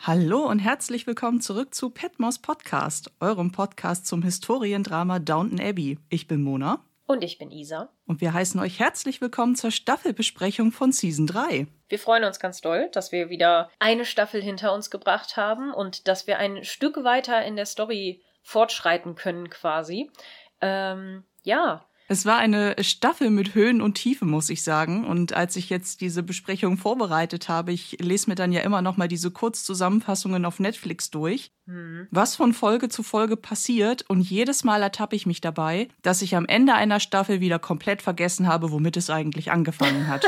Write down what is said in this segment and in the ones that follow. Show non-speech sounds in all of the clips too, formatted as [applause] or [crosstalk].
Hallo und herzlich willkommen zurück zu Petmos Podcast, eurem Podcast zum Historiendrama Downton Abbey. Ich bin Mona. Und ich bin Isa. Und wir heißen euch herzlich willkommen zur Staffelbesprechung von Season 3. Wir freuen uns ganz doll, dass wir wieder eine Staffel hinter uns gebracht haben und dass wir ein Stück weiter in der Story fortschreiten können quasi. Ähm, ja, es war eine Staffel mit Höhen und Tiefen, muss ich sagen. Und als ich jetzt diese Besprechung vorbereitet habe, ich lese mir dann ja immer noch mal diese Kurzzusammenfassungen auf Netflix durch, mhm. was von Folge zu Folge passiert. Und jedes Mal ertappe ich mich dabei, dass ich am Ende einer Staffel wieder komplett vergessen habe, womit es eigentlich angefangen hat.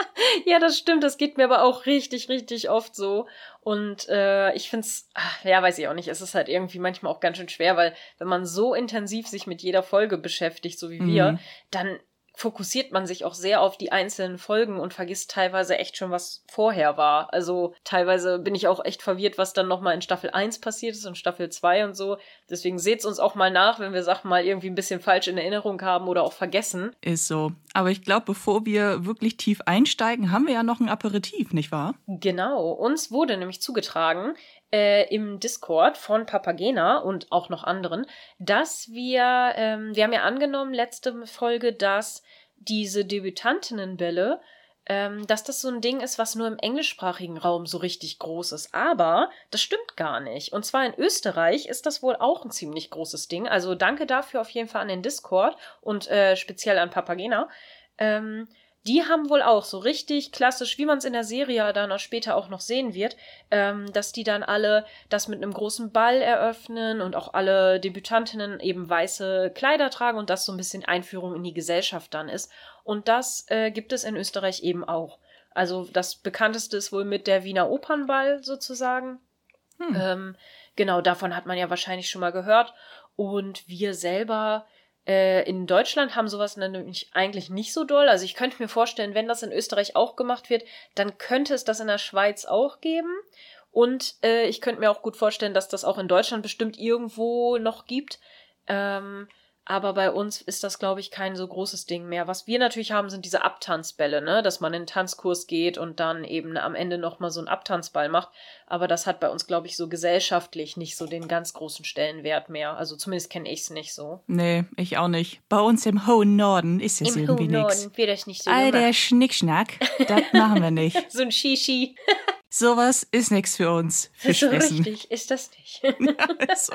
[laughs] ja, das stimmt. Das geht mir aber auch richtig, richtig oft so. Und äh, ich finde es, ja, weiß ich auch nicht, es ist halt irgendwie manchmal auch ganz schön schwer, weil wenn man so intensiv sich mit jeder Folge beschäftigt, so wie mhm. wir, dann fokussiert man sich auch sehr auf die einzelnen Folgen und vergisst teilweise echt schon, was vorher war. Also teilweise bin ich auch echt verwirrt, was dann nochmal in Staffel 1 passiert ist und Staffel 2 und so. Deswegen seht's uns auch mal nach, wenn wir Sachen mal irgendwie ein bisschen falsch in Erinnerung haben oder auch vergessen. Ist so. Aber ich glaube, bevor wir wirklich tief einsteigen, haben wir ja noch ein Aperitif, nicht wahr? Genau. Uns wurde nämlich zugetragen, äh, im Discord von Papagena und auch noch anderen, dass wir, ähm, wir haben ja angenommen, letzte Folge, dass diese Debütantinnenbälle, ähm, dass das so ein Ding ist, was nur im englischsprachigen Raum so richtig groß ist. Aber das stimmt gar nicht. Und zwar in Österreich ist das wohl auch ein ziemlich großes Ding. Also danke dafür auf jeden Fall an den Discord und äh, speziell an Papagena. Ähm, die haben wohl auch so richtig klassisch, wie man es in der Serie dann auch später auch noch sehen wird, ähm, dass die dann alle das mit einem großen Ball eröffnen und auch alle Debütantinnen eben weiße Kleider tragen und das so ein bisschen Einführung in die Gesellschaft dann ist. Und das äh, gibt es in Österreich eben auch. Also das bekannteste ist wohl mit der Wiener Opernball sozusagen. Hm. Ähm, genau, davon hat man ja wahrscheinlich schon mal gehört. Und wir selber äh, in Deutschland haben sowas nämlich eigentlich nicht so doll. Also ich könnte mir vorstellen, wenn das in Österreich auch gemacht wird, dann könnte es das in der Schweiz auch geben. Und äh, ich könnte mir auch gut vorstellen, dass das auch in Deutschland bestimmt irgendwo noch gibt. Ähm, aber bei uns ist das, glaube ich, kein so großes Ding mehr. Was wir natürlich haben, sind diese Abtanzbälle, ne? Dass man in einen Tanzkurs geht und dann eben am Ende nochmal so einen Abtanzball macht. Aber das hat bei uns, glaube ich, so gesellschaftlich nicht so den ganz großen Stellenwert mehr. Also zumindest kenne ich es nicht so. Nee, ich auch nicht. Bei uns im hohen Norden ist es Im irgendwie nichts. Im hohen Norden wird das nicht so All der Schnickschnack, das machen wir nicht. [laughs] so ein Shishi. Sowas ist nichts für uns. Fisch so richtig ist das nicht. [laughs] ja, so.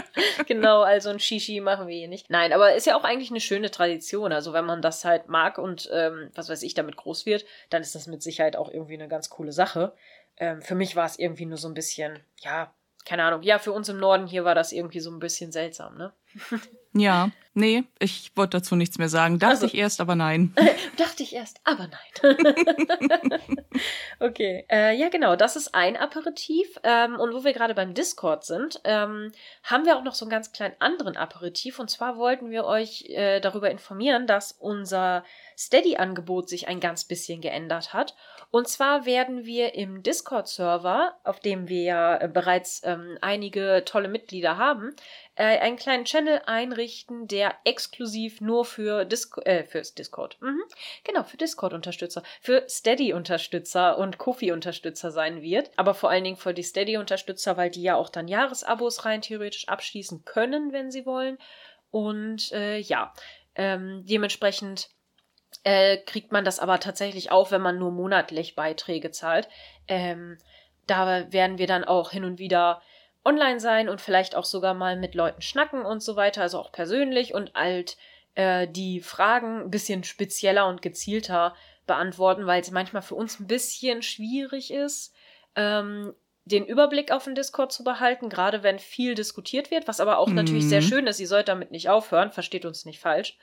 [laughs] genau, also ein Shishi machen wir hier nicht. Nein, aber ist ja auch eigentlich eine schöne Tradition. Also wenn man das halt mag und ähm, was weiß ich, damit groß wird, dann ist das mit Sicherheit auch irgendwie eine ganz coole Sache. Ähm, für mich war es irgendwie nur so ein bisschen, ja, keine Ahnung. Ja, für uns im Norden hier war das irgendwie so ein bisschen seltsam, ne? [laughs] Ja, nee, ich wollte dazu nichts mehr sagen. Dachte also, ich erst, aber nein. [laughs] dachte ich erst, aber nein. [laughs] okay, äh, ja genau, das ist ein Aperitif. Ähm, und wo wir gerade beim Discord sind, ähm, haben wir auch noch so einen ganz kleinen anderen Aperitif. Und zwar wollten wir euch äh, darüber informieren, dass unser Steady-Angebot sich ein ganz bisschen geändert hat. Und zwar werden wir im Discord-Server, auf dem wir ja äh, bereits ähm, einige tolle Mitglieder haben, äh, einen kleinen Channel einrichten, der exklusiv nur für Disco äh, fürs Discord, mhm. genau, für Discord-Unterstützer, für Steady-Unterstützer und Kofi-Unterstützer sein wird. Aber vor allen Dingen für die Steady-Unterstützer, weil die ja auch dann Jahresabos rein theoretisch abschließen können, wenn sie wollen. Und äh, ja, ähm, dementsprechend äh, kriegt man das aber tatsächlich auch, wenn man nur monatlich Beiträge zahlt. Ähm, da werden wir dann auch hin und wieder online sein und vielleicht auch sogar mal mit Leuten schnacken und so weiter, also auch persönlich und halt äh, die Fragen ein bisschen spezieller und gezielter beantworten, weil es manchmal für uns ein bisschen schwierig ist, ähm, den Überblick auf den Discord zu behalten, gerade wenn viel diskutiert wird, was aber auch mhm. natürlich sehr schön ist. Ihr sollt damit nicht aufhören, versteht uns nicht falsch.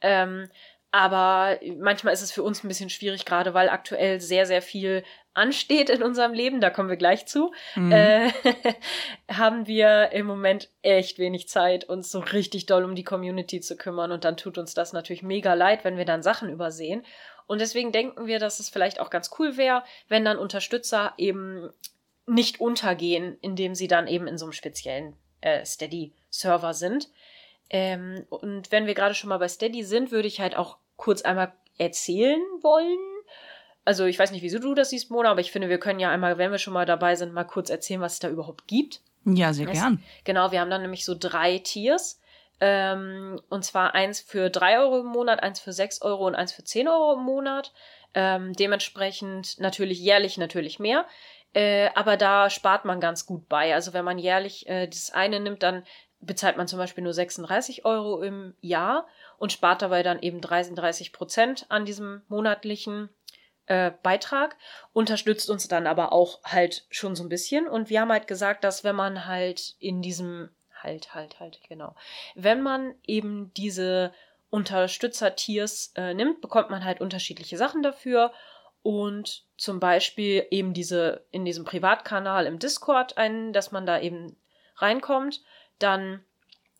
Ähm, aber manchmal ist es für uns ein bisschen schwierig, gerade weil aktuell sehr, sehr viel ansteht in unserem Leben, da kommen wir gleich zu, mhm. äh, [laughs] haben wir im Moment echt wenig Zeit, uns so richtig doll um die Community zu kümmern. Und dann tut uns das natürlich mega leid, wenn wir dann Sachen übersehen. Und deswegen denken wir, dass es vielleicht auch ganz cool wäre, wenn dann Unterstützer eben nicht untergehen, indem sie dann eben in so einem speziellen äh, Steady-Server sind. Ähm, und wenn wir gerade schon mal bei Steady sind, würde ich halt auch kurz einmal erzählen wollen, also ich weiß nicht, wieso du das siehst, Mona, aber ich finde, wir können ja einmal, wenn wir schon mal dabei sind, mal kurz erzählen, was es da überhaupt gibt. Ja, sehr es, gern. Genau, wir haben dann nämlich so drei Tiers. Ähm, und zwar eins für drei Euro im Monat, eins für sechs Euro und eins für zehn Euro im Monat. Ähm, dementsprechend natürlich jährlich natürlich mehr. Äh, aber da spart man ganz gut bei. Also wenn man jährlich äh, das eine nimmt, dann bezahlt man zum Beispiel nur 36 Euro im Jahr und spart dabei dann eben 33 Prozent an diesem monatlichen äh, Beitrag, unterstützt uns dann aber auch halt schon so ein bisschen. Und wir haben halt gesagt, dass wenn man halt in diesem, halt, halt, halt, genau, wenn man eben diese Unterstützertiers äh, nimmt, bekommt man halt unterschiedliche Sachen dafür. Und zum Beispiel eben diese in diesem Privatkanal im Discord einen, dass man da eben reinkommt. Dann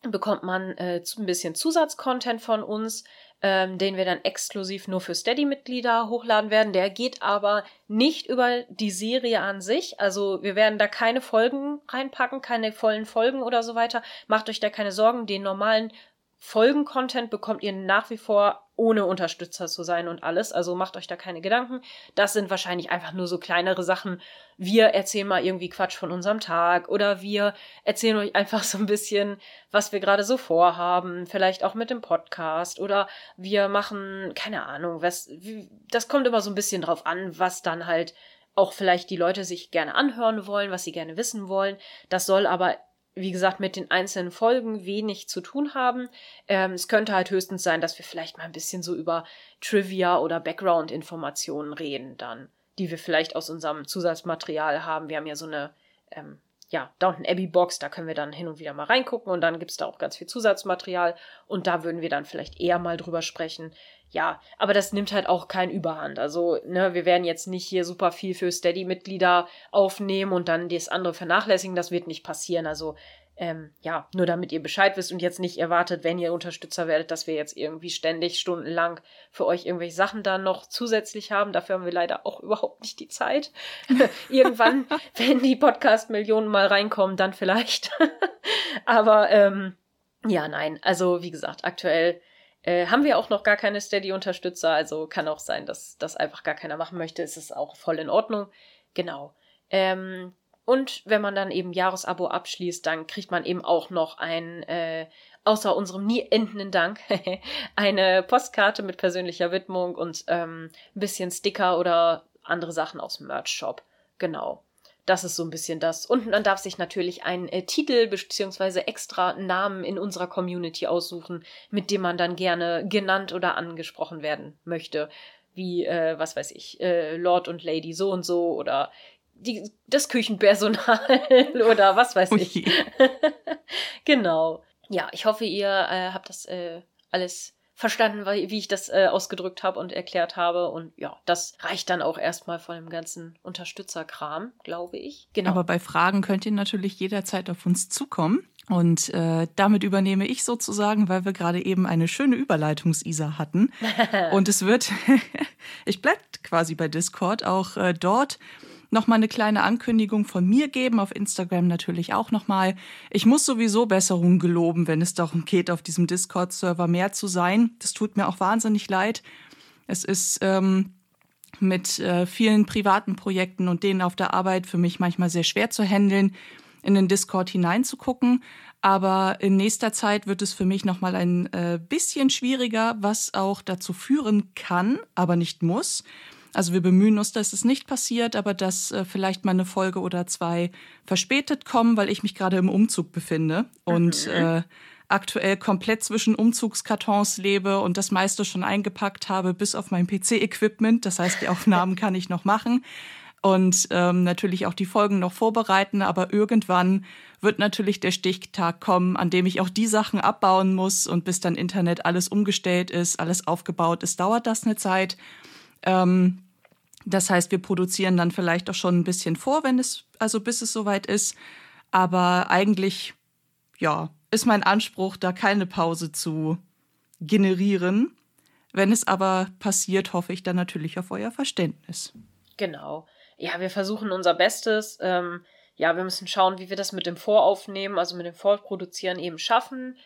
bekommt man äh, ein bisschen Zusatzcontent von uns ähm, den wir dann exklusiv nur für Steady-Mitglieder hochladen werden. Der geht aber nicht über die Serie an sich. Also wir werden da keine Folgen reinpacken, keine vollen Folgen oder so weiter. Macht euch da keine Sorgen. Den normalen Folgen-Content bekommt ihr nach wie vor ohne Unterstützer zu sein und alles. Also macht euch da keine Gedanken. Das sind wahrscheinlich einfach nur so kleinere Sachen. Wir erzählen mal irgendwie Quatsch von unserem Tag oder wir erzählen euch einfach so ein bisschen, was wir gerade so vorhaben. Vielleicht auch mit dem Podcast oder wir machen, keine Ahnung, was, das kommt immer so ein bisschen drauf an, was dann halt auch vielleicht die Leute sich gerne anhören wollen, was sie gerne wissen wollen. Das soll aber wie gesagt, mit den einzelnen Folgen wenig zu tun haben. Ähm, es könnte halt höchstens sein, dass wir vielleicht mal ein bisschen so über Trivia oder Background-Informationen reden dann, die wir vielleicht aus unserem Zusatzmaterial haben. Wir haben ja so eine, ähm, ja, Downton Abbey Box, da können wir dann hin und wieder mal reingucken und dann gibt's da auch ganz viel Zusatzmaterial und da würden wir dann vielleicht eher mal drüber sprechen. Ja, aber das nimmt halt auch kein Überhand. Also, ne, wir werden jetzt nicht hier super viel für Steady-Mitglieder aufnehmen und dann das andere vernachlässigen. Das wird nicht passieren. Also, ähm, ja, nur damit ihr Bescheid wisst und jetzt nicht erwartet, wenn ihr Unterstützer werdet, dass wir jetzt irgendwie ständig stundenlang für euch irgendwelche Sachen dann noch zusätzlich haben. Dafür haben wir leider auch [laughs] überhaupt nicht die Zeit. [laughs] Irgendwann, wenn die Podcast-Millionen mal reinkommen, dann vielleicht. [laughs] Aber ähm, ja, nein. Also wie gesagt, aktuell äh, haben wir auch noch gar keine Steady-Unterstützer, also kann auch sein, dass das einfach gar keiner machen möchte. Es ist auch voll in Ordnung. Genau. Ähm, und wenn man dann eben Jahresabo abschließt, dann kriegt man eben auch noch ein, äh, außer unserem nie endenden Dank, [laughs] eine Postkarte mit persönlicher Widmung und ähm, ein bisschen Sticker oder andere Sachen aus dem Merch-Shop. Genau. Das ist so ein bisschen das. Und man darf sich natürlich einen äh, Titel beziehungsweise extra Namen in unserer Community aussuchen, mit dem man dann gerne genannt oder angesprochen werden möchte. Wie, äh, was weiß ich, äh, Lord und Lady so und so oder die, das Küchenpersonal [laughs] oder was weiß ich. [laughs] genau. Ja, ich hoffe, ihr äh, habt das äh, alles verstanden, wie ich das äh, ausgedrückt habe und erklärt habe. Und ja, das reicht dann auch erstmal von dem ganzen Unterstützerkram, glaube ich. Genau. Aber bei Fragen könnt ihr natürlich jederzeit auf uns zukommen. Und äh, damit übernehme ich sozusagen, weil wir gerade eben eine schöne Überleitungs-Isa hatten. [laughs] und es wird, [laughs] ich bleibe quasi bei Discord, auch äh, dort nochmal eine kleine Ankündigung von mir geben, auf Instagram natürlich auch nochmal. Ich muss sowieso Besserungen geloben, wenn es darum geht, auf diesem Discord-Server mehr zu sein. Das tut mir auch wahnsinnig leid. Es ist ähm, mit äh, vielen privaten Projekten und denen auf der Arbeit für mich manchmal sehr schwer zu handeln, in den Discord hineinzugucken. Aber in nächster Zeit wird es für mich nochmal ein äh, bisschen schwieriger, was auch dazu führen kann, aber nicht muss, also wir bemühen uns, dass es nicht passiert, aber dass äh, vielleicht mal eine Folge oder zwei verspätet kommen, weil ich mich gerade im Umzug befinde und mhm. äh, aktuell komplett zwischen Umzugskartons lebe und das meiste schon eingepackt habe, bis auf mein PC-Equipment. Das heißt, die Aufnahmen [laughs] kann ich noch machen und ähm, natürlich auch die Folgen noch vorbereiten, aber irgendwann wird natürlich der Stichtag kommen, an dem ich auch die Sachen abbauen muss und bis dann Internet alles umgestellt ist, alles aufgebaut ist, dauert das eine Zeit. Ähm, das heißt, wir produzieren dann vielleicht auch schon ein bisschen vor, wenn es, also bis es soweit ist. Aber eigentlich, ja, ist mein Anspruch, da keine Pause zu generieren. Wenn es aber passiert, hoffe ich dann natürlich auf euer Verständnis. Genau. Ja, wir versuchen unser Bestes. Ähm, ja, wir müssen schauen, wie wir das mit dem Voraufnehmen, also mit dem Vorproduzieren eben schaffen.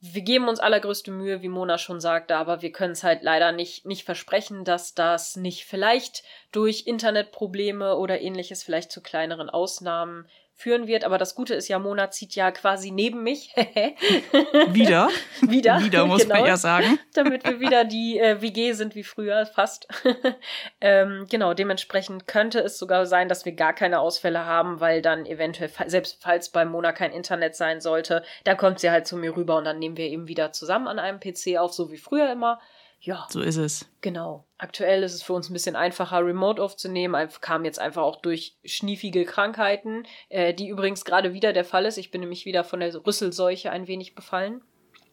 Wir geben uns allergrößte Mühe, wie Mona schon sagte, aber wir können es halt leider nicht, nicht versprechen, dass das nicht vielleicht durch Internetprobleme oder ähnliches vielleicht zu kleineren Ausnahmen führen wird. Aber das Gute ist ja, Mona zieht ja quasi neben mich. [laughs] wieder. wieder. Wieder, muss genau. man ja sagen. Damit wir wieder die äh, WG sind wie früher, fast. [laughs] ähm, genau, dementsprechend könnte es sogar sein, dass wir gar keine Ausfälle haben, weil dann eventuell, selbst falls bei Mona kein Internet sein sollte, dann kommt sie halt zu mir rüber und dann nehmen wir eben wieder zusammen an einem PC auf, so wie früher immer. Ja. So ist es. Genau. Aktuell ist es für uns ein bisschen einfacher, remote aufzunehmen. Kam jetzt einfach auch durch schniefige Krankheiten, äh, die übrigens gerade wieder der Fall ist. Ich bin nämlich wieder von der Rüsselseuche ein wenig befallen.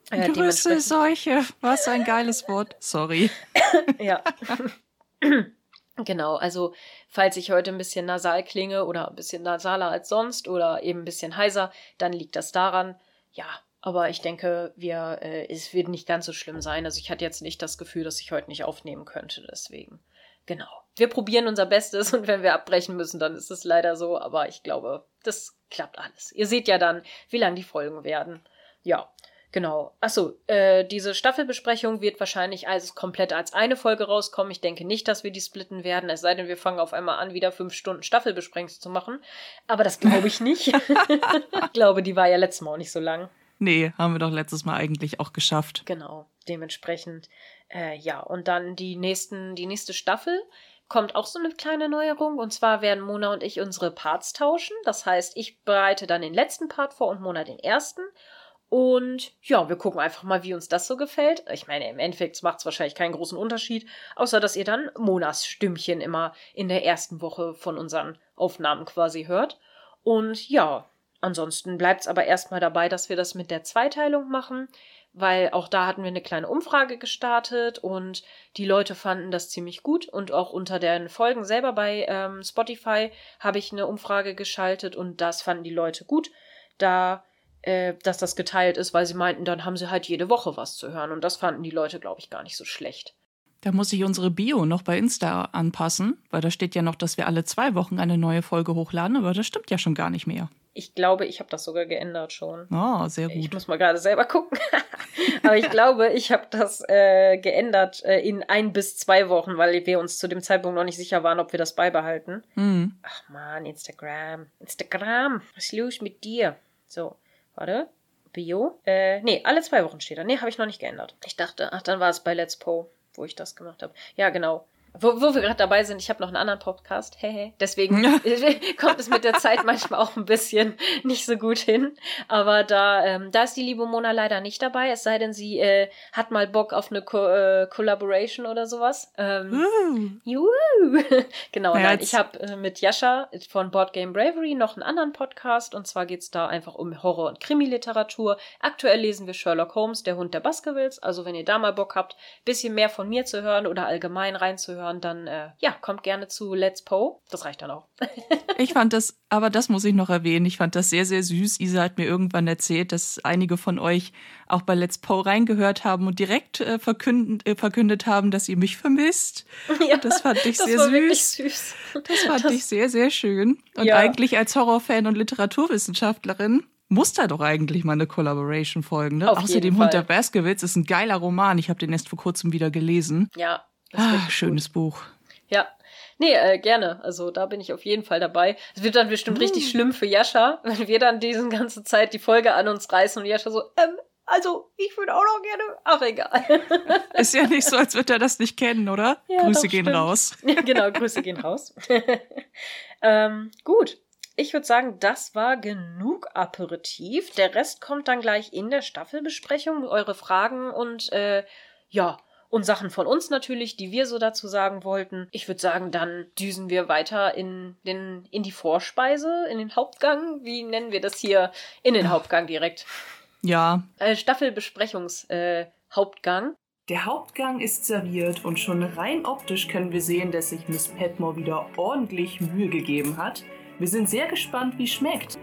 Äh, Rüsselseuche, was ein geiles Wort. Sorry. [laughs] ja. [clears throat] Genau, also falls ich heute ein bisschen nasal klinge oder ein bisschen nasaler als sonst oder eben ein bisschen heiser, dann liegt das daran, ja, aber ich denke, wir, äh, es wird nicht ganz so schlimm sein. Also ich hatte jetzt nicht das Gefühl, dass ich heute nicht aufnehmen könnte. Deswegen. Genau. Wir probieren unser Bestes [laughs] und wenn wir abbrechen müssen, dann ist es leider so. Aber ich glaube, das klappt alles. Ihr seht ja dann, wie lang die Folgen werden. Ja. Genau. Achso, äh, diese Staffelbesprechung wird wahrscheinlich als komplett als eine Folge rauskommen. Ich denke nicht, dass wir die splitten werden, es sei denn, wir fangen auf einmal an, wieder fünf Stunden Staffelbesprechung zu machen. Aber das glaube ich nicht. [laughs] ich glaube, die war ja letztes Mal auch nicht so lang. Nee, haben wir doch letztes Mal eigentlich auch geschafft. Genau, dementsprechend. Äh, ja, und dann die, nächsten, die nächste Staffel kommt auch so eine kleine Neuerung. Und zwar werden Mona und ich unsere Parts tauschen. Das heißt, ich bereite dann den letzten Part vor und Mona den ersten. Und ja, wir gucken einfach mal, wie uns das so gefällt. Ich meine, im Endeffekt macht es wahrscheinlich keinen großen Unterschied, außer dass ihr dann Monas Stimmchen immer in der ersten Woche von unseren Aufnahmen quasi hört. Und ja, Ansonsten bleibt es aber erstmal dabei, dass wir das mit der Zweiteilung machen, weil auch da hatten wir eine kleine Umfrage gestartet und die Leute fanden das ziemlich gut. Und auch unter den Folgen selber bei ähm, Spotify habe ich eine Umfrage geschaltet und das fanden die Leute gut, da äh, dass das geteilt ist, weil sie meinten, dann haben sie halt jede Woche was zu hören. Und das fanden die Leute, glaube ich, gar nicht so schlecht. Da muss ich unsere Bio noch bei Insta anpassen, weil da steht ja noch, dass wir alle zwei Wochen eine neue Folge hochladen, aber das stimmt ja schon gar nicht mehr. Ich glaube, ich habe das sogar geändert schon. Oh, sehr gut. Ich muss mal gerade selber gucken. [laughs] Aber ich glaube, ich habe das äh, geändert äh, in ein bis zwei Wochen, weil wir uns zu dem Zeitpunkt noch nicht sicher waren, ob wir das beibehalten. Mhm. Ach man, Instagram. Instagram, was ist los mit dir? So, warte. Bio? Äh, nee, alle zwei Wochen steht da. Nee, habe ich noch nicht geändert. Ich dachte, ach, dann war es bei Let's Po, wo ich das gemacht habe. Ja, genau. Wo, wo wir gerade dabei sind, ich habe noch einen anderen Podcast. Hey, Deswegen [laughs] [laughs] kommt es mit der Zeit manchmal auch ein bisschen nicht so gut hin. Aber da, ähm, da ist die liebe Mona leider nicht dabei, es sei denn, sie äh, hat mal Bock auf eine Co äh, Collaboration oder sowas. Ähm, uh. [laughs] genau, ja, nein, ich habe äh, mit Jascha von Board Game Bravery noch einen anderen Podcast und zwar geht es da einfach um Horror- und Krimi-Literatur. Aktuell lesen wir Sherlock Holmes, der Hund der Baskervilles. Also wenn ihr da mal Bock habt, bisschen mehr von mir zu hören oder allgemein reinzuhören, hören, dann äh, ja, kommt gerne zu Let's Po. Das reicht dann auch. [laughs] ich fand das, aber das muss ich noch erwähnen, ich fand das sehr, sehr süß. Isa hat mir irgendwann erzählt, dass einige von euch auch bei Let's Po reingehört haben und direkt äh, verkündet, äh, verkündet haben, dass ihr mich vermisst. [laughs] Ja, das fand ich das sehr süß. süß. Das fand das, ich sehr, sehr schön. Und ja. eigentlich als Horrorfan und Literaturwissenschaftlerin muss da doch eigentlich mal eine Collaboration folgen. Ne? Außerdem Hund der Baskervilles ist ein geiler Roman. Ich habe den erst vor kurzem wieder gelesen. Ja, Ah, schönes gut. Buch. Ja. Nee, äh, gerne. Also da bin ich auf jeden Fall dabei. Es wird dann bestimmt mm. richtig schlimm für Jascha, wenn wir dann diese ganze Zeit die Folge an uns reißen und Jascha so, ähm, also ich würde auch noch gerne. Ach, egal. [laughs] Ist ja nicht so, als würde er das nicht kennen, oder? Ja, Grüße gehen stimmt. raus. [laughs] Ja, genau, Grüße gehen raus. [laughs] ähm, gut. Ich würde sagen, das war genug Aperitif. Der Rest kommt dann gleich in der Staffelbesprechung. Eure Fragen und äh, ja, und Sachen von uns natürlich, die wir so dazu sagen wollten. Ich würde sagen, dann düsen wir weiter in, den, in die Vorspeise, in den Hauptgang. Wie nennen wir das hier? In den Hauptgang direkt. Ja. Äh, Staffelbesprechungshauptgang. Äh, der Hauptgang ist serviert und schon rein optisch können wir sehen, dass sich Miss Petmore wieder ordentlich Mühe gegeben hat. Wir sind sehr gespannt, wie es schmeckt.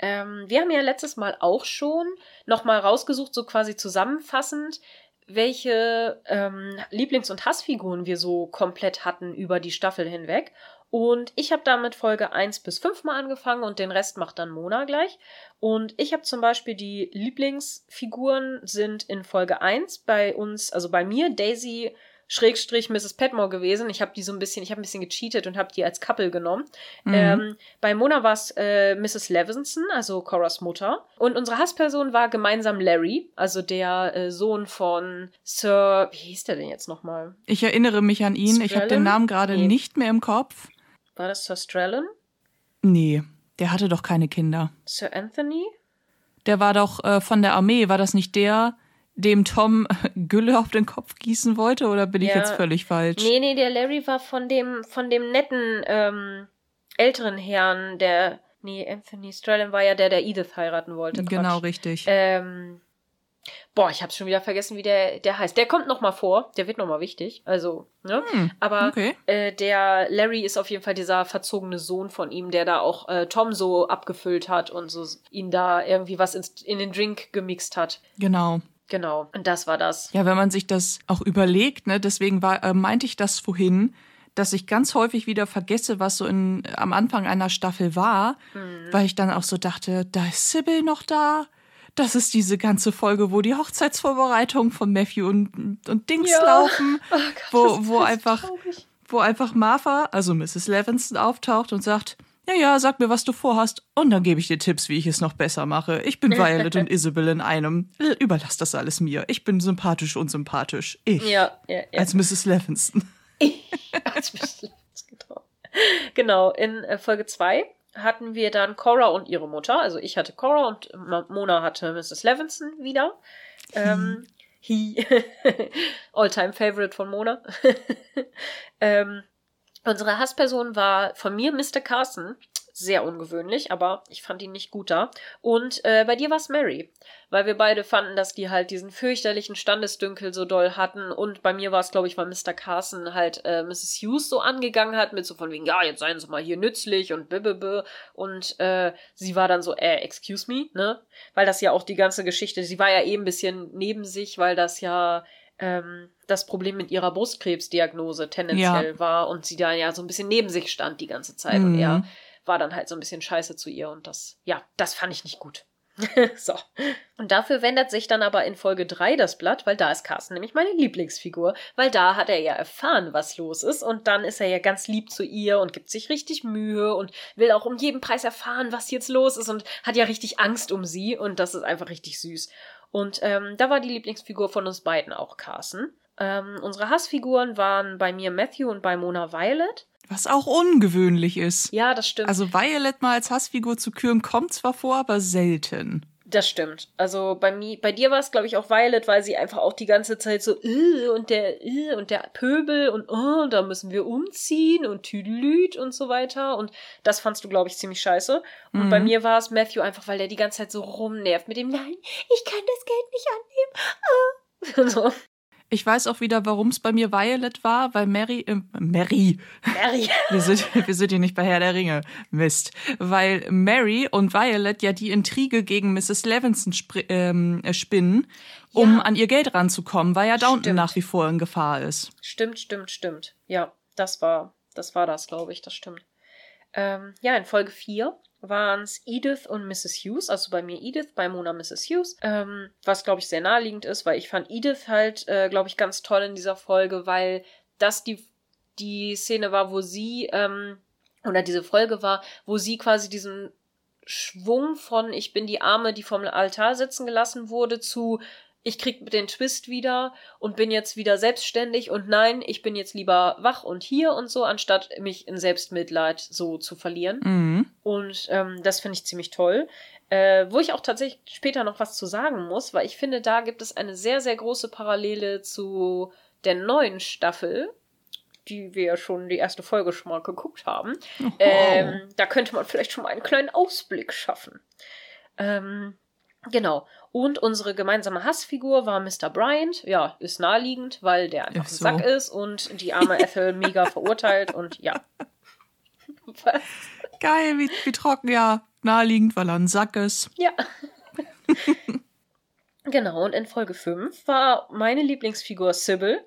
Ähm, wir haben ja letztes Mal auch schon nochmal rausgesucht, so quasi zusammenfassend, welche ähm, Lieblings- und Hassfiguren wir so komplett hatten über die Staffel hinweg. Und ich habe damit Folge 1 bis 5 mal angefangen und den Rest macht dann Mona gleich. Und ich habe zum Beispiel die Lieblingsfiguren sind in Folge 1 bei uns, also bei mir, Daisy, Schrägstrich Mrs. Petmore gewesen. Ich habe die so ein bisschen, ich habe ein bisschen gecheatet und habe die als Couple genommen. Mhm. Ähm, bei Mona war es äh, Mrs. Levinson, also Coras Mutter. Und unsere Hassperson war gemeinsam Larry, also der äh, Sohn von Sir, wie hieß der denn jetzt nochmal? Ich erinnere mich an ihn. Strellen? Ich habe den Namen gerade nee. nicht mehr im Kopf. War das Sir Strellen? Nee, der hatte doch keine Kinder. Sir Anthony? Der war doch äh, von der Armee. War das nicht der, dem Tom Gülle auf den Kopf gießen wollte oder bin ja. ich jetzt völlig falsch? Nee, nee, der Larry war von dem, von dem netten ähm, älteren Herrn, der. Nee, Anthony Strellen war ja der, der Edith heiraten wollte. Quatsch. Genau, richtig. Ähm, boah, ich hab's schon wieder vergessen, wie der, der heißt. Der kommt noch mal vor, der wird noch mal wichtig. Also, ne? Hm, Aber okay. äh, der Larry ist auf jeden Fall dieser verzogene Sohn von ihm, der da auch äh, Tom so abgefüllt hat und so ihn da irgendwie was ins, in den Drink gemixt hat. Genau. Genau, und das war das. Ja, wenn man sich das auch überlegt, ne, deswegen war, äh, meinte ich das vorhin, dass ich ganz häufig wieder vergesse, was so in, am Anfang einer Staffel war, mhm. weil ich dann auch so dachte, da ist Sybil noch da. Das ist diese ganze Folge, wo die Hochzeitsvorbereitungen von Matthew und, und Dings ja. laufen, [laughs] oh Gott, wo, wo einfach, wo einfach Martha, also Mrs. Levinson, auftaucht und sagt, ja, ja, sag mir, was du vorhast, und dann gebe ich dir Tipps, wie ich es noch besser mache. Ich bin [laughs] Violet und Isabel in einem. Überlass das alles mir. Ich bin sympathisch und sympathisch. Ich. Ja, ja, ja. Als Mrs. Levinson. Ich [laughs] [laughs] als Mrs. Levinson, genau. Genau, in äh, Folge 2 hatten wir dann Cora und ihre Mutter. Also ich hatte Cora und Mona hatte Mrs. Levinson wieder. Ähm, he. All-time Favorite von Mona. ähm, Unsere Hassperson war von mir Mr. Carson. Sehr ungewöhnlich, aber ich fand ihn nicht gut da. Und äh, bei dir war es Mary, weil wir beide fanden, dass die halt diesen fürchterlichen Standesdünkel so doll hatten. Und bei mir war es, glaube ich, weil Mr. Carson halt äh, Mrs. Hughes so angegangen hat, mit so von wegen, ja, jetzt seien sie mal hier nützlich und bibebe. Und äh, sie war dann so, äh, excuse me, ne? Weil das ja auch die ganze Geschichte, sie war ja eben eh ein bisschen neben sich, weil das ja ähm, das Problem mit ihrer Brustkrebsdiagnose tendenziell ja. war und sie da ja so ein bisschen neben sich stand die ganze Zeit mhm. und er war dann halt so ein bisschen scheiße zu ihr und das, ja, das fand ich nicht gut. [laughs] so. Und dafür wendet sich dann aber in Folge 3 das Blatt, weil da ist Carsten nämlich meine Lieblingsfigur, weil da hat er ja erfahren, was los ist und dann ist er ja ganz lieb zu ihr und gibt sich richtig Mühe und will auch um jeden Preis erfahren, was jetzt los ist und hat ja richtig Angst um sie und das ist einfach richtig süß. Und ähm, da war die Lieblingsfigur von uns beiden auch Carson. Ähm, unsere Hassfiguren waren bei mir Matthew und bei Mona Violet. Was auch ungewöhnlich ist. Ja, das stimmt. Also Violet mal als Hassfigur zu küren kommt zwar vor, aber selten. Das stimmt. Also bei mir, bei dir war es, glaube ich, auch Violet, weil sie einfach auch die ganze Zeit so äh, und der äh, und der Pöbel und oh, da müssen wir umziehen und Tüdelüt und so weiter. Und das fandst du, glaube ich, ziemlich scheiße. Und mhm. bei mir war es Matthew einfach, weil der die ganze Zeit so rumnervt mit dem Nein, ich kann das Geld nicht annehmen. Ah. [laughs] so. Ich weiß auch wieder, warum es bei mir Violet war, weil Mary, äh, Mary. Mary. [laughs] wir, sind, wir sind hier nicht bei Herr der Ringe. Mist. Weil Mary und Violet ja die Intrige gegen Mrs. Levinson ähm, spinnen, um ja. an ihr Geld ranzukommen, weil ja Downton stimmt. nach wie vor in Gefahr ist. Stimmt, stimmt, stimmt. Ja, das war, das war das, glaube ich, das stimmt. Ähm, ja, in Folge 4 waren es Edith und Mrs. Hughes, also bei mir Edith, bei Mona Mrs. Hughes, ähm, was glaube ich sehr naheliegend ist, weil ich fand Edith halt, äh, glaube ich, ganz toll in dieser Folge, weil das die, die Szene war, wo sie, ähm, oder diese Folge war, wo sie quasi diesen Schwung von ich bin die Arme, die vom Altar sitzen gelassen wurde, zu ich krieg den Twist wieder und bin jetzt wieder selbstständig und nein, ich bin jetzt lieber wach und hier und so, anstatt mich in Selbstmitleid so zu verlieren. Mhm. Und ähm, das finde ich ziemlich toll. Äh, wo ich auch tatsächlich später noch was zu sagen muss, weil ich finde, da gibt es eine sehr, sehr große Parallele zu der neuen Staffel, die wir ja schon die erste Folge schon mal geguckt haben. Oh. Ähm, da könnte man vielleicht schon mal einen kleinen Ausblick schaffen. Ähm, Genau. Und unsere gemeinsame Hassfigur war Mr. Bryant. Ja, ist naheliegend, weil der einfach so. ein Sack ist und die arme [laughs] Ethel mega verurteilt und ja. [laughs] Was? Geil, wie, wie trocken, ja. Naheliegend, weil er ein Sack ist. Ja. [laughs] genau, und in Folge 5 war meine Lieblingsfigur Sybil.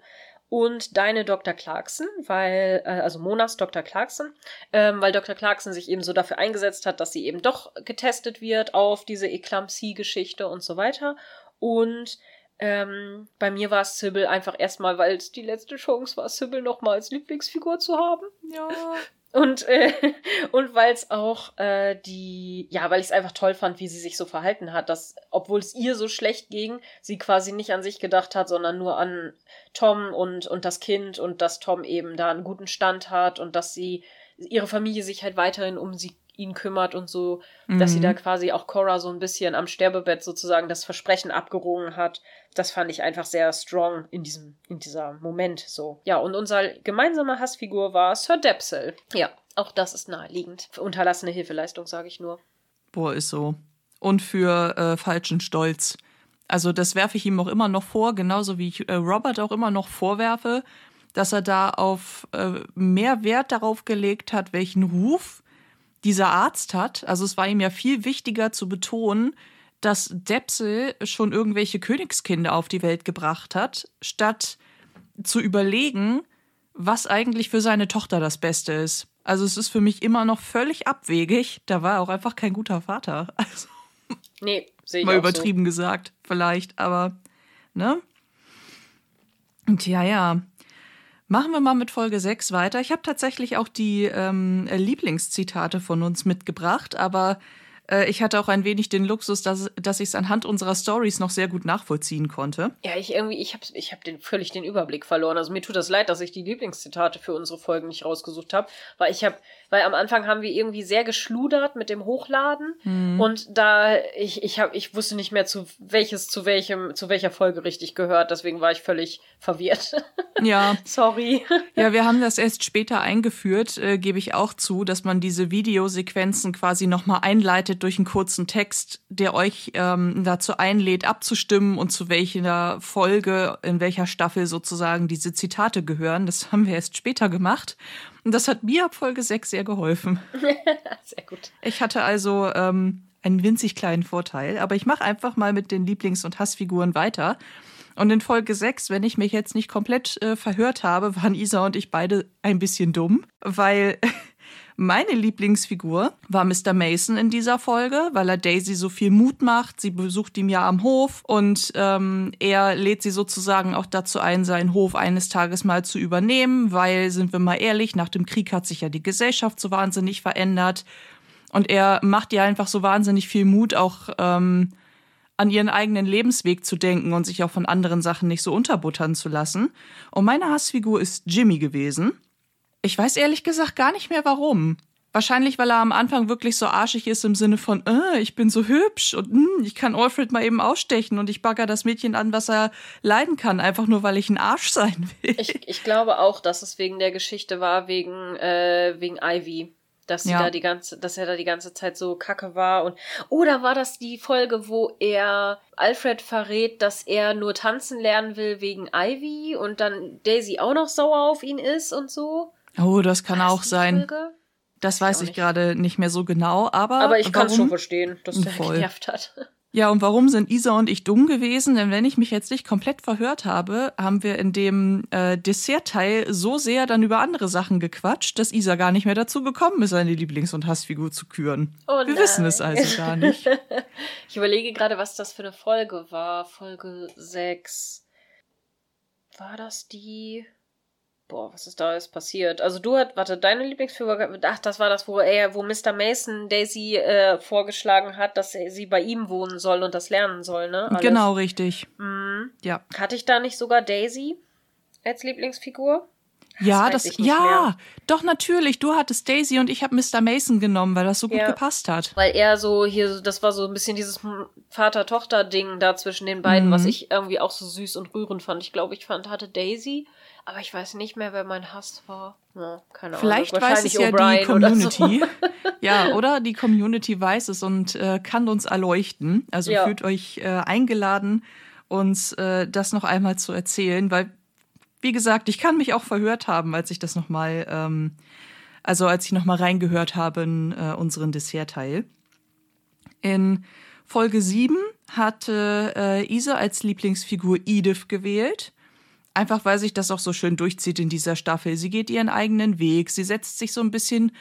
Und deine Dr. Clarkson, weil, äh, also Monas Dr. Clarkson, ähm, weil Dr. Clarkson sich eben so dafür eingesetzt hat, dass sie eben doch getestet wird auf diese Eklampsie-Geschichte und so weiter. Und ähm, bei mir war es Sybil einfach erstmal, weil es die letzte Chance war, Sybil nochmal als Lieblingsfigur zu haben. Ja. Und, äh, [laughs] und weil es auch äh, die, ja, weil ich es einfach toll fand, wie sie sich so verhalten hat, dass, obwohl es ihr so schlecht ging, sie quasi nicht an sich gedacht hat, sondern nur an Tom und, und das Kind und dass Tom eben da einen guten Stand hat und dass sie ihre Familie sich halt weiterhin um sie ihn kümmert und so, mhm. dass sie da mhm. quasi auch Cora so ein bisschen am Sterbebett sozusagen das Versprechen abgerungen hat. Das fand ich einfach sehr strong in diesem, in dieser Moment so. Ja, und unser gemeinsamer Hassfigur war Sir Depsel. Ja, auch das ist naheliegend. Unterlassene Hilfeleistung, sage ich nur. Boah, ist so. Und für äh, falschen Stolz. Also das werfe ich ihm auch immer noch vor, genauso wie ich äh, Robert auch immer noch vorwerfe, dass er da auf äh, mehr Wert darauf gelegt hat, welchen Ruf dieser Arzt hat. Also es war ihm ja viel wichtiger zu betonen, dass Depsel schon irgendwelche Königskinder auf die Welt gebracht hat, statt zu überlegen, was eigentlich für seine Tochter das Beste ist. Also es ist für mich immer noch völlig abwegig. Da war er auch einfach kein guter Vater. [laughs] Also, nee, sehe ich Mal übertrieben so. gesagt, vielleicht, aber, ne? Und ja, ja. Machen wir mal mit Folge 6 weiter. Ich habe tatsächlich auch die ähm, Lieblingszitate von uns mitgebracht, aber ich hatte auch ein wenig den Luxus, dass, dass ich es anhand unserer Stories noch sehr gut nachvollziehen konnte. Ja, ich irgendwie, ich habe ich hab den, völlig den Überblick verloren. Also mir tut das leid, dass ich die Lieblingszitate für unsere Folgen nicht rausgesucht habe, weil ich habe, weil am Anfang haben wir irgendwie sehr geschludert mit dem Hochladen mhm. und da ich ich habe ich wusste nicht mehr zu welches zu welchem zu welcher Folge richtig gehört, deswegen war ich völlig verwirrt. [laughs] Ja, sorry. Ja, wir haben das erst später eingeführt, äh, gebe ich auch zu, dass man diese Videosequenzen quasi noch mal einleitet durch einen kurzen Text, der euch ähm, dazu einlädt, abzustimmen und zu welcher Folge, in welcher Staffel sozusagen diese Zitate gehören. Das haben wir erst später gemacht. Und das hat mir ab Folge 6 sehr geholfen. [laughs] sehr gut. Ich hatte also ähm, einen winzig kleinen Vorteil, aber ich mache einfach mal mit den Lieblings- und Hassfiguren weiter. Und in Folge 6, wenn ich mich jetzt nicht komplett äh, verhört habe, waren Isa und ich beide ein bisschen dumm, weil Meine Lieblingsfigur war Mr. Mason in dieser Folge, weil er Daisy so viel Mut macht. Sie besucht ihn ja am Hof und ähm, er lädt sie sozusagen auch dazu ein, seinen Hof eines Tages mal zu übernehmen, weil, sind wir mal ehrlich, nach dem Krieg hat sich ja die Gesellschaft so wahnsinnig verändert. Und er macht ihr einfach so wahnsinnig viel Mut, auch ähm, an ihren eigenen Lebensweg zu denken und sich auch von anderen Sachen nicht so unterbuttern zu lassen. Und meine Hassfigur ist Jimmy gewesen. Ich weiß ehrlich gesagt gar nicht mehr warum. Wahrscheinlich, weil er am Anfang wirklich so arschig ist im Sinne von, äh, ich bin so hübsch und mh, ich kann Alfred mal eben ausstechen und ich bagger das Mädchen an, was er leiden kann, einfach nur weil ich ein Arsch sein will. Ich, ich glaube auch, dass es wegen der Geschichte war, wegen, äh, wegen Ivy. Dass, ja. da die ganze, dass er da die ganze Zeit so kacke war und oder war das die Folge, wo er Alfred verrät, dass er nur tanzen lernen will wegen Ivy und dann Daisy auch noch sauer auf ihn ist und so? Oh, das kann auch sein. Folge? Das weiß ich, ich gerade nicht mehr so genau, aber. Aber ich kann es schon verstehen, dass der voll. genervt hat. [laughs] Ja, und warum sind Isa und ich dumm gewesen? Denn wenn ich mich jetzt nicht komplett verhört habe, haben wir in dem äh, Dessertteil so sehr dann über andere Sachen gequatscht, dass Isa gar nicht mehr dazu gekommen ist, seine Lieblings- und Hassfigur zu küren. Oh wir nein. wissen es also gar nicht. [laughs] ich überlege gerade, was das für eine Folge war. Folge 6. War das die? Boah, was ist da alles passiert? Also du hat, warte, deine Lieblingsfigur, ach, das war das, wo er, wo Mr. Mason Daisy äh, vorgeschlagen hat, dass sie bei ihm wohnen soll und das lernen soll, ne? Alles. Genau, richtig. Mhm. Ja. Hatte ich da nicht sogar Daisy als Lieblingsfigur? Das ja, das, ja, mehr. doch natürlich. Du hattest Daisy und ich habe Mr. Mason genommen, weil das so gut ja, gepasst hat. Weil er so hier, das war so ein bisschen dieses Vater-Tochter-Ding da zwischen den beiden, mhm. was ich irgendwie auch so süß und rührend fand. Ich glaube, ich fand, hatte Daisy aber ich weiß nicht mehr, wer mein Hass war. Ja, keine Vielleicht Ahnung. weiß es ja die Community. Oder so. [laughs] ja, oder die Community weiß es und äh, kann uns erleuchten. Also ja. fühlt euch äh, eingeladen, uns äh, das noch einmal zu erzählen, weil, wie gesagt, ich kann mich auch verhört haben, als ich das nochmal, ähm, also als ich nochmal reingehört habe in äh, unseren Dessertteil. In Folge 7 hatte äh, Isa als Lieblingsfigur Edith gewählt. Einfach weil sich das auch so schön durchzieht in dieser Staffel. Sie geht ihren eigenen Weg, sie setzt sich so ein bisschen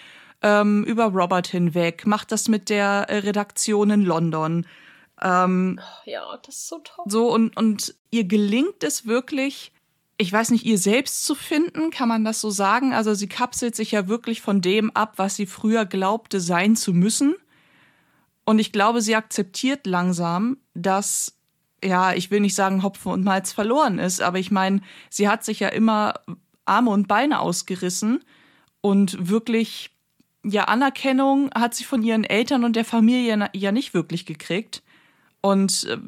ähm, über Robert hinweg, macht das mit der äh, Redaktion in London. Ähm, ja, das ist so toll. So, und, und ihr gelingt es wirklich, ich weiß nicht, ihr selbst zu finden, kann man das so sagen? Also sie kapselt sich ja wirklich von dem ab, was sie früher glaubte sein zu müssen. Und ich glaube, sie akzeptiert langsam, dass, ja, ich will nicht sagen, Hopfen und Malz verloren ist, aber ich meine, sie hat sich ja immer Arme und Beine ausgerissen und wirklich, ja, Anerkennung hat sie von ihren Eltern und der Familie ja nicht wirklich gekriegt. Und äh,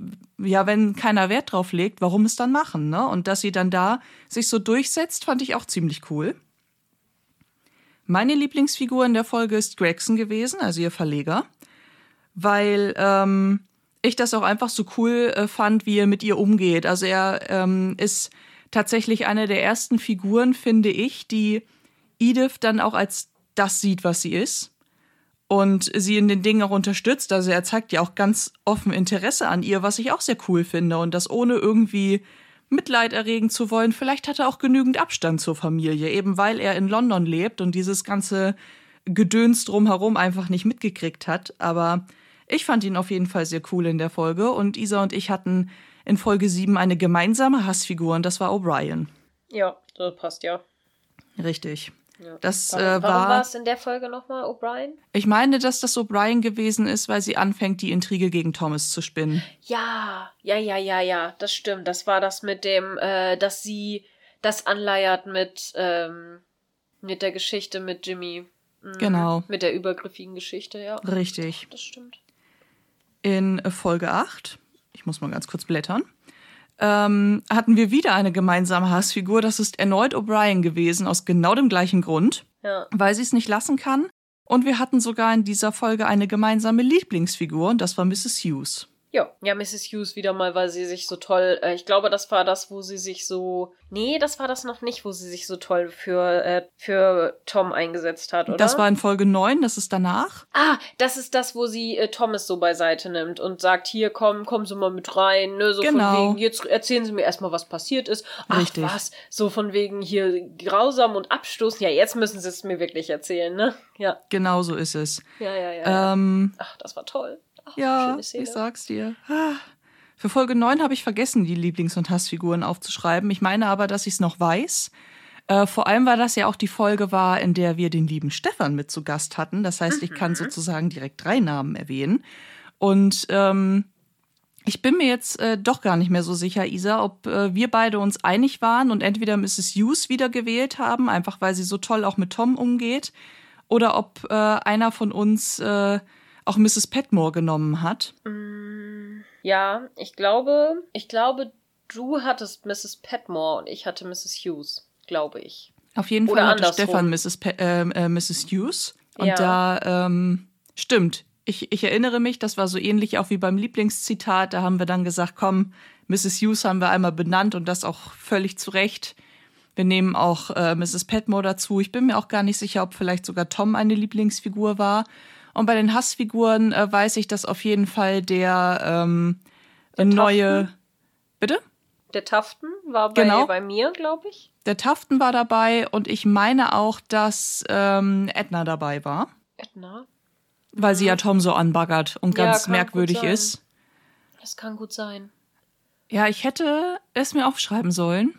ja, wenn keiner Wert drauf legt, warum es dann machen? Ne? Und dass sie dann da sich so durchsetzt, fand ich auch ziemlich cool. Meine Lieblingsfigur in der Folge ist Gregson gewesen, also ihr Verleger, weil ähm, ich das auch einfach so cool äh, fand, wie er mit ihr umgeht. Also er ähm, ist tatsächlich eine der ersten Figuren, finde ich, die Edith dann auch als das sieht, was sie ist und sie in den Dingen auch unterstützt. Also er zeigt ja auch ganz offen Interesse an ihr, was ich auch sehr cool finde und das ohne irgendwie Mitleid erregen zu wollen. Vielleicht hat er auch genügend Abstand zur Familie, eben weil er in London lebt und dieses ganze Gedöns drumherum einfach nicht mitgekriegt hat. Aber ich fand ihn auf jeden Fall sehr cool in der Folge und Isa und ich hatten in Folge 7 eine gemeinsame Hassfigur und das war O'Brien. Ja, das passt ja. Richtig. Ja. Das warum, äh, warum war. war es in der Folge nochmal O'Brien? Ich meine, dass das O'Brien gewesen ist, weil sie anfängt, die Intrige gegen Thomas zu spinnen. Ja, ja, ja, ja, ja, das stimmt. Das war das mit dem, äh, dass sie das anleiert mit, ähm, mit der Geschichte mit Jimmy. Mhm. Genau. Mit der übergriffigen Geschichte, ja. Richtig. Das stimmt. In Folge 8, ich muss mal ganz kurz blättern, ähm, hatten wir wieder eine gemeinsame Hassfigur. Das ist erneut O'Brien gewesen, aus genau dem gleichen Grund, Ja. weil sie es nicht lassen kann. Und wir hatten sogar in dieser Folge eine gemeinsame Lieblingsfigur, und das war Mrs. Hughes. Ja, ja, Mrs. Hughes wieder mal, weil sie sich so toll, äh, ich glaube, das war das, wo sie sich so, nee, das war das noch nicht, wo sie sich so toll für, äh, für Tom eingesetzt hat, oder? Das war in Folge 9, das ist danach. Ah, das ist das, wo sie äh, Thomas so beiseite nimmt und sagt, hier, komm, kommen Sie mal mit rein, ne, so Genau. von wegen, jetzt erzählen Sie mir erstmal, was passiert ist. Ach, Richtig. was, so von wegen hier grausam und abstoßen, ja, jetzt müssen Sie es mir wirklich erzählen, ne? Ja, Genau so ist es. ja, ja, ja. ja. Ähm, Ach, das war toll. Ach, ja, ich sag's dir. Für Folge 9 habe ich vergessen, die Lieblings- und Hassfiguren aufzuschreiben. Ich meine aber, dass ich es noch weiß. Äh, vor allem, weil das ja auch die Folge war, in der wir den lieben Stefan mit zu Gast hatten. Das heißt, ich Mhm. kann sozusagen direkt drei Namen erwähnen. Und ähm, ich bin mir jetzt äh, doch gar nicht mehr so sicher, Isa, ob äh, wir beide uns einig waren und entweder Mrs. Hughes wieder gewählt haben, einfach weil sie so toll auch mit Tom umgeht, oder ob äh, einer von uns äh, auch Mrs. Petmore genommen hat. Mm, Ja, ich glaube, ich glaube, du hattest Mrs. Petmore und ich hatte Mrs. Hughes, glaube ich. Auf jeden Oder Fall hatte andersrum. Stefan Mrs. Pe äh, äh, Mrs. Hughes. Und Ja. da, ähm, stimmt. Ich, ich erinnere mich, das war so ähnlich auch wie beim Lieblingszitat. Da haben wir dann gesagt, komm, Mrs. Hughes haben wir einmal benannt und das auch völlig zu Recht. Wir nehmen auch äh, Mrs. Petmore dazu. Ich bin mir auch gar nicht sicher, ob vielleicht sogar Tom eine Lieblingsfigur war. Und bei den Hassfiguren äh, weiß ich, dass auf jeden Fall der, ähm, neue. Bitte? Der Taften war bei, Genau. bei mir, glaube ich. Der Taften war dabei und ich meine auch, dass ähm, Edna dabei war, Edna. weil sie ja Tom so anbaggert und Ja, ganz kann merkwürdig ist. Das kann gut sein. Ja, ich hätte es mir aufschreiben sollen.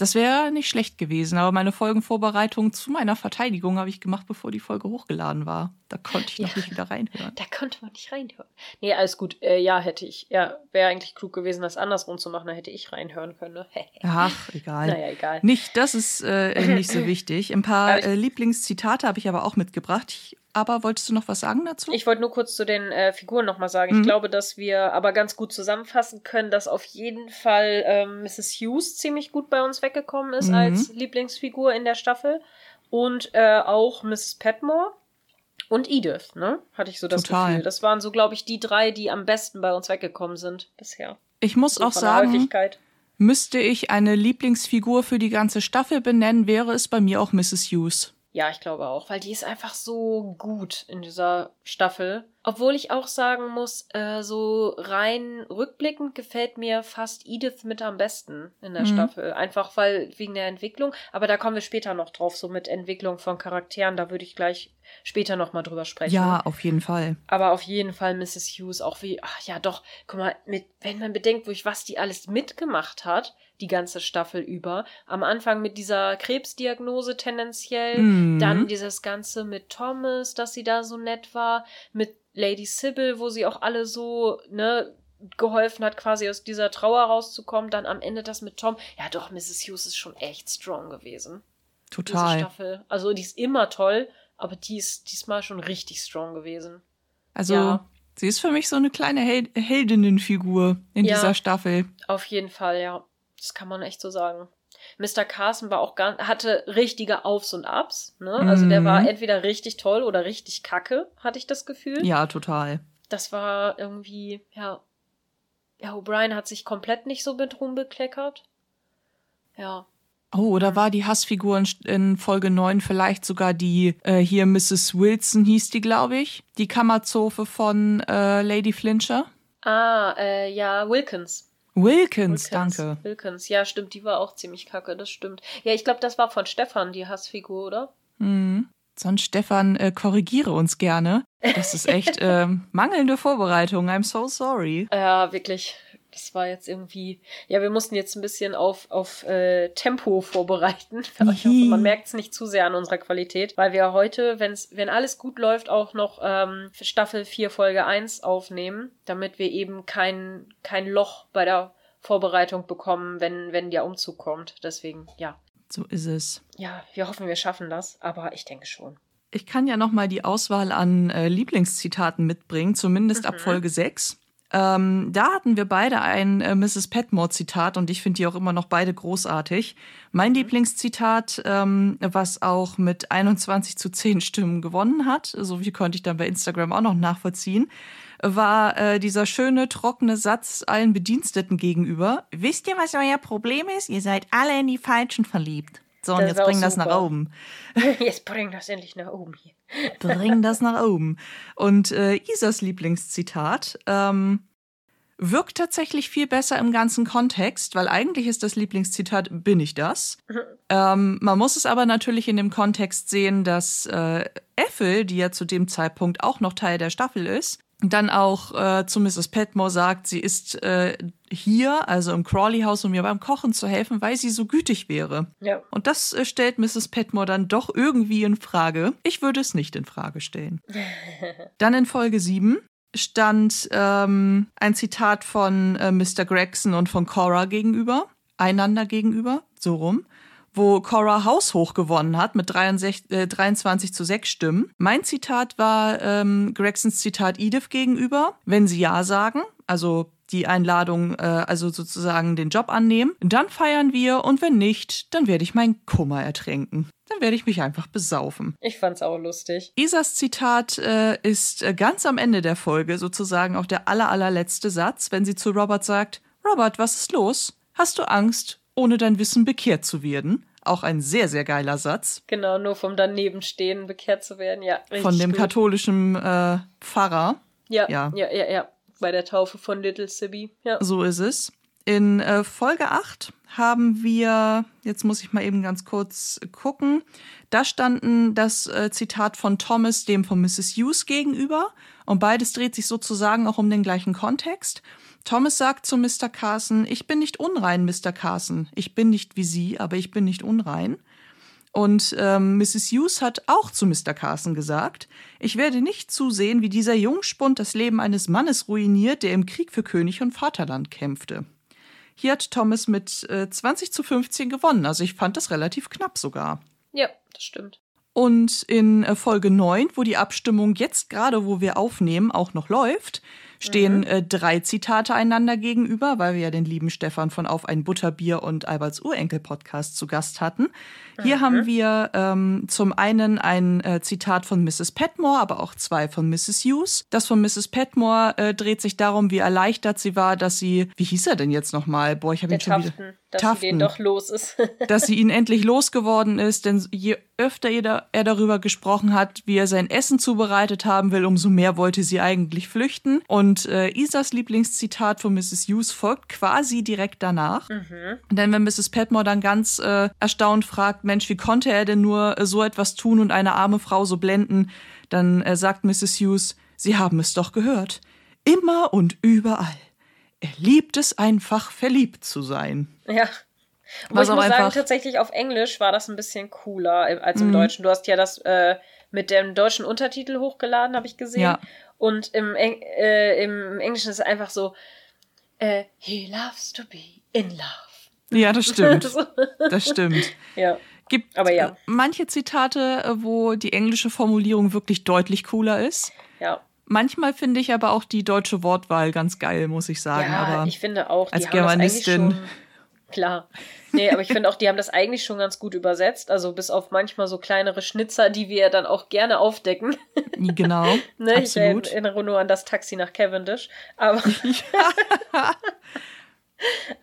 Das wäre nicht schlecht gewesen, aber meine Folgenvorbereitung zu meiner Verteidigung habe ich gemacht, bevor die Folge hochgeladen war. Da konnte ich noch Ja. nicht wieder reinhören. Da konnte man nicht reinhören. Nee, alles gut. Äh, ja, hätte ich. Ja, wäre eigentlich klug gewesen, das andersrum zu machen. Da hätte ich reinhören können. Ne? [laughs] Ach, egal. naja, egal. Nicht, das ist äh, nicht so [clears throat] wichtig. Ein paar äh, Lieblingszitate habe ich aber auch mitgebracht. Ich, aber wolltest du noch was sagen dazu? Ich wollte nur kurz zu den äh, Figuren nochmal sagen. Mhm. Ich glaube, dass wir aber ganz gut zusammenfassen können, dass auf jeden Fall ähm, Mrs. Hughes ziemlich gut bei uns weggekommen ist Mhm. als Lieblingsfigur in der Staffel. Und äh, auch Mrs. Petmore und Edith, ne? Hatte ich so das Total. Gefühl. Das waren so, glaube ich, die drei, die am besten bei uns weggekommen sind bisher. ich muss So auch sagen. Müsste ich eine Lieblingsfigur für die ganze Staffel benennen, wäre es bei mir auch Mrs. Hughes. Ja, ich glaube auch, weil die ist einfach so gut in dieser Staffel. Obwohl ich auch sagen muss, äh, so rein rückblickend gefällt mir fast Edith mit am besten in der mhm. Staffel. Einfach weil wegen der Entwicklung. Aber da kommen wir später noch drauf, so mit Entwicklung von Charakteren. Da würde ich gleich später nochmal drüber sprechen. Ja, auf jeden Fall. Aber auf jeden Fall Mrs. Hughes auch wie, ach ja, doch, guck mal, mit, wenn man bedenkt, durch was die alles mitgemacht hat, die ganze Staffel über. Am Anfang mit dieser Krebsdiagnose tendenziell, mhm. dann dieses Ganze mit Thomas, dass sie da so nett war, mit Lady Sybil, wo sie auch alle so, ne, geholfen hat, quasi aus dieser Trauer rauszukommen. Dann am Ende das mit Tom. Ja, doch, Mrs. Hughes ist schon echt strong gewesen. Total. Diese Staffel. Also, die ist immer toll, aber die ist diesmal schon richtig strong gewesen. Also, ja. sie ist für mich so eine kleine Hel Heldinnenfigur in ja, dieser Staffel. Auf jeden Fall, ja. Das kann man echt so sagen. Mr. Carson war auch gar, hatte richtige Aufs und Abs. Ne? Also der war mhm. entweder richtig toll oder richtig kacke, hatte ich das Gefühl. Ja, total. Das war irgendwie, ja. Ja, O'Brien hat sich komplett nicht so mit Ruhm bekleckert. Ja. Oh, oder war die Hassfigur in, Folge 9 vielleicht sogar die, äh, hier Mrs. Wilson hieß die, glaube ich? Die Kammerzofe von äh, Lady Flincher? Ah, äh, ja, Wilkins. Wilkins, Wilkins, danke. Wilkins, ja, stimmt, die war auch ziemlich kacke, das stimmt. Ja, ich glaube, das war von Stefan, die Hassfigur, oder? Mhm. Sonst, Stefan, äh, korrigiere uns gerne. Das ist echt [laughs] äh, mangelnde Vorbereitung. I'm so sorry. Ja, wirklich. Das war jetzt irgendwie. Ja, wir mussten jetzt ein bisschen auf, auf äh, Tempo vorbereiten. [laughs] Ich hoffe, man merkt es nicht zu sehr an unserer Qualität, weil wir heute, wenn's, wenn alles gut läuft, auch noch ähm, Staffel 4, Folge 1 aufnehmen, damit wir eben kein, kein Loch bei der Vorbereitung bekommen, wenn, wenn der Umzug kommt. Deswegen, ja. So ist es. Ja, wir hoffen, wir schaffen das, aber ich denke schon. Ich kann ja noch mal die Auswahl an äh, Lieblingszitaten mitbringen, zumindest mhm. ab Folge 6. Ähm, da hatten wir beide ein äh, Mrs. Petmore-Zitat und ich finde die auch immer noch beide großartig. Mein mhm. Lieblingszitat, ähm, was auch mit 21 zu 10 Stimmen gewonnen hat, so viel konnte ich dann bei Instagram auch noch nachvollziehen, war äh, dieser schöne, trockene Satz allen Bediensteten gegenüber. Wisst ihr, was euer Problem ist? Ihr seid alle in die Falschen verliebt. So, und jetzt bring das nach oben. [laughs] Jetzt bring das endlich nach oben hier. [laughs] bring das nach oben. Und äh, Isas Lieblingszitat ähm, wirkt tatsächlich viel besser im ganzen Kontext, weil eigentlich ist das Lieblingszitat bin ich das. [laughs] ähm, man muss es aber natürlich in dem Kontext sehen, dass äh, Ethel, die ja zu dem Zeitpunkt auch noch Teil der Staffel ist, dann auch äh, zu Mrs. Petmore sagt, sie ist äh, hier, also im Crawley-Haus, um mir beim Kochen zu helfen, weil sie so gütig wäre. Ja. Und das äh, stellt Mrs. Petmore dann doch irgendwie in Frage. Ich würde es nicht in Frage stellen. [laughs] dann in Folge 7 stand ähm, ein Zitat von äh, Mr. Gregson und von Cora gegenüber, einander gegenüber, so rum wo Cora haushoch gewonnen hat mit 63, äh, 23 zu 6 Stimmen. Mein Zitat war ähm, Gregsons Zitat Edith gegenüber. Wenn sie Ja sagen, also die Einladung, äh, also sozusagen den Job annehmen, dann feiern wir und wenn nicht, dann werde ich meinen Kummer ertränken. Dann werde ich mich einfach besaufen. Ich fand's auch lustig. Isas Zitat äh, ist äh, ganz am Ende der Folge sozusagen auch der aller, allerletzte Satz, wenn sie zu Robert sagt, Robert, was ist los? Hast du Angst? ohne dein Wissen bekehrt zu werden. Auch ein sehr, sehr geiler Satz. Genau, nur vom Danebenstehen bekehrt zu werden, ja. Von dem gut. katholischen äh, Pfarrer. Ja, ja, ja, ja, ja. Bei der Taufe von Little Sibby. Ja. So ist es. In äh, Folge 8 haben wir, jetzt muss ich mal eben ganz kurz gucken, da standen das äh, Zitat von Thomas dem von Mrs. Hughes gegenüber und beides dreht sich sozusagen auch um den gleichen Kontext. Thomas sagt zu Mr. Carson, ich bin nicht unrein, Mr. Carson. Ich bin nicht wie Sie, aber ich bin nicht unrein. Und ähm, Mrs. Hughes hat auch zu Mr. Carson gesagt, ich werde nicht zusehen, wie dieser Jungspund das Leben eines Mannes ruiniert, der im Krieg für König und Vaterland kämpfte. Hier hat Thomas mit äh, 20 zu 15 gewonnen, also ich fand das relativ knapp sogar. Ja, das stimmt. Und in äh, Folge 9, wo die Abstimmung jetzt gerade, wo wir aufnehmen, auch noch läuft, stehen mhm. äh, drei Zitate einander gegenüber, weil wir ja den lieben Stefan von Auf ein Butterbier und Alberts Urenkel-Podcast zu Gast hatten. Hier mhm. haben wir ähm, zum einen ein äh, Zitat von Mrs. Petmore, aber auch zwei von Mrs. Hughes. Das von Mrs. Petmore äh, dreht sich darum, wie erleichtert sie war, dass sie, wie hieß er denn jetzt nochmal? Boah, ich habe ihn schon wieder. Dass Taften, sie den doch los ist. [laughs] dass sie ihn endlich losgeworden ist, denn je öfter er darüber gesprochen hat, wie er sein Essen zubereitet haben will, umso mehr wollte sie eigentlich flüchten. Und äh, Isas Lieblingszitat von Mrs. Hughes folgt quasi direkt danach. Mhm. Denn wenn Mrs. Petmore dann ganz äh, erstaunt fragt, Mensch, wie konnte er denn nur äh, so etwas tun und eine arme Frau so blenden, dann äh, sagt Mrs. Hughes, Sie haben es doch gehört. Immer und überall. Er liebt es einfach, verliebt zu sein. Ja. Aber ich muss sagen, tatsächlich auf Englisch war das ein bisschen cooler als im mhm. Deutschen. Du hast ja das äh, mit dem deutschen Untertitel hochgeladen, habe ich gesehen. Ja. Und im, Eng äh, im Englischen ist es einfach so, äh, he loves to be in love. Ja, das [laughs] stimmt. das stimmt. Ja. Gibt Aber ja. manche Zitate, äh, wo die englische Formulierung wirklich deutlich cooler ist. Ja. Manchmal finde ich aber auch die deutsche Wortwahl ganz geil, muss ich sagen. Ja, aber ich finde auch, die als Germanistin. Schon, klar. Nee, aber ich finde auch, die haben das eigentlich schon ganz gut übersetzt. Also bis auf manchmal so kleinere Schnitzer, die wir dann auch gerne aufdecken. [laughs] Genau. [laughs] ne, absolut. Ich erinnere nur an das Taxi nach Cavendish. Aber. [laughs]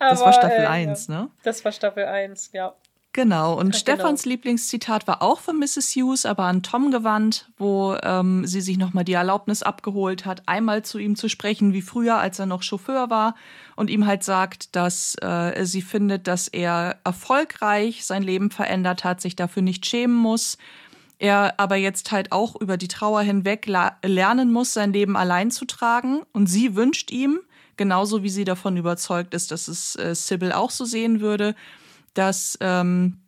das war Staffel äh, 1, ja. ne? Das war Staffel 1, ja. Genau, und ja, Stefans genau. Lieblingszitat war auch von Mrs. Hughes, aber an Tom gewandt, wo ähm, sie sich nochmal die Erlaubnis abgeholt hat, einmal zu ihm zu sprechen, wie früher, als er noch Chauffeur war, und ihm halt sagt, dass äh, sie findet, dass er erfolgreich sein Leben verändert hat, sich dafür nicht schämen muss. Er aber jetzt halt auch über die Trauer hinweg lernen muss, sein Leben allein zu tragen. Und sie wünscht ihm, genauso wie sie davon überzeugt ist, dass es äh, Sybil auch so sehen würde, dass ähm,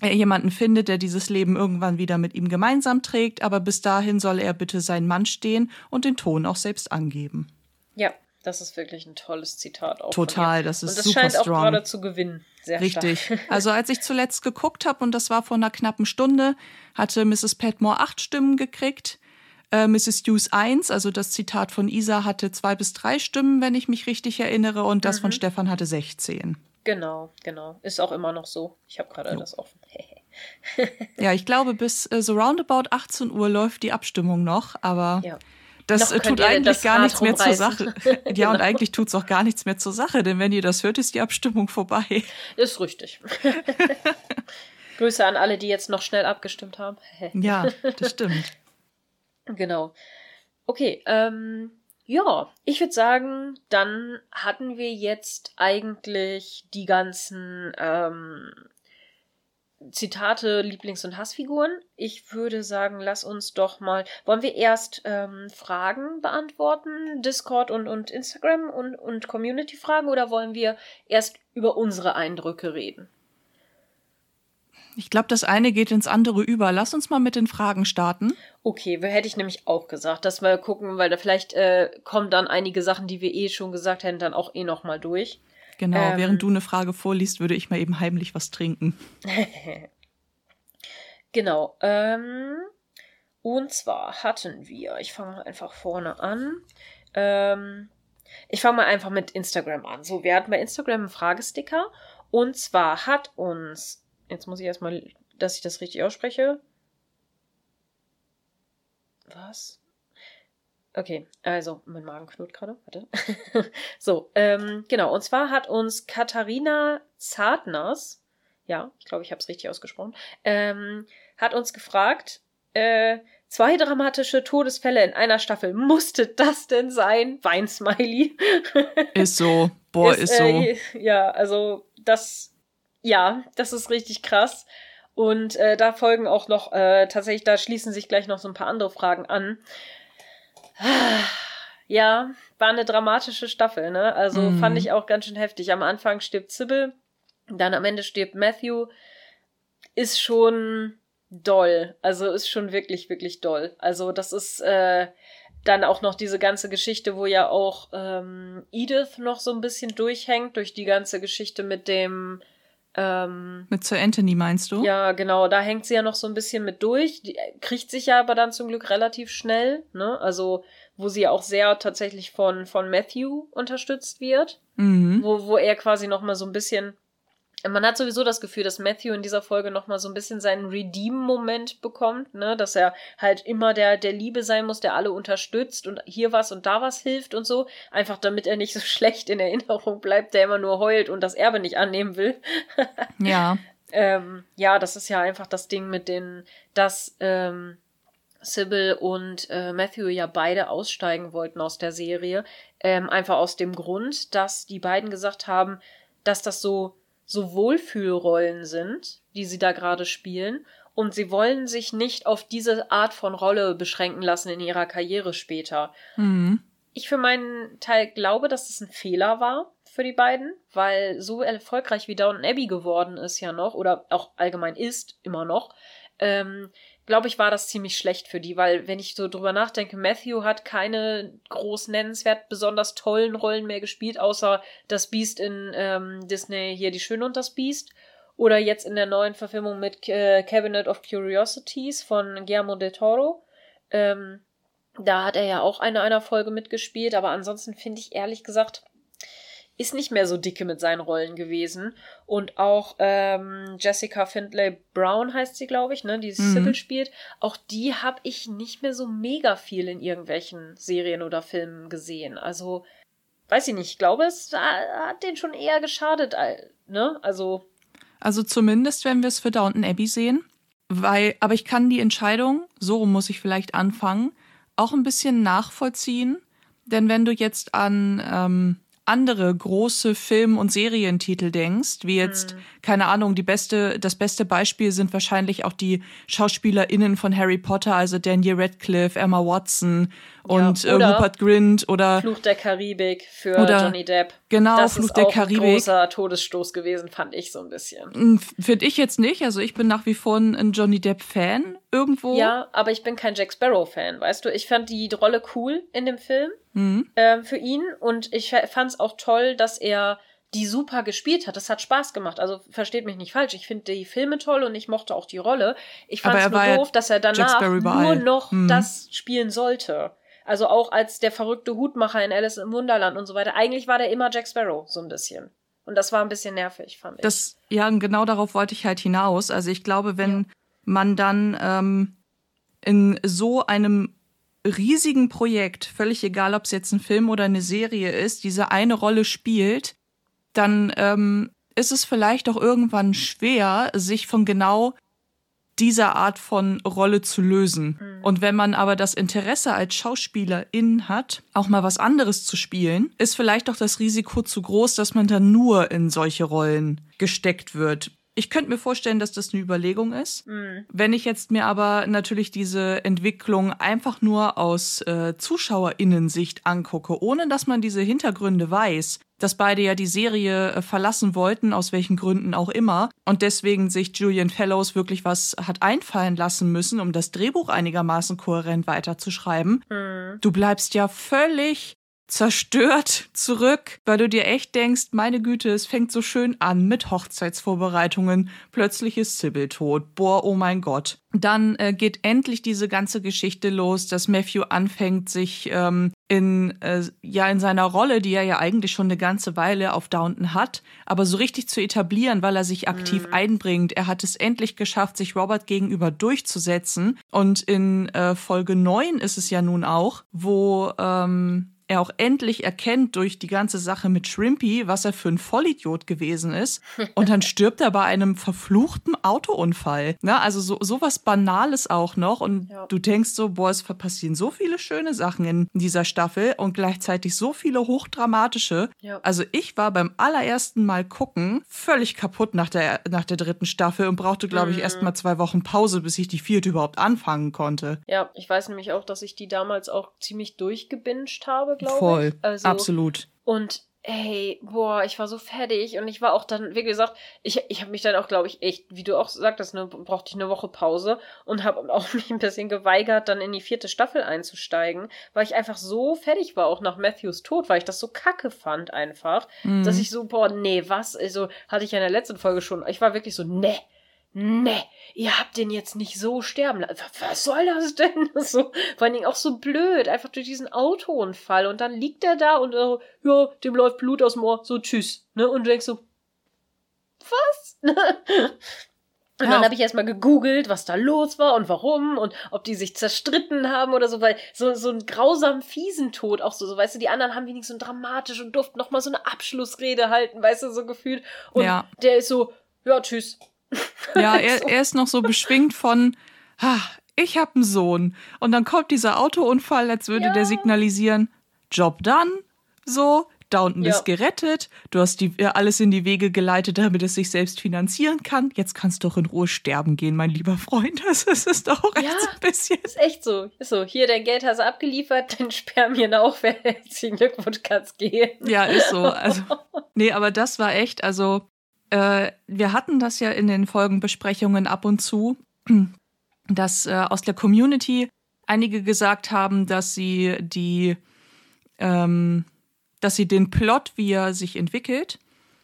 er jemanden findet, der dieses Leben irgendwann wieder mit ihm gemeinsam trägt, aber bis dahin soll er bitte sein Mann stehen und den Ton auch selbst angeben. Ja, das ist wirklich ein tolles Zitat. Auch Total, das ist und das super scheint strong. auch gerade zu gewinnen. Sehr Richtig. Stark. Also als ich zuletzt geguckt habe, und das war vor einer knappen Stunde, hatte Mrs. Petmore acht Stimmen gekriegt. Äh, Mrs. Hughes eins, also das Zitat von Isa, hatte zwei bis drei Stimmen, wenn ich mich richtig erinnere, und das mhm. von Stefan hatte 16. Genau, genau. Ist auch immer noch so. Ich habe gerade das offen. [laughs] ja, ich glaube, bis äh, so roundabout 18 Uhr läuft die Abstimmung noch, aber ja. das äh, tut eigentlich gar nichts mehr zur Sache. [laughs] ja, und eigentlich tut es auch gar nichts mehr zur Sache, denn wenn ihr das hört, ist die Abstimmung vorbei. Ist richtig. [laughs] Grüße an alle, die jetzt noch schnell abgestimmt haben. ja, das stimmt. Genau. Okay, ähm, ja, ich würde sagen, dann hatten wir jetzt eigentlich die ganzen ähm, Zitate, Lieblings- und Hassfiguren. Ich würde sagen, lass uns doch mal. Wollen wir erst ähm, Fragen beantworten? Discord und, und Instagram und, und Community-Fragen oder wollen wir erst über unsere Eindrücke reden? Ich glaube, das eine geht ins andere über. Lass uns mal mit den Fragen starten. Okay, hätte ich nämlich auch gesagt, dass wir gucken, weil da vielleicht äh, kommen dann einige Sachen, die wir eh schon gesagt hätten, dann auch eh noch mal durch. Genau, ähm, während du eine Frage vorliest, würde ich mal eben heimlich was trinken. [laughs] genau. Ähm, und zwar hatten wir, ich fange einfach vorne an. Ähm, ich fange mal einfach mit Instagram an. So, wir hatten bei Instagram einen Fragesticker. Und zwar hat uns Jetzt muss ich erstmal, dass ich das richtig ausspreche. Was? Okay, also mein Magen knurrt gerade. Warte. [laughs] so, ähm, genau. Und zwar hat uns Katharina Zartners, ja, ich glaube, ich habe es richtig ausgesprochen, ähm, hat uns gefragt, äh, zwei dramatische Todesfälle in einer Staffel. Musste das denn sein? Weinsmiley. [laughs] ist so. Boah, ist, ist so. Äh, ja, also das ja, das ist richtig krass. Und äh, da folgen auch noch, äh, tatsächlich, da schließen sich gleich noch so ein paar andere Fragen an. Ja, war eine dramatische Staffel, ne? Also mm. fand ich auch ganz schön heftig. Am Anfang stirbt Sybil, dann am Ende stirbt Matthew. Ist schon doll. Also ist schon wirklich, wirklich doll. Also das ist äh, dann auch noch diese ganze Geschichte, wo ja auch ähm, Edith noch so ein bisschen durchhängt, durch die ganze Geschichte mit dem ähm, mit Sir Anthony meinst du? Ja, genau. Da hängt sie ja noch so ein bisschen mit durch. Die äh, kriegt sich ja aber dann zum Glück relativ schnell. Ne? Also, wo sie ja auch sehr tatsächlich von, von Matthew unterstützt wird. Mhm. Wo, wo er quasi noch mal so ein bisschen man hat sowieso das Gefühl, dass Matthew in dieser Folge nochmal so ein bisschen seinen Redeem-Moment bekommt, ne, dass er halt immer der, der Liebe sein muss, der alle unterstützt und hier was und da was hilft und so. Einfach damit er nicht so [laughs] schlecht in Erinnerung bleibt, der immer nur heult und das Erbe nicht annehmen will. [laughs] ja. Ähm, ja, das ist ja einfach das Ding mit den, dass, ähm, Sybil und äh, Matthew ja beide aussteigen wollten aus der Serie. Ähm, einfach aus dem Grund, dass die beiden gesagt haben, dass das so so Wohlfühlrollen sind, die sie da gerade spielen, und sie wollen sich nicht auf diese Art von Rolle beschränken lassen in ihrer Karriere später. Mhm. Ich für meinen Teil glaube, dass es ein Fehler war für die beiden, weil so erfolgreich wie Downton Abbey geworden ist ja noch, oder auch allgemein ist immer noch, ähm, glaube ich, war das ziemlich schlecht für die, weil wenn ich so drüber nachdenke, Matthew hat keine groß nennenswert besonders tollen Rollen mehr gespielt, außer das Beast in ähm, Disney hier Die Schöne und das Beast. Oder jetzt in der neuen Verfilmung mit äh, Cabinet of Curiosities von Guillermo del Toro. Ähm, da hat er ja auch eine einer Folge mitgespielt, aber ansonsten finde ich ehrlich gesagt, ist nicht mehr so dicke mit seinen Rollen gewesen. Und auch ähm, Jessica Findlay Brown heißt sie, glaube ich, ne, die mhm. Sybil spielt. Auch die habe ich nicht mehr so mega viel in irgendwelchen Serien oder Filmen gesehen. Also, weiß ich nicht, ich glaube, es hat denen schon eher geschadet, ne? Also. Also zumindest, wenn wir es für Downton Abbey sehen. Weil, aber ich kann die Entscheidung, so muss ich vielleicht anfangen, auch ein bisschen nachvollziehen. Denn wenn du jetzt an ähm, andere große Film- und Serientitel denkst, wie jetzt, mhm. Keine Ahnung, die beste, das beste Beispiel sind wahrscheinlich auch die SchauspielerInnen von Harry Potter, also Daniel Radcliffe, Emma Watson und ja, äh, Rupert Grint oder Fluch der Karibik für oder, Johnny Depp. Genau, das Fluch der Karibik. Das ist ein großer Todesstoß gewesen, fand ich so ein bisschen. Finde ich jetzt nicht. Also ich bin nach wie vor ein Johnny Depp-Fan irgendwo. Ja, aber ich bin kein Jack Sparrow-Fan, weißt du. Ich fand die Rolle cool in dem Film mhm. äh, für ihn und ich fand es auch toll, dass er die super gespielt hat. Das hat Spaß gemacht. Also versteht mich nicht falsch. Ich finde die Filme toll und ich mochte auch die Rolle. Ich fand es nur doof, dass er danach nur noch mhm. das spielen sollte. Also auch als der verrückte Hutmacher in Alice im Wunderland und so weiter. Eigentlich war der immer Jack Sparrow, so ein bisschen. Und das war ein bisschen nervig, fand ich. Das, ja, genau darauf wollte ich halt hinaus. Also ich glaube, wenn ja. man dann ähm, in so einem riesigen Projekt, völlig egal, ob es jetzt ein Film oder eine Serie ist, diese eine Rolle spielt, dann ähm, ist es vielleicht auch irgendwann schwer, sich von genau dieser Art von Rolle zu lösen. Mhm. Und wenn man aber das Interesse als Schauspielerin hat, auch mal was anderes zu spielen, ist vielleicht auch das Risiko zu groß, dass man dann nur in solche Rollen gesteckt wird. Ich könnte mir vorstellen, dass das eine Überlegung ist. Mhm. Wenn ich jetzt mir aber natürlich diese Entwicklung einfach nur aus äh, Zuschauerinnensicht angucke, ohne dass man diese Hintergründe weiß, dass beide ja die Serie äh, verlassen wollten, aus welchen Gründen auch immer, und deswegen sich Julian Fellows wirklich was hat einfallen lassen müssen, um das Drehbuch einigermaßen kohärent weiterzuschreiben. Mhm. Du bleibst ja völlig zerstört zurück, weil du dir echt denkst, meine Güte, es fängt so schön an mit Hochzeitsvorbereitungen, plötzlich ist Sybil tot, boah, oh mein Gott. Dann äh, geht endlich diese ganze Geschichte los, dass Matthew anfängt, sich ähm, in äh, ja in seiner Rolle, die er ja eigentlich schon eine ganze Weile auf Downton hat, aber so richtig zu etablieren, weil er sich aktiv mhm. einbringt. Er hat es endlich geschafft, sich Robert gegenüber durchzusetzen. Und in äh, Folge 9 ist es ja nun auch, wo ähm, er auch endlich erkennt durch die ganze Sache mit Shrimpy, was er für ein Vollidiot gewesen ist. [laughs] Und dann stirbt er bei einem verfluchten Autounfall. Na, also so, so was Banales auch noch. Und ja. du denkst so, boah, es passieren so viele schöne Sachen in dieser Staffel und gleichzeitig so viele hochdramatische. Ja. Also ich war beim allerersten Mal gucken völlig kaputt nach der, nach der dritten Staffel und brauchte, glaube ich, mhm. erst mal zwei Wochen Pause, bis ich die vierte überhaupt anfangen konnte. Ja, ich weiß nämlich auch, dass ich die damals auch ziemlich durchgebinged habe glaube Voll, ich. Also, absolut. Und ey, boah, ich war so fertig und ich war auch dann, wie gesagt, ich, ich habe mich dann auch, glaube ich, echt, wie du auch sagtest, ne, brauchte ich eine Woche Pause und habe [laughs] auch mich ein bisschen geweigert, dann in die vierte Staffel einzusteigen, weil ich einfach so fertig war, auch nach Matthews Tod, weil ich das so kacke fand einfach, mhm. dass ich so, boah, nee, was, also hatte ich ja in der letzten Folge schon, ich war wirklich so, nee, ne, ihr habt den jetzt nicht so sterben lassen. Was soll das denn? [laughs] So, vor allen Dingen auch so blöd, einfach durch diesen Autounfall. Und dann liegt er da und äh, ja, dem läuft Blut aus dem Ohr, so tschüss. Ne? Und du denkst so, was? [laughs] Und ja. dann habe ich erstmal gegoogelt, was da los war und warum und ob die sich zerstritten haben oder so, weil so, so ein grausam fiesen Tod auch so, so, weißt du, die anderen haben wenigstens so dramatisch und durften nochmal so eine Abschlussrede halten, weißt du, so gefühlt. Und ja. der ist so, ja, tschüss. Ja, [laughs] er, er ist noch so beschwingt von, ah, ich habe einen Sohn. Und dann kommt dieser Autounfall, als würde ja. der signalisieren, Job done, so, Downton ja. ist gerettet, du hast die, äh, alles in die Wege geleitet, damit es sich selbst finanzieren kann. Jetzt kannst du doch in Ruhe sterben gehen, mein lieber Freund. [laughs] Das ist, ist doch echt ja, so ein bisschen. Ist echt so. Ist so. Hier, dein Geld hast du abgeliefert, dein Spermien auch. [laughs] Herzlichen Glückwunsch, kannst gehen. Ja, ist so. Also, nee, aber das war echt, also, äh, wir hatten das ja in den Folgenbesprechungen ab und zu, [clears throat] dass äh, aus der Community einige gesagt haben, dass sie die, ähm, dass sie den Plot, wie er sich entwickelt,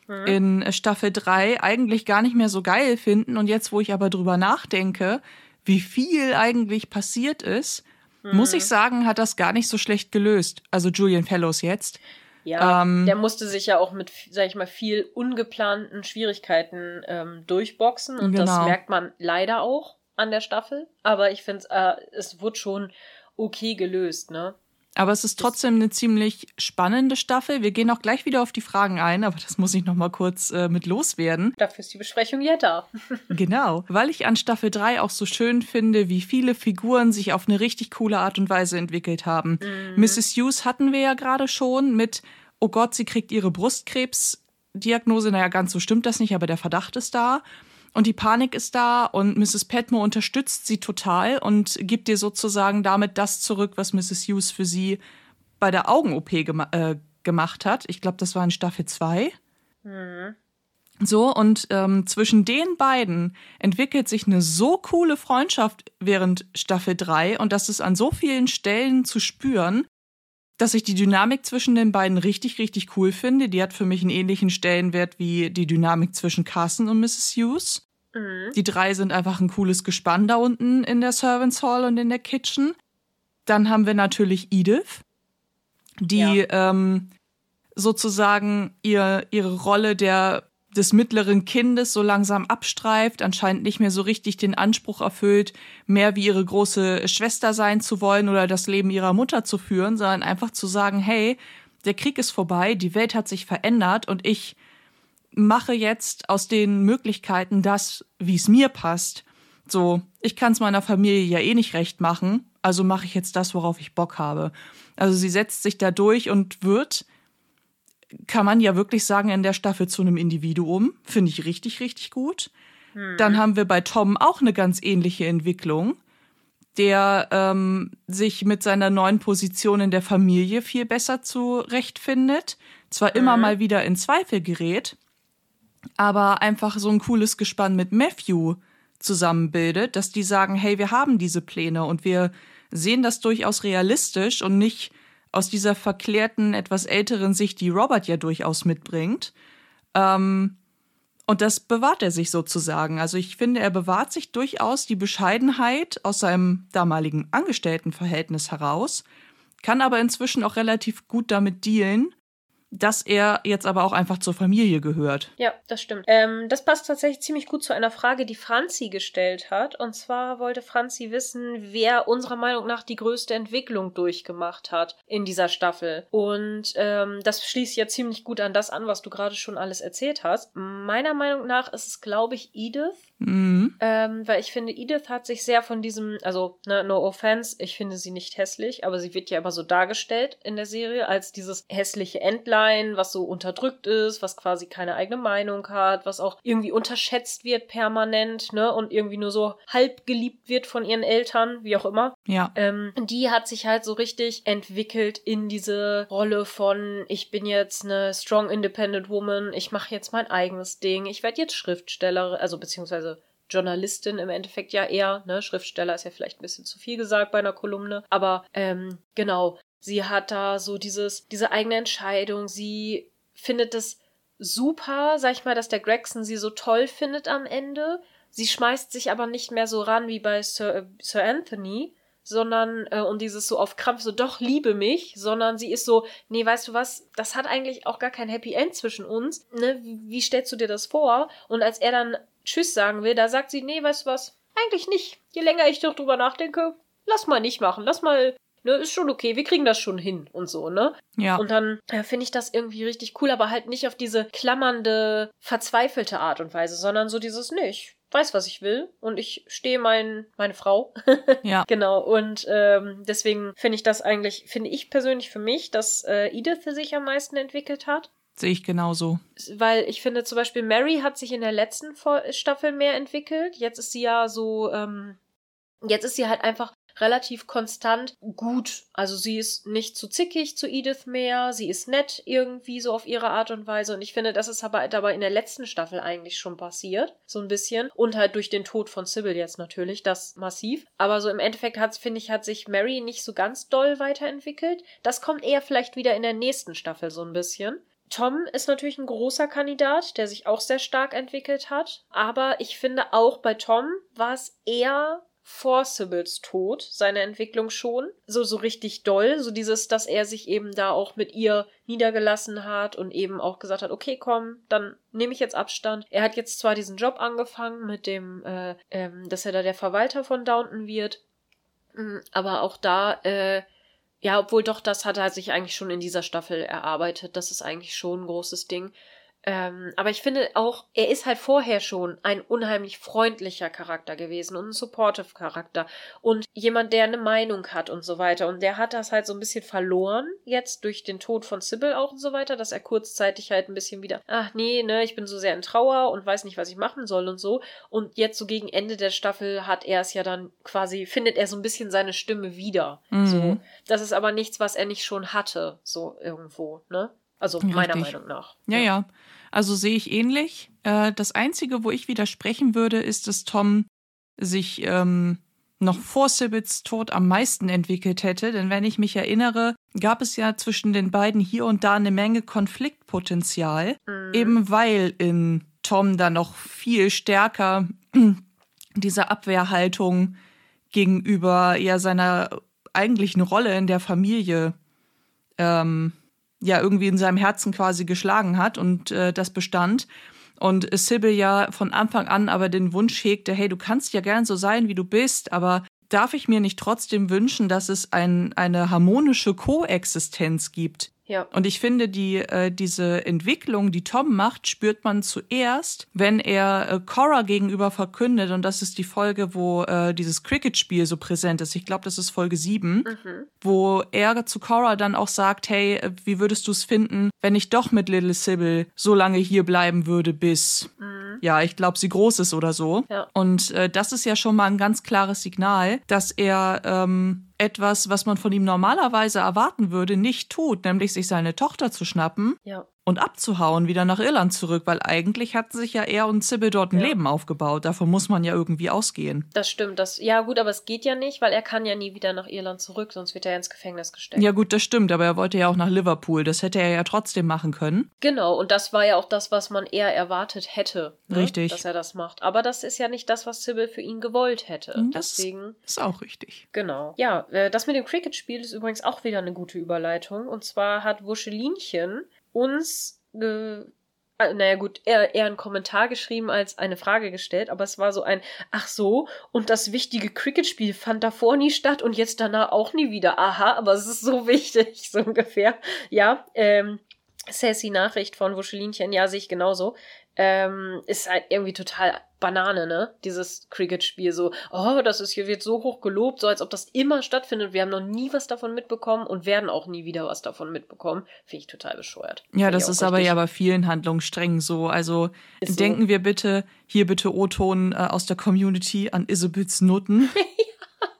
mhm. in Staffel 3 eigentlich gar nicht mehr so geil finden. Und jetzt, wo ich aber drüber nachdenke, wie viel eigentlich passiert ist, mhm. muss ich sagen, hat das gar nicht so schlecht gelöst. Also Julian Fellows jetzt. Ja, ähm, der musste sich ja auch mit, sag ich mal, viel ungeplanten Schwierigkeiten ähm, durchboxen und genau. das merkt man leider auch an der Staffel. Aber ich finde, äh, es wurde schon okay gelöst, ne? Aber es ist trotzdem eine ziemlich spannende Staffel. Wir gehen auch gleich wieder auf die Fragen ein, aber das muss ich noch mal kurz äh, mit loswerden. Dafür ist die Besprechung ja da. [laughs] genau, weil ich an Staffel 3 auch so schön finde, wie viele Figuren sich auf eine richtig coole Art und Weise entwickelt haben. Mhm. Mrs. Hughes hatten wir ja gerade schon mit Oh Gott, sie kriegt ihre Brustkrebsdiagnose. Naja, ganz so stimmt das nicht, aber der Verdacht ist da. Und die Panik ist da und Mrs. Petmore unterstützt sie total und gibt ihr sozusagen damit das zurück, was Mrs. Hughes für sie bei der Augen-OP gema äh, gemacht hat. Ich glaube, das war in Staffel 2. Mhm. So, und ähm, zwischen den beiden entwickelt sich eine so coole Freundschaft während Staffel 3 und das ist an so vielen Stellen zu spüren, dass ich die Dynamik zwischen den beiden richtig, richtig cool finde. Die hat für mich einen ähnlichen Stellenwert wie die Dynamik zwischen Carson und Mrs. Hughes. Mhm. Die drei sind einfach ein cooles Gespann da unten in der Servants Hall und in der Kitchen. Dann haben wir natürlich Edith, die ja. ähm, sozusagen ihr, ihre Rolle der des mittleren Kindes so langsam abstreift, anscheinend nicht mehr so richtig den Anspruch erfüllt, mehr wie ihre große Schwester sein zu wollen oder das Leben ihrer Mutter zu führen, sondern einfach zu sagen, hey, der Krieg ist vorbei, die Welt hat sich verändert und ich mache jetzt aus den Möglichkeiten das, wie es mir passt. So, ich kann es meiner Familie ja eh nicht recht machen, also mache ich jetzt das, worauf ich Bock habe. Also sie setzt sich da durch und wird kann man ja wirklich sagen, in der Staffel zu einem Individuum. Finde ich richtig, richtig gut. Hm. Dann haben wir bei Tom auch eine ganz ähnliche Entwicklung, der ähm, sich mit seiner neuen Position in der Familie viel besser zurechtfindet. Zwar immer hm. mal wieder in Zweifel gerät, aber einfach so ein cooles Gespann mit Matthew zusammenbildet, dass die sagen, hey, wir haben diese Pläne und wir sehen das durchaus realistisch und nicht aus dieser verklärten, etwas älteren Sicht, die Robert ja durchaus mitbringt. Ähm, und das bewahrt er sich sozusagen. Also ich finde, er bewahrt sich durchaus die Bescheidenheit aus seinem damaligen Angestelltenverhältnis heraus, kann aber inzwischen auch relativ gut damit dealen, dass er jetzt aber auch einfach zur Familie gehört. Ja, das stimmt. Ähm, das passt tatsächlich ziemlich gut zu einer Frage, die Franzi gestellt hat. Und zwar wollte Franzi wissen, wer unserer Meinung nach die größte Entwicklung durchgemacht hat in dieser Staffel. Und ähm, das schließt ja ziemlich gut an das an, was du gerade schon alles erzählt hast. Meiner Meinung nach ist es, glaube ich, Edith. Mhm. Ähm, weil ich finde, Edith hat sich sehr von diesem, also ne, no offense, ich finde sie nicht hässlich, aber sie wird ja immer so dargestellt in der Serie als dieses hässliche Entlein, was so unterdrückt ist, was quasi keine eigene Meinung hat, was auch irgendwie unterschätzt wird permanent, ne, und irgendwie nur so halb geliebt wird von ihren Eltern, wie auch immer. Ja. Ähm, die hat sich halt so richtig entwickelt in diese Rolle von, ich bin jetzt eine strong independent woman, ich mache jetzt mein eigenes Ding, ich werde jetzt Schriftstellerin, also beziehungsweise Journalistin im Endeffekt ja eher, ne? Schriftsteller ist ja vielleicht ein bisschen zu viel gesagt bei einer Kolumne, aber ähm, genau, sie hat da so dieses, diese eigene Entscheidung, sie findet es super, sag ich mal, dass der Gregson sie so toll findet am Ende. Sie schmeißt sich aber nicht mehr so ran wie bei Sir, Sir Anthony, sondern äh, und dieses so auf Krampf so doch liebe mich, sondern sie ist so, nee, weißt du was, das hat eigentlich auch gar kein Happy End zwischen uns, ne? Wie, wie stellst du dir das vor? Und als er dann Tschüss sagen will, da sagt sie, nee, weißt du was, eigentlich nicht. Je länger ich doch drüber nachdenke, lass mal nicht machen, lass mal ne, ist schon okay, wir kriegen das schon hin und so, ne? Ja. Und dann äh, finde ich das irgendwie richtig cool, aber halt nicht auf diese klammernde, verzweifelte Art und Weise, sondern so dieses, ne, ich weiß, was ich will und ich stehe mein, meine Frau. [laughs] ja. Genau. Und ähm, deswegen finde ich das eigentlich, finde ich persönlich für mich, dass äh, Edith sich am meisten entwickelt hat. Sehe ich genauso. Weil ich finde zum Beispiel Mary hat sich in der letzten Staffel mehr entwickelt. Jetzt ist sie ja so, ähm, jetzt ist sie halt einfach relativ konstant gut. Also sie ist nicht zu zickig zu Edith mehr, sie ist nett irgendwie so auf ihre Art und Weise. Und ich finde, das ist aber dabei in der letzten Staffel eigentlich schon passiert. So ein bisschen. Und halt durch den Tod von Sybil jetzt natürlich, das massiv. Aber so im Endeffekt hat, finde ich, hat sich Mary nicht so ganz doll weiterentwickelt. Das kommt eher vielleicht wieder in der nächsten Staffel so ein bisschen. Tom ist natürlich ein großer Kandidat, der sich auch sehr stark entwickelt hat. Aber ich finde auch bei Tom war es eher vor Sibyls Tod seine Entwicklung schon. So, so richtig doll. So dieses, dass er sich eben da auch mit ihr niedergelassen hat und eben auch gesagt hat, okay, komm, dann nehme ich jetzt Abstand. Er hat jetzt zwar diesen Job angefangen mit dem, äh, ähm, dass er da der Verwalter von Downton wird. Mm, aber auch da, äh, ja, obwohl doch, das hat er sich eigentlich schon in dieser Staffel erarbeitet. Das ist eigentlich schon ein großes Ding. Ähm, aber ich finde auch, er ist halt vorher schon ein unheimlich freundlicher Charakter gewesen und ein supportive Charakter und jemand, der eine Meinung hat und so weiter. Und der hat das halt so ein bisschen verloren, jetzt durch den Tod von Sybil auch und so weiter, dass er kurzzeitig halt ein bisschen wieder, ach nee, ne, ich bin so sehr in Trauer und weiß nicht, was ich machen soll und so. Und jetzt so gegen Ende der Staffel hat er es ja dann quasi, findet er so ein bisschen seine Stimme wieder. Mhm. So. Das ist aber nichts, was er nicht schon hatte, so irgendwo, ne? Also meiner Richtig. Meinung nach. Ja, ja. ja. Also sehe ich ähnlich. Äh, das Einzige, wo ich widersprechen würde, ist, dass Tom sich ähm, noch vor Sibbits Tod am meisten entwickelt hätte. Denn wenn ich mich erinnere, gab es ja zwischen den beiden hier und da eine Menge Konfliktpotenzial. Mhm. Eben weil in Tom da noch viel stärker [clears throat] diese Abwehrhaltung gegenüber ja seiner eigentlichen Rolle in der Familie ähm, ja irgendwie in seinem Herzen quasi geschlagen hat und äh, das bestand. Und Sybil ja von Anfang an aber den Wunsch hegte, hey, du kannst ja gern so sein, wie du bist, aber darf ich mir nicht trotzdem wünschen, dass es ein, eine harmonische Koexistenz gibt? Ja. Und ich finde, die, äh, diese Entwicklung, die Tom macht, spürt man zuerst, wenn er äh, Cora gegenüber verkündet, und das ist die Folge, wo äh, dieses Cricket-Spiel so präsent ist. Ich glaube, das ist Folge 7, mhm. wo er zu Cora dann auch sagt, hey, äh, wie würdest du es finden, wenn ich doch mit Little Sybil so lange hier bleiben würde, bis, mhm. ja, ich glaube, sie groß ist oder so. Ja. Und äh, das ist ja schon mal ein ganz klares Signal, dass er ähm, etwas, was man von ihm normalerweise erwarten würde, nicht tut, nämlich sich seine Tochter zu schnappen. Ja und abzuhauen, wieder nach Irland zurück, weil eigentlich hatten sich ja er und Sybil dort ein ja. Leben aufgebaut. Davon muss man ja irgendwie ausgehen. Das stimmt. Das, ja, gut, aber es geht ja nicht, weil er kann ja nie wieder nach Irland zurück, sonst wird er ins Gefängnis gesteckt. Ja, gut, das stimmt, aber er wollte ja auch nach Liverpool. Das hätte er ja trotzdem machen können. Genau, und das war ja auch das, was man eher erwartet hätte. Ne? Richtig. Dass er das macht. Aber das ist ja nicht das, was Sybil für ihn gewollt hätte. Das Deswegen. ist auch richtig. Genau. Ja, äh, das mit dem Cricket-Spiel ist übrigens auch wieder eine gute Überleitung. Und zwar hat Wuschelinchen uns äh, naja gut, eher, eher einen Kommentar geschrieben als eine Frage gestellt, aber es war so ein, ach so, und das wichtige Cricket-Spiel fand davor nie statt und jetzt danach auch nie wieder. Aha, aber es ist so [laughs] wichtig, so ungefähr. Ja, ähm, sassy Nachricht von Wuschelinchen, ja, sehe ich genauso. Ähm, ist halt irgendwie total Banane, ne? Dieses Cricket-Spiel so, oh, das ist hier wird so hoch gelobt, so als ob das immer stattfindet. Wir haben noch nie was davon mitbekommen und werden auch nie wieder was davon mitbekommen. Finde ich total bescheuert. Ja, Find das ist aber ja bei vielen Handlungssträngen so. Also ist denken so. wir bitte, hier bitte O-Ton äh, aus der Community an Isabels Noten. [laughs] [laughs]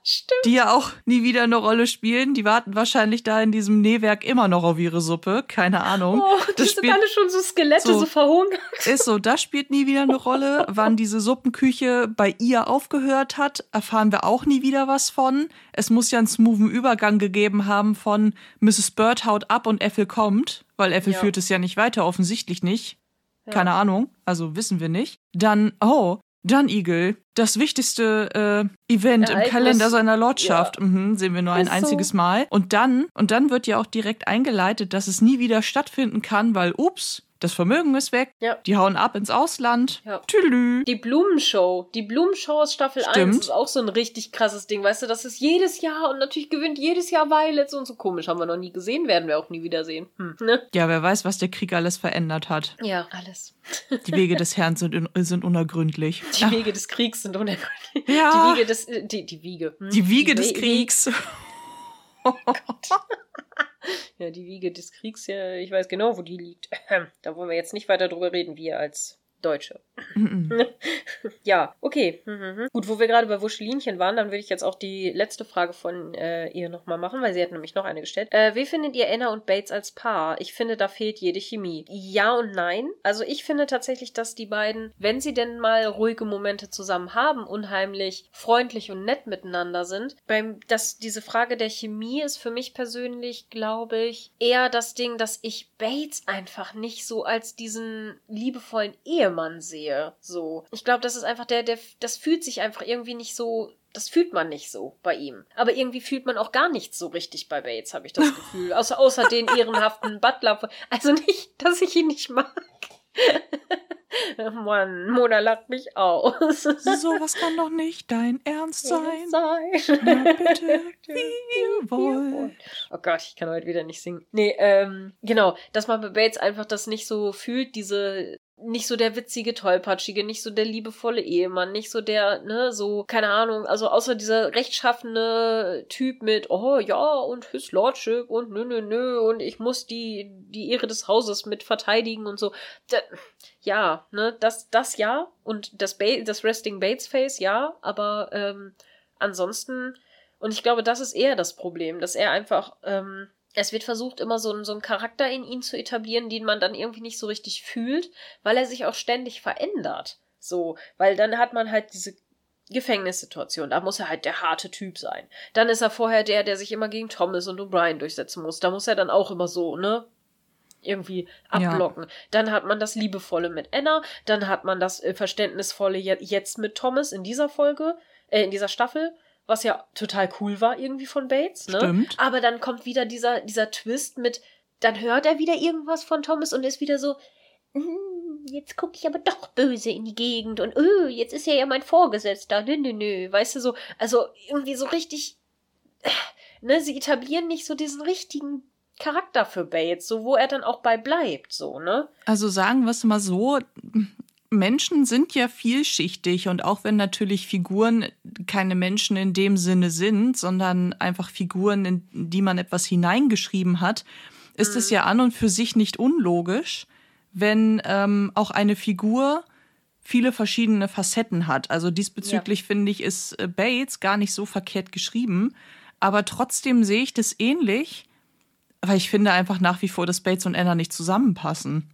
Stimmt. Die ja auch nie wieder eine Rolle spielen. Die warten wahrscheinlich da in diesem Nähwerk immer noch auf ihre Suppe. Keine Ahnung. Oh, die das sind alle schon so Skelette, so, so verhungert. Ist so, das spielt nie wieder eine Rolle. [laughs] Wann diese Suppenküche bei ihr aufgehört hat, erfahren wir auch nie wieder was von. Es muss ja einen smoothen Übergang gegeben haben von Mrs. Bird haut ab und Ethel kommt, weil Ethel ja. führt es ja nicht weiter, offensichtlich nicht. Ja. Keine Ahnung, also wissen wir nicht. Dann, oh, Dann Igel, das wichtigste äh, Event Ereignis. im Kalender seiner Lordschaft. Ja. Mhm, sehen wir nur ein Ist einziges so. Mal. Und dann, und dann wird ja auch direkt eingeleitet, dass es nie wieder stattfinden kann, weil, ups, das Vermögen ist weg. Ja. Die hauen ab ins Ausland. Ja. Tülü. Die Blumenshow. Die Blumenshow aus Staffel Stimmt. 1 ist auch so ein richtig krasses Ding. Weißt du, das ist jedes Jahr und natürlich gewinnt jedes Jahr Violets und so komisch. Haben wir noch nie gesehen, werden wir auch nie wieder sehen. Hm. Ne? Ja, wer weiß, was der Krieg alles verändert hat. Ja, alles. Die Wege des Herrn sind, sind unergründlich. Die Wege des Kriegs sind unergründlich. Ja. Die Wiege des. Äh, die, die Wiege. Hm? Die Wiege die des We Kriegs. Oh Gott. Ja, die Wiege des Kriegs, ja, ich weiß genau, wo die liegt. [clears throat] Da wollen wir jetzt nicht weiter drüber reden, wir als Deutsche. [laughs] ja, okay. Mhm. Gut, wo wir gerade bei Wuschelinchen waren, dann würde ich jetzt auch die letzte Frage von äh, ihr nochmal machen, weil sie hat nämlich noch eine gestellt. Äh, wie findet ihr Anna und Bates als Paar? Ich finde, da fehlt jede Chemie. Ja und nein. Also ich finde tatsächlich, dass die beiden, wenn sie denn mal ruhige Momente zusammen haben, unheimlich freundlich und nett miteinander sind. Beim, das, diese Frage der Chemie ist für mich persönlich, glaube ich, eher das Ding, dass ich Bates einfach nicht so als diesen liebevollen Ehemann Ehemann sehe. So. Ich glaube, das ist einfach der, der, das fühlt sich einfach irgendwie nicht so das fühlt man nicht so bei ihm. Aber irgendwie fühlt man auch gar nichts so richtig bei Bates, habe ich das [laughs] Gefühl. Außer, außer den ehrenhaften Butler. Also nicht, [laughs] dass ich ihn nicht mag. [laughs] Mann, Mona lacht mich aus. so was kann doch nicht dein Ernst sein. sein. Na bitte, wie ihr wollt. Oh Gott, ich kann heute wieder nicht singen. Nee, ähm, genau, dass man bei Bates einfach das nicht so fühlt, diese nicht so der witzige, tollpatschige, nicht so der liebevolle Ehemann, nicht so der, ne, so, keine Ahnung, also außer dieser rechtschaffene Typ mit, oh ja, und His Lordship und nö, nö, nö, und ich muss die, die Ehre des Hauses mit verteidigen und so. Da, ja, ne, das, das ja, und das, ba das Resting Bates Face, ja, aber ähm, ansonsten, und ich glaube, das ist eher das Problem, dass er einfach, ähm, es wird versucht, immer so, so einen Charakter in ihn zu etablieren, den man dann irgendwie nicht so richtig fühlt, weil er sich auch ständig verändert. So, weil dann hat man halt diese Gefängnissituation. Da muss er halt der harte Typ sein. Dann ist er vorher der, der sich immer gegen Thomas und O'Brien durchsetzen muss. Da muss er dann auch immer so, ne? Irgendwie abblocken. Ja. Dann hat man das Liebevolle mit Anna. Dann hat man das äh, Verständnisvolle jetzt mit Thomas in dieser Folge, äh, in dieser Staffel was ja total cool war irgendwie von Bates, ne? Stimmt. Aber dann kommt wieder dieser, dieser Twist mit, dann hört er wieder irgendwas von Thomas und ist wieder so, hm, jetzt gucke ich aber doch böse in die Gegend und öh, jetzt ist er ja mein Vorgesetzter, nö, nö, nö, weißt du so, also irgendwie so richtig, äh, ne, sie etablieren nicht so diesen richtigen Charakter für Bates, so wo er dann auch bei bleibt, so, ne? Also sagen wir es mal so, Menschen sind ja vielschichtig und auch wenn natürlich Figuren keine Menschen in dem Sinne sind, sondern einfach Figuren, in die man etwas hineingeschrieben hat, ist mhm. es ja an und für sich nicht unlogisch, wenn ähm, auch eine Figur viele verschiedene Facetten hat. Also diesbezüglich ja. finde ich, ist äh, Bates gar nicht so verkehrt geschrieben, aber trotzdem sehe ich das ähnlich, weil ich finde einfach nach wie vor, dass Bates und Anna nicht zusammenpassen.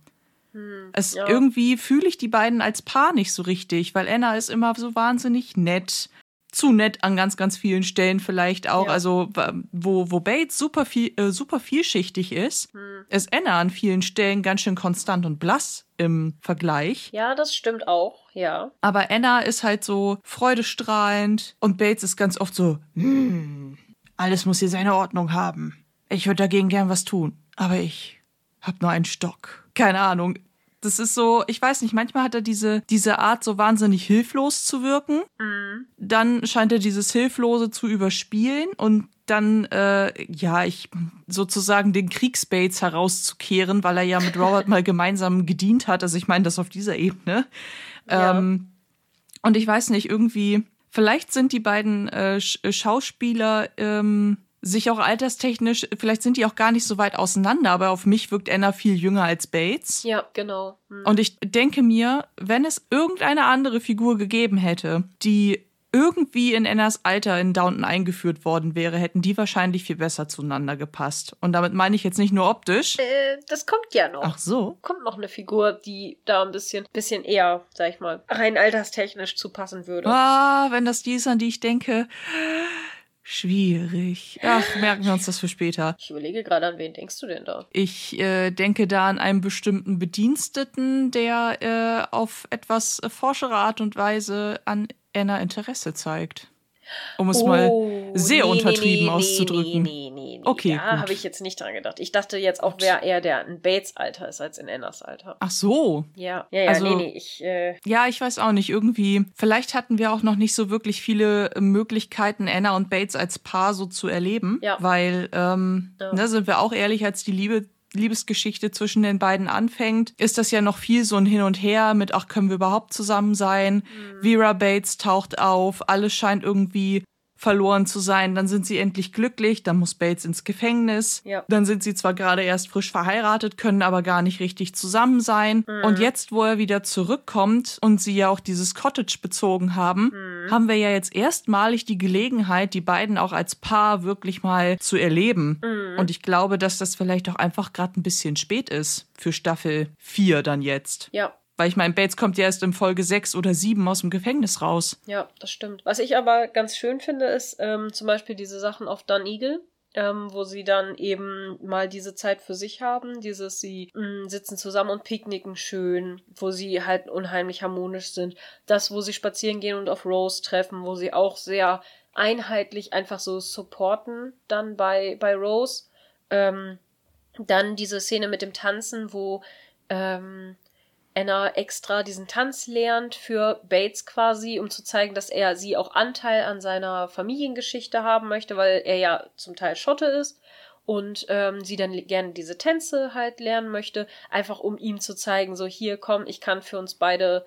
Hm, es ja. irgendwie fühle ich die beiden als Paar nicht so richtig, weil Anna ist immer so wahnsinnig nett. Zu nett an ganz, ganz vielen Stellen vielleicht auch. Ja. Also, wo, wo Bates super, viel, äh, super vielschichtig ist, hm. ist Anna an vielen Stellen ganz schön konstant und blass im Vergleich. Ja, das stimmt auch, ja. Aber Anna ist halt so freudestrahlend und Bates ist ganz oft so, hm, alles muss hier seine Ordnung haben. Ich würde dagegen gern was tun, aber ich hab nur einen Stock keine Ahnung. Das ist so, ich weiß nicht, manchmal hat er diese, diese Art, so wahnsinnig hilflos zu wirken. Mhm. Dann scheint er dieses Hilflose zu überspielen und dann, äh, ja, ich sozusagen den Kriegsbates herauszukehren, weil er ja mit Robert mal gemeinsam gedient hat. Also ich meine das auf dieser Ebene. Ja. Ähm, und ich weiß nicht, irgendwie, vielleicht sind die beiden äh, Schauspieler ähm, sich auch alterstechnisch, vielleicht sind die auch gar nicht so weit auseinander, aber auf mich wirkt Anna viel jünger als Bates. Ja, genau. Hm. Und ich denke mir, wenn es irgendeine andere Figur gegeben hätte, die irgendwie in Annas Alter in Downton eingeführt worden wäre, hätten die wahrscheinlich viel besser zueinander gepasst. Und damit meine ich jetzt nicht nur optisch. Äh, das kommt ja noch. Ach so. Kommt noch eine Figur, die da ein bisschen, bisschen eher, sag ich mal, rein alterstechnisch zu passen würde. Ah, wenn das die ist, an die ich denke Schwierig. Ach, merken wir uns das für später. Ich überlege gerade, an wen denkst du denn da? Ich äh, denke da an einen bestimmten Bediensteten, der äh, auf etwas forschere Art und Weise an Anna Interesse zeigt. Um es oh, mal sehr nee, untertrieben nee, auszudrücken. Nee, nee, nee, Okay. Da habe ich jetzt nicht dran gedacht. Ich dachte jetzt auch, wer eher der in Bates Alter ist als in Annas Alter. Ach so. Ja, ja, ja, also, nee, nee. Ich, äh ja, ich weiß auch nicht. Irgendwie, vielleicht hatten wir auch noch nicht so wirklich viele Möglichkeiten, Anna und Bates als Paar so zu erleben. Ja. Weil, ähm, ja. ne, sind wir auch ehrlich, als die Liebe Liebesgeschichte zwischen den beiden anfängt, ist das ja noch viel so ein Hin und Her mit, ach, können wir überhaupt zusammen sein? Mhm. Vera Bates taucht auf, alles scheint irgendwie verloren zu sein. Dann sind sie endlich glücklich, dann muss Bates ins Gefängnis. Ja. Dann sind sie zwar gerade erst frisch verheiratet, können aber gar nicht richtig zusammen sein. Mhm. Und jetzt, wo er wieder zurückkommt und sie ja auch dieses Cottage bezogen haben, mhm. haben wir ja jetzt erstmalig die Gelegenheit, die beiden auch als Paar wirklich mal zu erleben. Mhm. Und ich glaube, dass das vielleicht auch einfach gerade ein bisschen spät ist für Staffel 4 dann jetzt. Ja, weil ich meine, Bates kommt ja erst in Folge 6 oder 7 aus dem Gefängnis raus. Ja, das stimmt. Was ich aber ganz schön finde, ist ähm, zum Beispiel diese Sachen auf Dun Eagle. Ähm, wo sie dann eben mal diese Zeit für sich haben, dieses sie mh, mm, sitzen zusammen und picknicken schön, wo sie halt unheimlich harmonisch sind. Das, wo sie spazieren gehen und auf Rose treffen, wo sie auch sehr einheitlich einfach so supporten dann bei, bei Rose. Ähm, dann diese Szene mit dem Tanzen, wo ähm, Anna extra diesen Tanz lernt für Bates quasi, um zu zeigen, dass er sie auch Anteil an seiner Familiengeschichte haben möchte, weil er ja zum Teil Schotte ist und ähm, sie dann gerne diese Tänze halt lernen möchte, einfach um ihm zu zeigen, so hier komm, ich kann für uns beide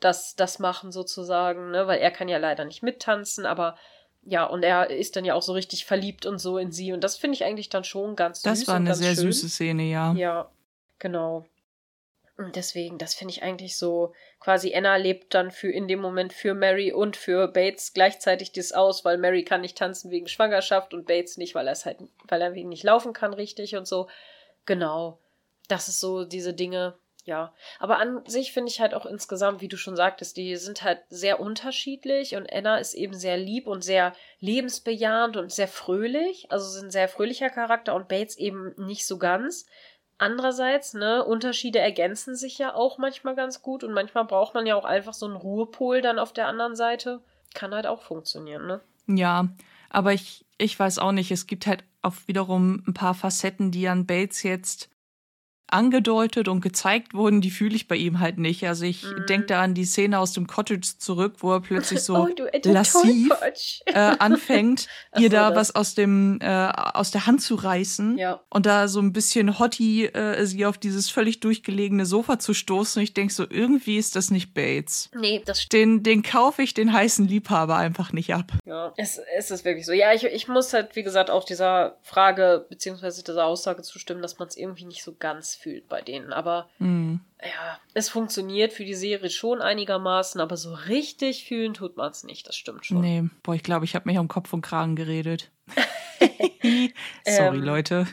das, das machen sozusagen, ne, weil er kann ja leider nicht mittanzen, aber ja, und er ist dann ja auch so richtig verliebt und so in sie und das finde ich eigentlich dann schon ganz das süß. Das war eine sehr schön. süße Szene, ja. Ja, genau. Und deswegen, das finde ich eigentlich so, quasi Anna lebt dann für in dem Moment für Mary und für Bates gleichzeitig das aus, weil Mary kann nicht tanzen wegen Schwangerschaft und Bates nicht, weil er es halt, weil er wegen nicht laufen kann richtig und so. Genau. Das ist so diese Dinge, ja. Aber an sich finde ich halt auch insgesamt, wie du schon sagtest, die sind halt sehr unterschiedlich und Anna ist eben sehr lieb und sehr lebensbejahend und sehr fröhlich. Also sind ein sehr fröhlicher Charakter und Bates eben nicht so ganz. Andererseits, ne, Unterschiede ergänzen sich ja auch manchmal ganz gut und manchmal braucht man ja auch einfach so einen Ruhepol dann auf der anderen Seite. Kann halt auch funktionieren, ne? Ja, aber ich, ich weiß auch nicht, es gibt halt auch wiederum ein paar Facetten, die an Bates jetzt angedeutet und gezeigt wurden, die fühle ich bei ihm halt nicht. Also ich mm. denke da an die Szene aus dem Cottage zurück, wo er plötzlich [laughs] so oh, lassiv äh, anfängt, [laughs] ihr da das. was aus dem äh, aus der Hand zu reißen ja. und da so ein bisschen hotty äh, sie auf dieses völlig durchgelegene Sofa zu stoßen. Und ich denke so, irgendwie ist das nicht Bates. Nee, das stimmt. Den, den kaufe ich den heißen Liebhaber einfach nicht ab. Ja, es, es ist wirklich so. Ja, ich, ich muss halt, wie gesagt, auch dieser Frage beziehungsweise dieser Aussage zustimmen, dass man es irgendwie nicht so ganz fühlt bei denen. Aber mhm. ja, es funktioniert für die Serie schon einigermaßen, aber so richtig fühlen tut man es nicht, das stimmt schon. Nee, boah, ich glaube, ich habe mich um Kopf und Kragen geredet. [laughs] [laughs] Sorry, ähm, Leute.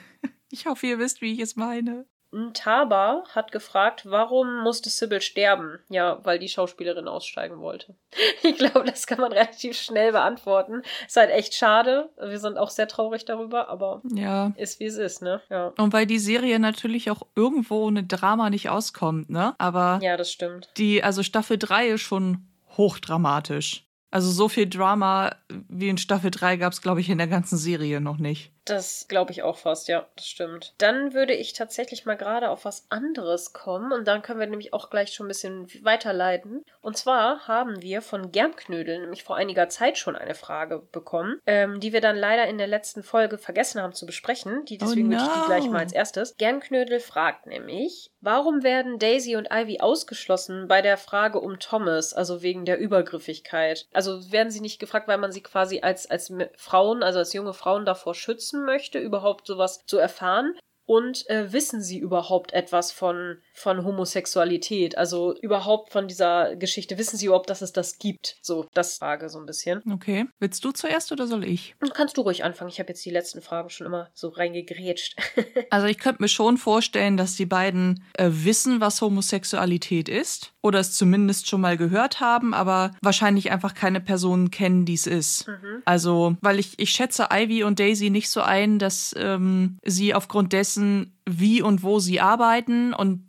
Ich hoffe, ihr wisst, wie ich es meine. Taba hat gefragt, warum musste Sybil sterben? Ja, weil die Schauspielerin aussteigen wollte. [laughs] Ich glaube, das kann man relativ schnell beantworten. Ist halt echt schade. Wir sind auch sehr traurig darüber, aber ja. ist wie es ist, ne? Ja. Und weil die Serie natürlich auch irgendwo ohne Drama nicht auskommt, ne? Aber Ja, das stimmt. Die also Staffel 3 ist schon hochdramatisch. Also so viel Drama wie in Staffel 3 gab es, glaube ich, in der ganzen Serie noch nicht. Das glaube ich auch fast, ja, das stimmt. Dann würde ich tatsächlich mal gerade auf was anderes kommen und dann können wir nämlich auch gleich schon ein bisschen weiterleiten. Und zwar haben wir von Germknödel nämlich vor einiger Zeit schon eine Frage bekommen, ähm, die wir dann leider in der letzten Folge vergessen haben zu besprechen. Die, deswegen oh no. würde ich die gleich mal als erstes. Germknödel fragt nämlich, warum werden Daisy und Ivy ausgeschlossen bei der Frage um Thomas, also wegen der Übergriffigkeit? Also werden sie nicht gefragt, weil man sie quasi als, als Frauen, also als junge Frauen davor schützen nutzen möchte, überhaupt sowas zu erfahren. Und äh, wissen sie überhaupt etwas von, von Homosexualität? Also überhaupt von dieser Geschichte? Wissen sie überhaupt, dass es das gibt? So, das Frage so ein bisschen. Okay. Willst du zuerst oder soll ich? Kannst du ruhig anfangen. Ich habe jetzt die letzten Fragen schon immer so reingegrätscht. [laughs] also ich könnte mir schon vorstellen, dass die beiden äh, wissen, was Homosexualität ist. Oder es zumindest schon mal gehört haben, aber wahrscheinlich einfach keine Personen kennen, die es ist. Mhm. Also, weil ich, ich schätze Ivy und Daisy nicht so ein, dass ähm, sie aufgrund dessen, wie und wo sie arbeiten und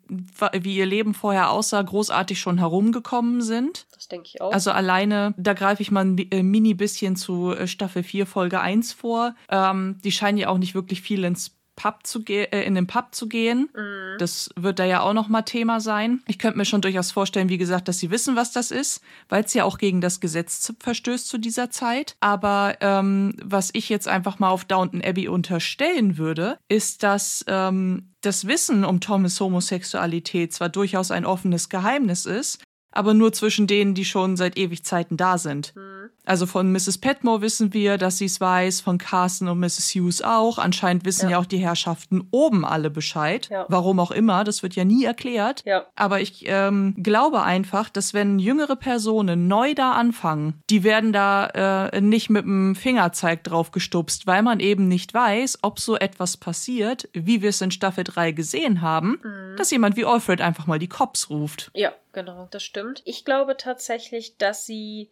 wie ihr Leben vorher aussah, großartig schon herumgekommen sind. Das denke ich auch. Also alleine, da greife ich mal ein äh, mini bisschen zu äh, Staffel 4, Folge 1 vor. Ähm, die scheinen ja auch nicht wirklich viel ins Pub zu äh, in den Pub zu gehen. Mhm. Das wird da ja auch noch mal Thema sein. Ich könnte mir schon durchaus vorstellen, wie gesagt, dass sie wissen, was das ist, weil es ja auch gegen das Gesetz verstößt zu dieser Zeit. Aber ähm, was ich jetzt einfach mal auf Downton Abbey unterstellen würde, ist, dass ähm, das Wissen um Thomas Homosexualität zwar durchaus ein offenes Geheimnis ist, aber nur zwischen denen, die schon seit ewig Zeiten da sind. Mhm. Also von Mrs. Petmore wissen wir, dass sie es weiß, von Carson und Mrs. Hughes auch. Anscheinend wissen ja, ja auch die Herrschaften oben alle Bescheid. Ja. Warum auch immer, das wird ja nie erklärt. Ja. Aber ich ähm, glaube einfach, dass wenn jüngere Personen neu da anfangen, die werden da äh, nicht mit dem Fingerzeig drauf gestupst, weil man eben nicht weiß, ob so etwas passiert, wie wir es in Staffel 3 gesehen haben, mhm. dass jemand wie Alfred einfach mal die Cops ruft. Ja, genau, das stimmt. Ich glaube tatsächlich, dass sie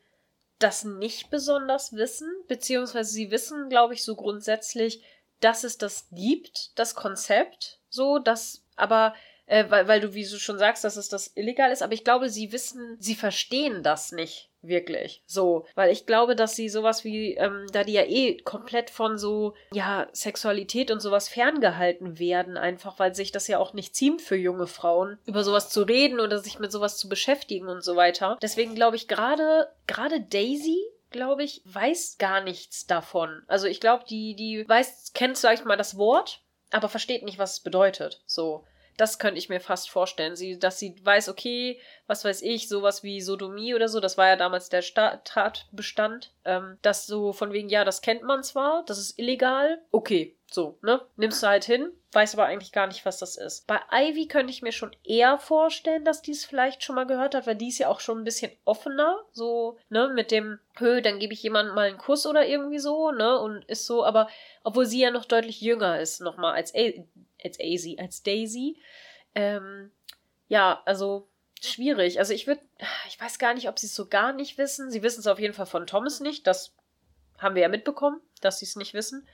das nicht besonders wissen, beziehungsweise sie wissen, glaube ich, so grundsätzlich, dass es das gibt, das Konzept, so, dass, aber, äh, weil, weil du, wie du schon sagst, dass es das illegal ist, aber ich glaube, sie wissen, sie verstehen das nicht Wirklich. So. Weil ich glaube, dass sie sowas wie, ähm, da die ja eh komplett von so, ja, Sexualität und sowas ferngehalten werden, einfach weil sich das ja auch nicht ziemt für junge Frauen, über sowas zu reden oder sich mit sowas zu beschäftigen und so weiter. Deswegen glaube ich, gerade, gerade Daisy glaube ich, weiß gar nichts davon. Also ich glaube, die, die weiß, kennt, sag ich mal, das Wort, aber versteht nicht, was es bedeutet. So. Das könnte ich mir fast vorstellen. Sie, dass sie weiß, okay, was weiß ich, sowas wie Sodomie oder so, das war ja damals der Sta Tatbestand. Ähm, das so von wegen, ja, das kennt man zwar, das ist illegal, okay, so, ne? Nimmst du halt hin, weiß aber eigentlich gar nicht, was das ist. Bei Ivy könnte ich mir schon eher vorstellen, dass die es vielleicht schon mal gehört hat, weil die ist ja auch schon ein bisschen offener, so, ne, mit dem, hö, dann gebe ich jemandem mal einen Kuss oder irgendwie so, ne, und ist so, aber obwohl sie ja noch deutlich jünger ist, nochmal als A als Daisy, als Daisy. Ähm, ja, also schwierig. Also ich würde, ich weiß gar nicht, ob sie es so gar nicht wissen. Sie wissen es auf jeden Fall von Thomas nicht. Das haben wir ja mitbekommen, dass sie es nicht wissen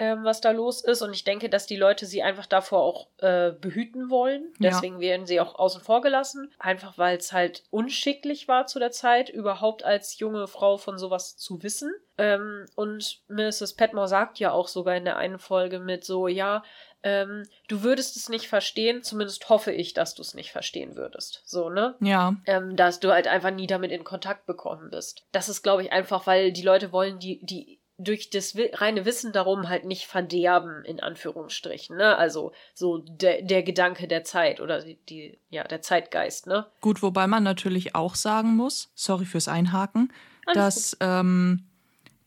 ähm, was da los ist. Und ich denke, dass die Leute sie einfach davor auch äh, behüten wollen. Deswegen ja. werden sie auch außen vor gelassen. Einfach weil es halt unschicklich war zu der Zeit, überhaupt als junge Frau von sowas zu wissen. Ähm, und Mrs. Petmore sagt ja auch sogar in der einen Folge mit so, ja, ähm, du würdest es nicht verstehen, zumindest hoffe ich, dass du es nicht verstehen würdest. So, ne? Ja. Ähm, dass du halt einfach nie damit in Kontakt bekommen bist. Das ist, glaube ich, einfach, weil die Leute wollen die, die durch das reine Wissen darum halt nicht verderben, in Anführungsstrichen, ne? Also so der, der Gedanke der Zeit oder die, die, ja, der Zeitgeist, ne? Gut, wobei man natürlich auch sagen muss, sorry fürs Einhaken, Alles dass ähm,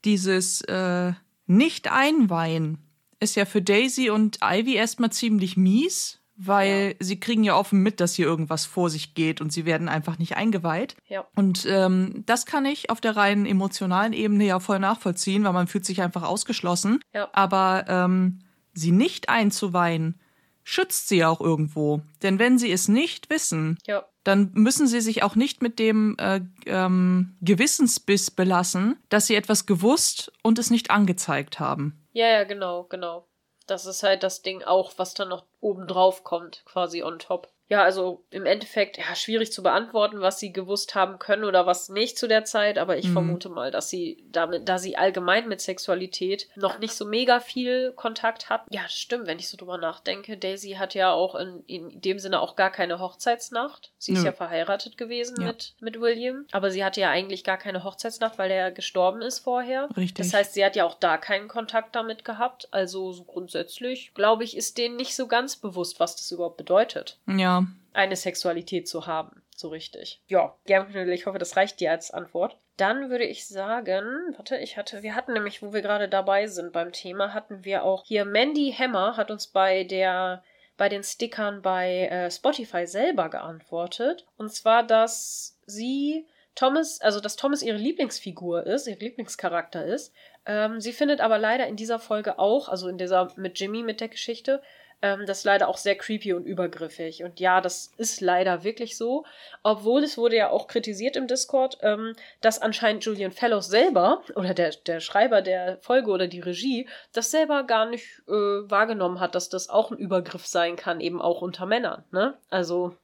dieses äh, Nicht-Einweihen ist ja für Daisy und Ivy erstmal ziemlich mies, weil sie kriegen ja offen mit, dass hier irgendwas vor sich geht und sie werden einfach nicht eingeweiht. Ja. Und ähm, das kann ich auf der rein emotionalen Ebene ja voll nachvollziehen, weil man fühlt sich einfach ausgeschlossen. Ja. Aber ähm, sie nicht einzuweihen, schützt sie auch irgendwo. Denn wenn sie es nicht wissen, ja. dann müssen sie sich auch nicht mit dem äh, ähm, Gewissensbiss belassen, dass sie etwas gewusst und es nicht angezeigt haben. Ja, ja, genau, genau. Das ist halt das Ding auch, was dann noch oben drauf kommt, quasi on top. Ja, also im Endeffekt, ja, schwierig zu beantworten, was sie gewusst haben können oder was nicht zu der Zeit, aber ich mhm. vermute mal, dass sie damit, da sie allgemein mit Sexualität noch nicht so mega viel Kontakt hat. Ja, das stimmt, wenn ich so drüber nachdenke. Daisy hat ja auch in, in dem Sinne auch gar keine Hochzeitsnacht. Sie ist Nö. ja verheiratet gewesen ja. Mit, mit William, aber sie hatte ja eigentlich gar keine Hochzeitsnacht, weil er gestorben ist vorher. Richtig. Das heißt, sie hat ja auch da keinen Kontakt damit gehabt. Also so grundsätzlich, glaube ich, ist denen nicht so ganz bewusst, was das überhaupt bedeutet. Ja, eine Sexualität zu haben. So richtig. Ja, gerne, ich hoffe, das reicht dir als Antwort. Dann würde ich sagen, warte, ich hatte, wir hatten nämlich, wo wir gerade dabei sind beim Thema, hatten wir auch hier Mandy Hammer hat uns bei der bei den Stickern bei äh, Spotify selber geantwortet. Und zwar, dass sie Thomas, also dass Thomas ihre Lieblingsfigur ist, ihr Lieblingscharakter ist. Ähm, sie findet aber leider in dieser Folge auch, also in dieser mit Jimmy mit der Geschichte, Ähm, das ist leider auch sehr creepy und übergriffig. Und ja, das ist leider wirklich so. Obwohl es wurde ja auch kritisiert im Discord, ähm, dass anscheinend Julian Fellows selber oder der, der Schreiber der Folge oder die Regie das selber gar nicht äh, wahrgenommen hat, dass das auch ein Übergriff sein kann, eben auch unter Männern. Ne? Also,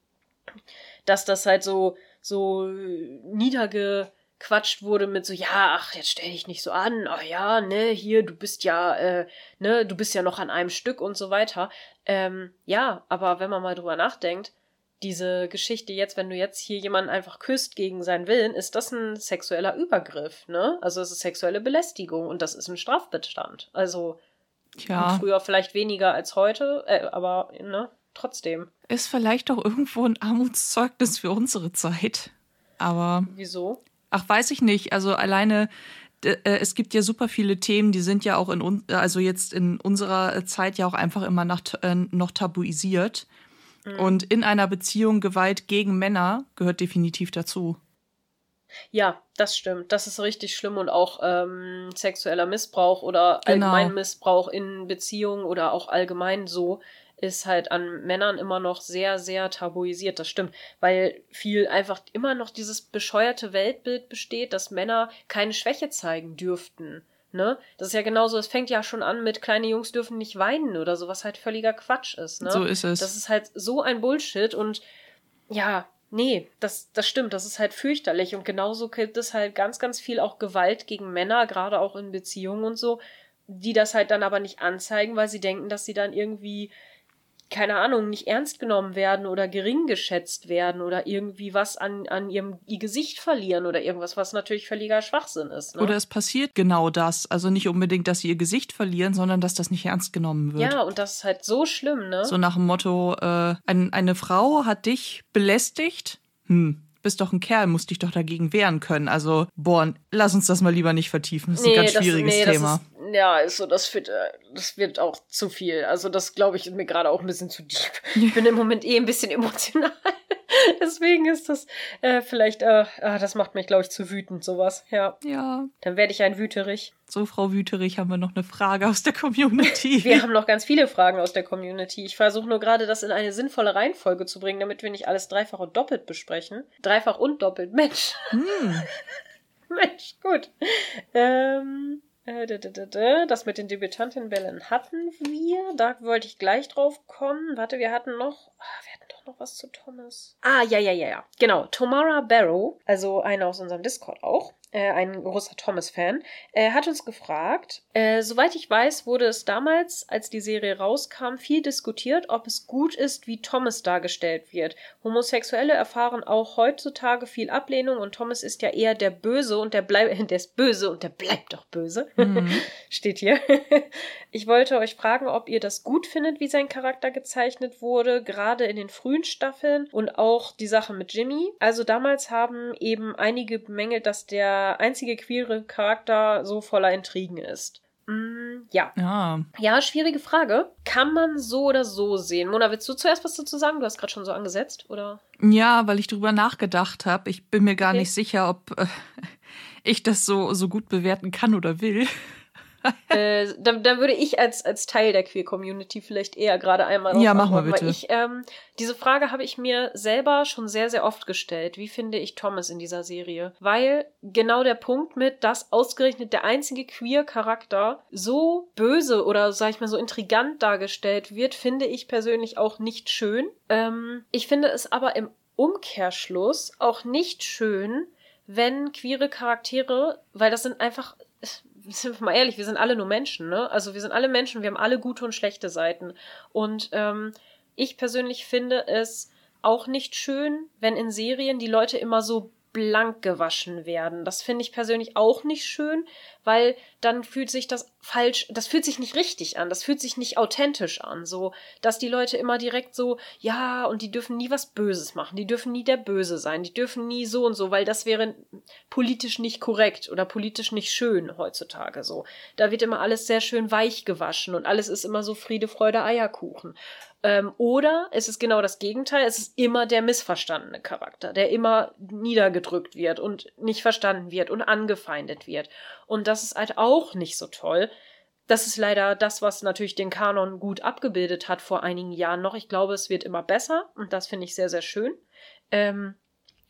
dass das halt so, so niederge gequatscht wurde mit so, ja, ach, jetzt stell dich nicht so an, ach ja, ne, hier, du bist ja, äh, ne, du bist ja noch an einem Stück und so weiter. Ähm, ja, aber wenn man mal drüber nachdenkt, diese Geschichte jetzt, wenn du jetzt hier jemanden einfach küsst gegen seinen Willen, ist das ein sexueller Übergriff, ne? Also es ist sexuelle Belästigung und das ist ein Strafbestand. Also ja. früher vielleicht weniger als heute, äh, aber ne, trotzdem. Ist vielleicht auch irgendwo ein Armutszeugnis für unsere Zeit. Aber. Wieso? Ach, weiß ich nicht. Also alleine, äh, es gibt ja super viele Themen, die sind ja auch in also jetzt in unserer Zeit ja auch einfach immer noch, äh, noch tabuisiert. Mhm. Und in einer Beziehung Gewalt gegen Männer gehört definitiv dazu. Ja, das stimmt. Das ist richtig schlimm und auch ähm, sexueller Missbrauch oder genau. allgemein Missbrauch in Beziehungen oder auch allgemein so ist halt an Männern immer noch sehr, sehr tabuisiert. Das stimmt, weil viel einfach immer noch dieses bescheuerte Weltbild besteht, dass Männer keine Schwäche zeigen dürften. Ne? Das ist ja genauso, es fängt ja schon an mit kleine Jungs dürfen nicht weinen oder so, was halt völliger Quatsch ist. Ne? So ist es. Das ist halt so ein Bullshit und ja, nee, das, das stimmt, das ist halt fürchterlich und genauso gibt es halt ganz, ganz viel auch Gewalt gegen Männer, gerade auch in Beziehungen und so, die das halt dann aber nicht anzeigen, weil sie denken, dass sie dann irgendwie keine Ahnung, nicht ernst genommen werden oder gering geschätzt werden oder irgendwie was an, an ihrem ihr Gesicht verlieren oder irgendwas, was natürlich völliger Schwachsinn ist. Ne? Oder es passiert genau das. Also nicht unbedingt, dass sie ihr Gesicht verlieren, sondern dass das nicht ernst genommen wird. Ja, und das ist halt so schlimm, ne? So nach dem Motto, äh, ein, eine Frau hat dich belästigt. Hm, bist doch ein Kerl, musst dich doch dagegen wehren können. Also, boah, lass uns das mal lieber nicht vertiefen. Das ist nee, ein ganz schwieriges das, nee, Thema. Ist, ja, also das wird, äh, das wird auch zu viel. Also das glaube ich ist mir gerade auch ein bisschen zu deep. Ich bin im Moment eh ein bisschen emotional. [laughs] Deswegen ist das äh, vielleicht, äh, ah, das macht mich, glaube ich, zu wütend, sowas. Ja. Ja. Dann werde ich ein Wüterich. So, Frau Wüterich, haben wir noch eine Frage aus der Community. [laughs] wir haben noch ganz viele Fragen aus der Community. Ich versuche nur gerade, das in eine sinnvolle Reihenfolge zu bringen, damit wir nicht alles dreifach und doppelt besprechen. Dreifach und doppelt. Mensch. Hm. [laughs] Mensch, gut. Ähm. Äh, das mit den Debütantenbällen hatten wir. Da wollte ich gleich drauf kommen. Warte, wir hatten noch. Ah, wir hatten noch was zu Thomas. Ah, ja, ja, ja, ja. Genau. Tomara Barrow, also eine aus unserem Discord auch äh, ein großer Thomas-Fan, äh, hat uns gefragt, äh, soweit ich weiß, wurde es damals, als die Serie rauskam, viel diskutiert, ob es gut ist, wie Thomas dargestellt wird. Homosexuelle erfahren auch heutzutage viel Ablehnung und Thomas ist ja eher der Böse und der bleibt, [laughs] der ist böse und der bleibt doch böse. Mhm. [laughs] Steht hier. [laughs] ich wollte euch fragen, ob ihr das gut findet, wie sein Charakter gezeichnet wurde, gerade in den frühen Staffeln und auch die Sache mit Jimmy. Also damals haben eben einige bemängelt, dass der einzige queere Charakter so voller Intrigen ist. Mm, ja. ja. Ja, schwierige Frage. Kann man so oder so sehen? Mona, willst du zuerst was dazu sagen? Du hast gerade schon so angesetzt, oder? Ja, weil ich drüber nachgedacht habe. Ich bin mir gar okay. nicht sicher, ob äh, [laughs] ich das so, so gut bewerten kann oder will [laughs] äh, dann, dann würde ich als, als Teil der Queer-Community vielleicht eher gerade einmal Ja, mach mal bitte. ich, ähm, diese Frage habe ich mir selber schon sehr, sehr oft gestellt. Wie finde ich Thomas in dieser Serie? Weil genau der Punkt mit, dass ausgerechnet der einzige Queer-Charakter so böse oder, sag ich mal, so intrigant dargestellt wird, finde ich persönlich auch nicht schön. Ähm, ich finde es aber im Umkehrschluss auch nicht schön, wenn queere Charaktere, weil das sind einfach sind wir mal ehrlich, wir sind alle nur Menschen, ne? Also wir sind alle Menschen, wir haben alle gute und schlechte Seiten. Und ähm, ich persönlich finde es auch nicht schön, wenn in Serien die Leute immer so blank gewaschen werden. Das finde ich persönlich auch nicht schön, weil dann fühlt sich das falsch, das fühlt sich nicht richtig an, das fühlt sich nicht authentisch an, so, dass die Leute immer direkt so, ja, und die dürfen nie was Böses machen, die dürfen nie der Böse sein, die dürfen nie so und so, weil das wäre politisch nicht korrekt oder politisch nicht schön heutzutage so. Da wird immer alles sehr schön weich gewaschen und alles ist immer so Friede, Freude, Eierkuchen. Ähm, oder es ist genau das Gegenteil, es ist immer der missverstandene Charakter, der immer niedergedrückt wird und nicht verstanden wird und angefeindet wird. Und das ist halt auch nicht so toll. das ist leider das, was natürlich den Kanon gut abgebildet hat vor einigen Jahren noch. Ich glaube, es wird immer besser und das finde ich sehr, sehr schön. Ähm,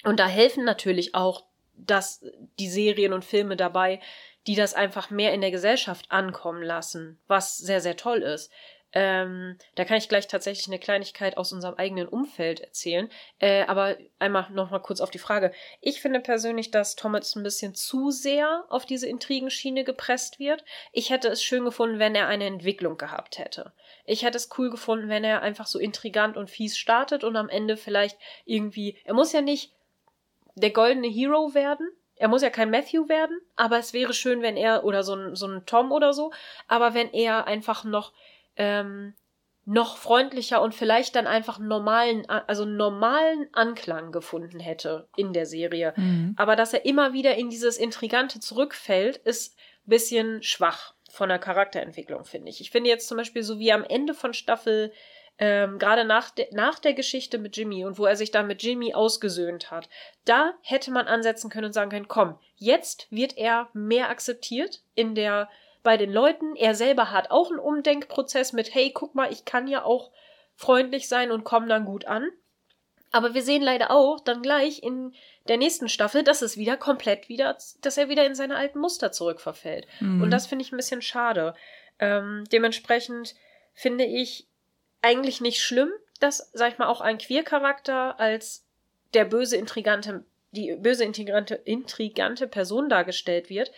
und da helfen natürlich auch dass die Serien und Filme dabei, die das einfach mehr in der Gesellschaft ankommen lassen, was sehr, sehr toll ist. Ähm, da kann ich gleich tatsächlich eine Kleinigkeit aus unserem eigenen Umfeld erzählen. Äh, aber einmal noch mal kurz auf die Frage. Ich finde persönlich, dass Thomas ein bisschen zu sehr auf diese Intrigenschiene gepresst wird. Ich hätte es schön gefunden, wenn er eine Entwicklung gehabt hätte. Ich hätte es cool gefunden, wenn er einfach so intrigant und fies startet und am Ende vielleicht irgendwie, er muss ja nicht der goldene Hero werden, er muss ja kein Matthew werden, aber es wäre schön, wenn er, oder so ein, so ein Tom oder so, aber wenn er einfach noch ähm, noch freundlicher und vielleicht dann einfach normalen, also normalen Anklang gefunden hätte in der Serie. Mhm. Aber dass er immer wieder in dieses Intrigante zurückfällt, ist ein bisschen schwach von der Charakterentwicklung, finde ich. Ich finde jetzt zum Beispiel so wie am Ende von Staffel ähm, gerade nach, de nach der Geschichte mit Jimmy und wo er sich dann mit Jimmy ausgesöhnt hat, da hätte man ansetzen können und sagen können, komm, jetzt wird er mehr akzeptiert in der bei den Leuten. Er selber hat auch einen Umdenkprozess mit, hey, guck mal, ich kann ja auch freundlich sein und komme dann gut an. Aber wir sehen leider auch dann gleich in der nächsten Staffel, dass es wieder komplett wieder, dass er wieder in seine alten Muster zurückverfällt. Mhm. Und das finde ich ein bisschen schade. Ähm, dementsprechend finde ich eigentlich nicht schlimm, dass, sag ich mal, auch ein Queer-Charakter als der böse intrigante, die böse intrigante, intrigante Person dargestellt wird.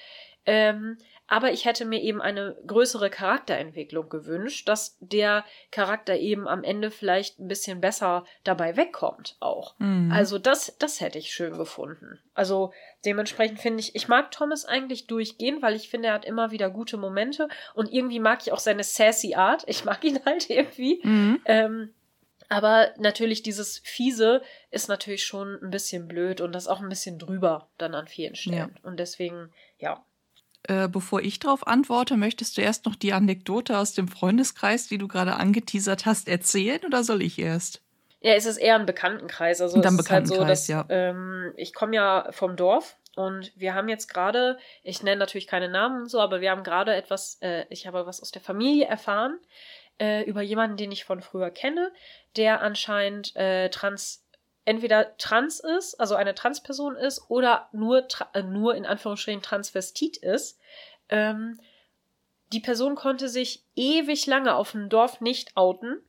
Ähm, aber ich hätte mir eben eine größere Charakterentwicklung gewünscht, dass der Charakter eben am Ende vielleicht ein bisschen besser dabei wegkommt auch. Mhm. Also das, das hätte ich schön gefunden. Also dementsprechend finde ich, ich mag Thomas eigentlich durchgehen, weil ich finde, er hat immer wieder gute Momente und irgendwie mag ich auch seine sassy Art. Ich mag ihn [laughs] halt irgendwie. Mhm. Ähm, aber natürlich dieses Fiese ist natürlich schon ein bisschen blöd und das auch ein bisschen drüber dann an vielen Stellen. Ja. Und deswegen, ja, äh, bevor ich darauf antworte, möchtest du erst noch die Anekdote aus dem Freundeskreis, die du gerade angeteasert hast, erzählen oder soll ich erst? Ja, es ist eher ein Bekanntenkreis. Also es ist halt so, dass ja. ähm, ich komme ja vom Dorf und wir haben jetzt gerade, ich nenne natürlich keine Namen und so, aber wir haben gerade etwas, äh, ich habe was aus der Familie erfahren äh, über jemanden, den ich von früher kenne, der anscheinend äh, trans entweder trans ist, also eine Transperson ist, oder nur, äh, nur in Anführungsstrichen Transvestit ist. Ähm, die Person konnte sich ewig lange auf dem Dorf nicht outen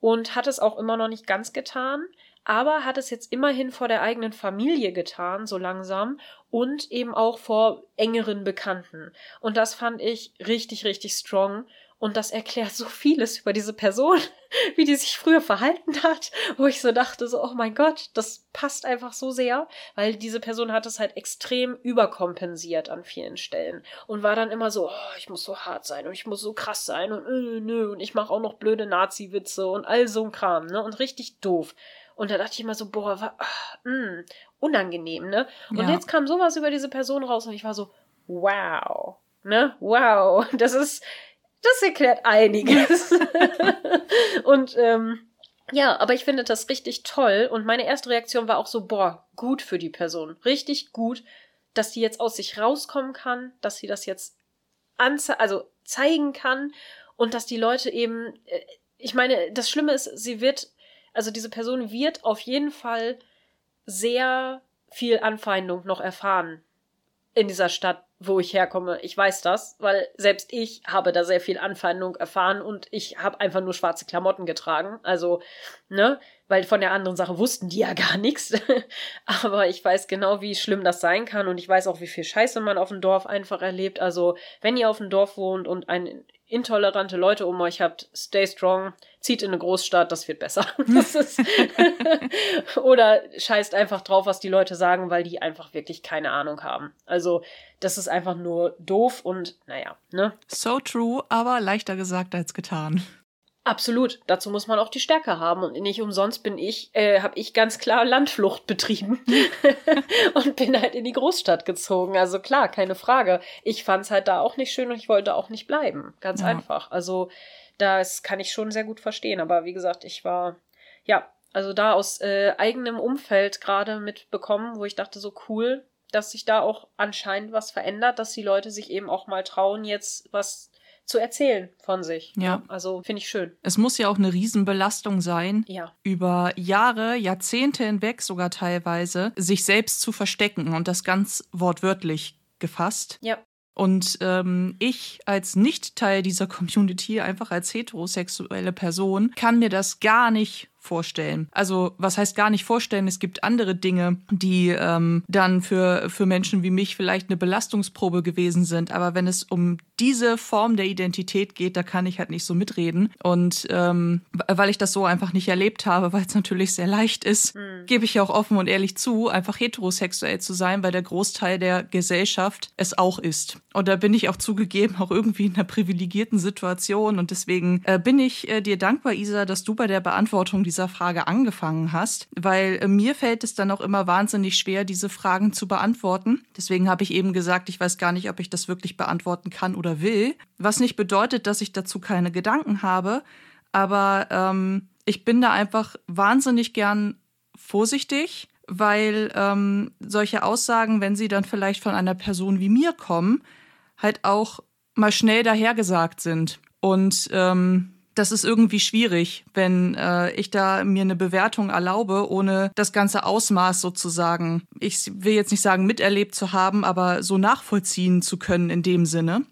und hat es auch immer noch nicht ganz getan, aber hat es jetzt immerhin vor der eigenen Familie getan, so langsam, und eben auch vor engeren Bekannten. Und das fand ich richtig, richtig strong. Und das erklärt so vieles über diese Person, [laughs] wie die sich früher verhalten hat, wo ich so dachte, so, oh mein Gott, das passt einfach so sehr, weil diese Person hat es halt extrem überkompensiert an vielen Stellen und war dann immer so, oh, ich muss so hart sein und ich muss so krass sein und äh, nö, und ich mache auch noch blöde Nazi-Witze und all so ein Kram, ne, und richtig doof. Und da dachte ich immer so, boah, war, ach, mh, mm, unangenehm, ne? Und ja. jetzt kam sowas über diese Person raus und ich war so, wow, ne, wow, [laughs] das ist, das erklärt einiges. [laughs] und ähm, ja, aber ich finde das richtig toll. Und meine erste Reaktion war auch so, boah, gut für die Person. Richtig gut, dass die jetzt aus sich rauskommen kann, dass sie das jetzt anze also zeigen kann und dass die Leute eben, äh, ich meine, das Schlimme ist, sie wird, also diese Person wird auf jeden Fall sehr viel Anfeindung noch erfahren in dieser Stadt wo ich herkomme. Ich weiß das, weil selbst ich habe da sehr viel Anfeindung erfahren und ich habe einfach nur schwarze Klamotten getragen. Also, ne, weil von der anderen Sache wussten die ja [laughs] gar nichts. Aber ich weiß genau, wie schlimm das sein kann und ich weiß auch, wie viel Scheiße man auf dem Dorf einfach erlebt. Also, wenn ihr auf dem Dorf wohnt und ein intolerante Leute um euch habt, stay strong, zieht in eine Großstadt, das wird besser. [laughs] Das ist [laughs] Oder scheißt einfach drauf, was die Leute sagen, weil die einfach wirklich keine Ahnung haben. Also, das ist einfach nur doof und naja, ne? So true, aber leichter gesagt als getan. Absolut. Dazu muss man auch die Stärke haben. Und nicht umsonst bin ich, äh, habe ich ganz klar Landflucht betrieben [laughs] und bin halt in die Großstadt gezogen. Also klar, keine Frage. Ich fand's halt da auch nicht schön und ich wollte auch nicht bleiben. Ganz ja. einfach. Also das kann ich schon sehr gut verstehen. Aber wie gesagt, ich war, ja, also da aus äh, eigenem Umfeld gerade mitbekommen, wo ich dachte, so cool, dass sich da auch anscheinend was verändert, dass die Leute sich eben auch mal trauen, jetzt was zu erzählen von sich. Ja. Also finde ich schön. Es muss ja auch eine Riesenbelastung sein, ja. über Jahre, Jahrzehnte hinweg sogar teilweise, sich selbst zu verstecken und das ganz wortwörtlich gefasst. Ja. Und ähm, ich als nicht Teil dieser Community, einfach als heterosexuelle Person, kann mir das gar nicht vorstellen. Also was heißt gar nicht vorstellen? Es gibt andere Dinge, die ähm, dann für, für Menschen wie mich vielleicht eine Belastungsprobe gewesen sind. Aber wenn es um diese Form der Identität geht, da kann ich halt nicht so mitreden. Und ähm, weil ich das so einfach nicht erlebt habe, weil es natürlich sehr leicht ist, mhm. gebe ich ja auch offen und ehrlich zu, einfach heterosexuell zu sein, weil der Großteil der Gesellschaft es auch ist. Und da bin ich auch zugegeben auch irgendwie in einer privilegierten Situation. Und deswegen äh, bin ich äh, dir dankbar, Isa, dass du bei der Beantwortung dieser Frage angefangen hast, weil äh, mir fällt es dann auch immer wahnsinnig schwer, diese Fragen zu beantworten. Deswegen habe ich eben gesagt, ich weiß gar nicht, ob ich das wirklich beantworten kann oder will. Was nicht bedeutet, dass ich dazu keine Gedanken habe, aber ähm, ich bin da einfach wahnsinnig gern vorsichtig, weil ähm, solche Aussagen, wenn sie dann vielleicht von einer Person wie mir kommen, halt auch mal schnell dahergesagt sind. Und ähm, das ist irgendwie schwierig, wenn äh, ich da mir eine Bewertung erlaube, ohne das ganze Ausmaß sozusagen, ich will jetzt nicht sagen miterlebt zu haben, aber so nachvollziehen zu können in dem Sinne.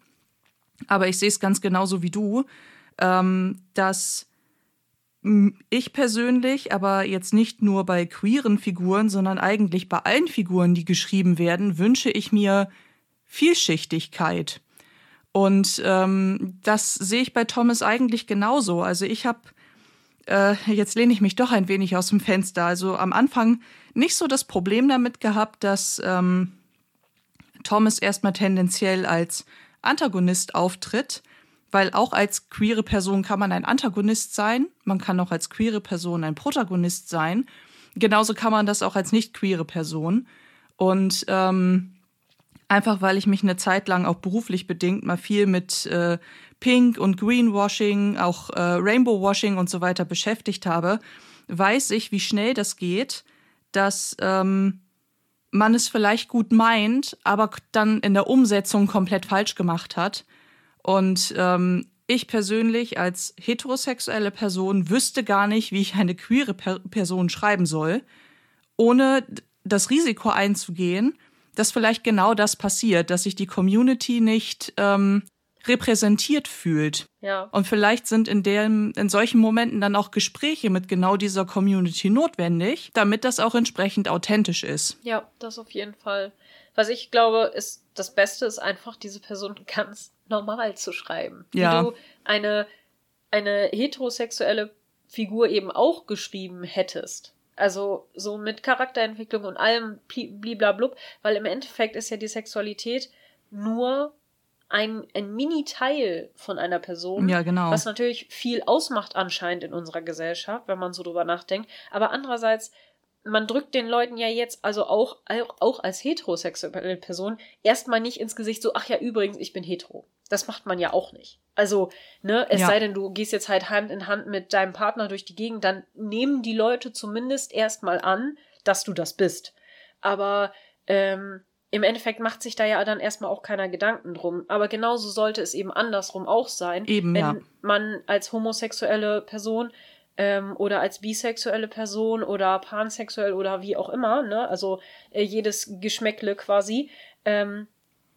Aber ich sehe es ganz genauso wie du, ähm, dass ich persönlich, aber jetzt nicht nur bei queeren Figuren, sondern eigentlich bei allen Figuren, die geschrieben werden, wünsche ich mir Vielschichtigkeit. Und ähm, das sehe ich bei Thomas eigentlich genauso. Also ich habe, äh, jetzt lehne ich mich doch ein wenig aus dem Fenster. Also am Anfang nicht so das Problem damit gehabt, dass ähm, Thomas erstmal tendenziell als Antagonist auftritt, weil auch als queere Person kann man ein Antagonist sein, man kann auch als queere Person ein Protagonist sein. Genauso kann man das auch als nicht queere Person. Und ähm, Einfach weil ich mich eine Zeit lang auch beruflich bedingt mal viel mit äh, Pink und Greenwashing, auch äh, Rainbow Washing und so weiter beschäftigt habe, weiß ich, wie schnell das geht, dass ähm, man es vielleicht gut meint, aber dann in der Umsetzung komplett falsch gemacht hat. Und ähm, ich persönlich als heterosexuelle Person wüsste gar nicht, wie ich eine queere per Person schreiben soll, ohne das Risiko einzugehen, dass vielleicht genau das passiert, dass sich die Community nicht ähm, repräsentiert fühlt. Ja. Und vielleicht sind in, dem, in solchen Momenten dann auch Gespräche mit genau dieser Community notwendig, damit das auch entsprechend authentisch ist. Ja, das auf jeden Fall. Was ich glaube, ist, das Beste ist einfach, diese Person [laughs] ganz normal zu schreiben. Ja. Wie du eine, eine heterosexuelle Figur eben auch geschrieben hättest. Also so mit Charakterentwicklung und allem bliblablub, weil im Endeffekt ist ja die Sexualität nur ein, ein Mini-Teil von einer Person. Ja, genau. Was natürlich viel ausmacht anscheinend in unserer Gesellschaft, wenn man so drüber nachdenkt. Aber andererseits, man drückt den Leuten ja jetzt, also auch, auch als heterosexuelle Person, erstmal nicht ins Gesicht so, ach ja, übrigens, ich bin hetero. Das macht man ja auch nicht. Also, ne, es ja. sei denn, du gehst jetzt halt Hand in Hand mit deinem Partner durch die Gegend, dann nehmen die Leute zumindest erstmal an, dass du das bist. Aber ähm, im Endeffekt macht sich da ja dann erstmal auch keiner Gedanken drum. Aber genauso sollte es eben andersrum auch sein. Eben, wenn ja. man als homosexuelle Person ähm, oder als bisexuelle Person oder pansexuell oder wie auch immer, ne, also äh, jedes Geschmäckle quasi, ähm,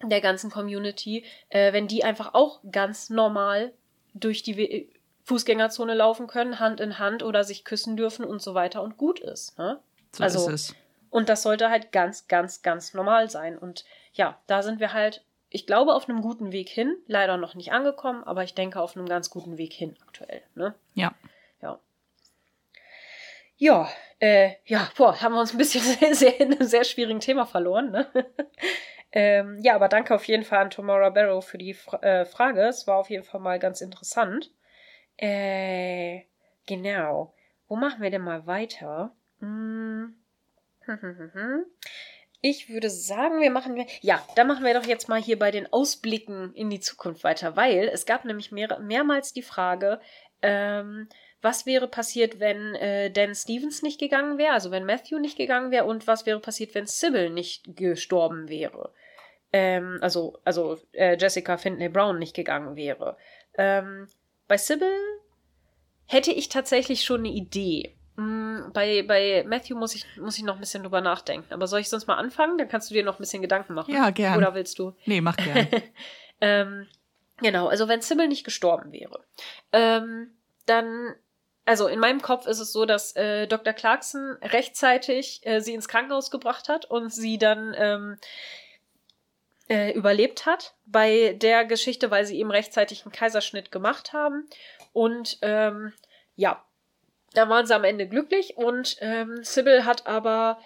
der ganzen Community, äh, wenn die einfach auch ganz normal durch die We Fußgängerzone laufen können, Hand in Hand oder sich küssen dürfen und so weiter und gut ist. Ne? So also, ist es. Und das sollte halt ganz, ganz, ganz normal sein. Und ja, da sind wir halt, ich glaube, auf einem guten Weg hin. Leider noch nicht angekommen, aber ich denke auf einem ganz guten Weg hin aktuell. Ne? Ja. Ja. Ja, äh, ja, boah, haben wir uns ein bisschen [laughs] sehr, sehr, in einem sehr schwierigen Thema verloren. Ne? Ähm, ja, aber danke auf jeden Fall an Tomorrow Barrow für die Fra äh, Frage. Es war auf jeden Fall mal ganz interessant. Äh, genau. Wo machen wir denn mal weiter? Hm. [laughs] Ich würde sagen, wir machen wir. Ja, da machen wir doch jetzt mal hier bei den Ausblicken in die Zukunft weiter, weil es gab nämlich mehr, mehrmals die Frage, ähm, was wäre passiert, wenn äh, Dan Stevens nicht gegangen wäre, also wenn Matthew nicht gegangen wäre und was wäre passiert, wenn Sybil nicht gestorben wäre. Ähm, also, also äh, Jessica Findlay Brown nicht gegangen wäre. Ähm, bei Sybil hätte ich tatsächlich schon eine Idee. Mm, bei, bei Matthew muss ich, muss ich noch ein bisschen drüber nachdenken. Aber soll ich sonst mal anfangen? Dann kannst du dir noch ein bisschen Gedanken machen. Ja, gerne. Oder willst du? Nee, mach gerne. [laughs] ähm, genau, also wenn Sybil nicht gestorben wäre, ähm, dann also in meinem Kopf ist es so, dass äh, Dr. Clarkson rechtzeitig äh, sie ins Krankenhaus gebracht hat und sie dann ähm, äh, überlebt hat bei der Geschichte, weil sie eben rechtzeitig einen Kaiserschnitt gemacht haben. Und ähm, ja, da waren sie am Ende glücklich und ähm, Sybil hat aber,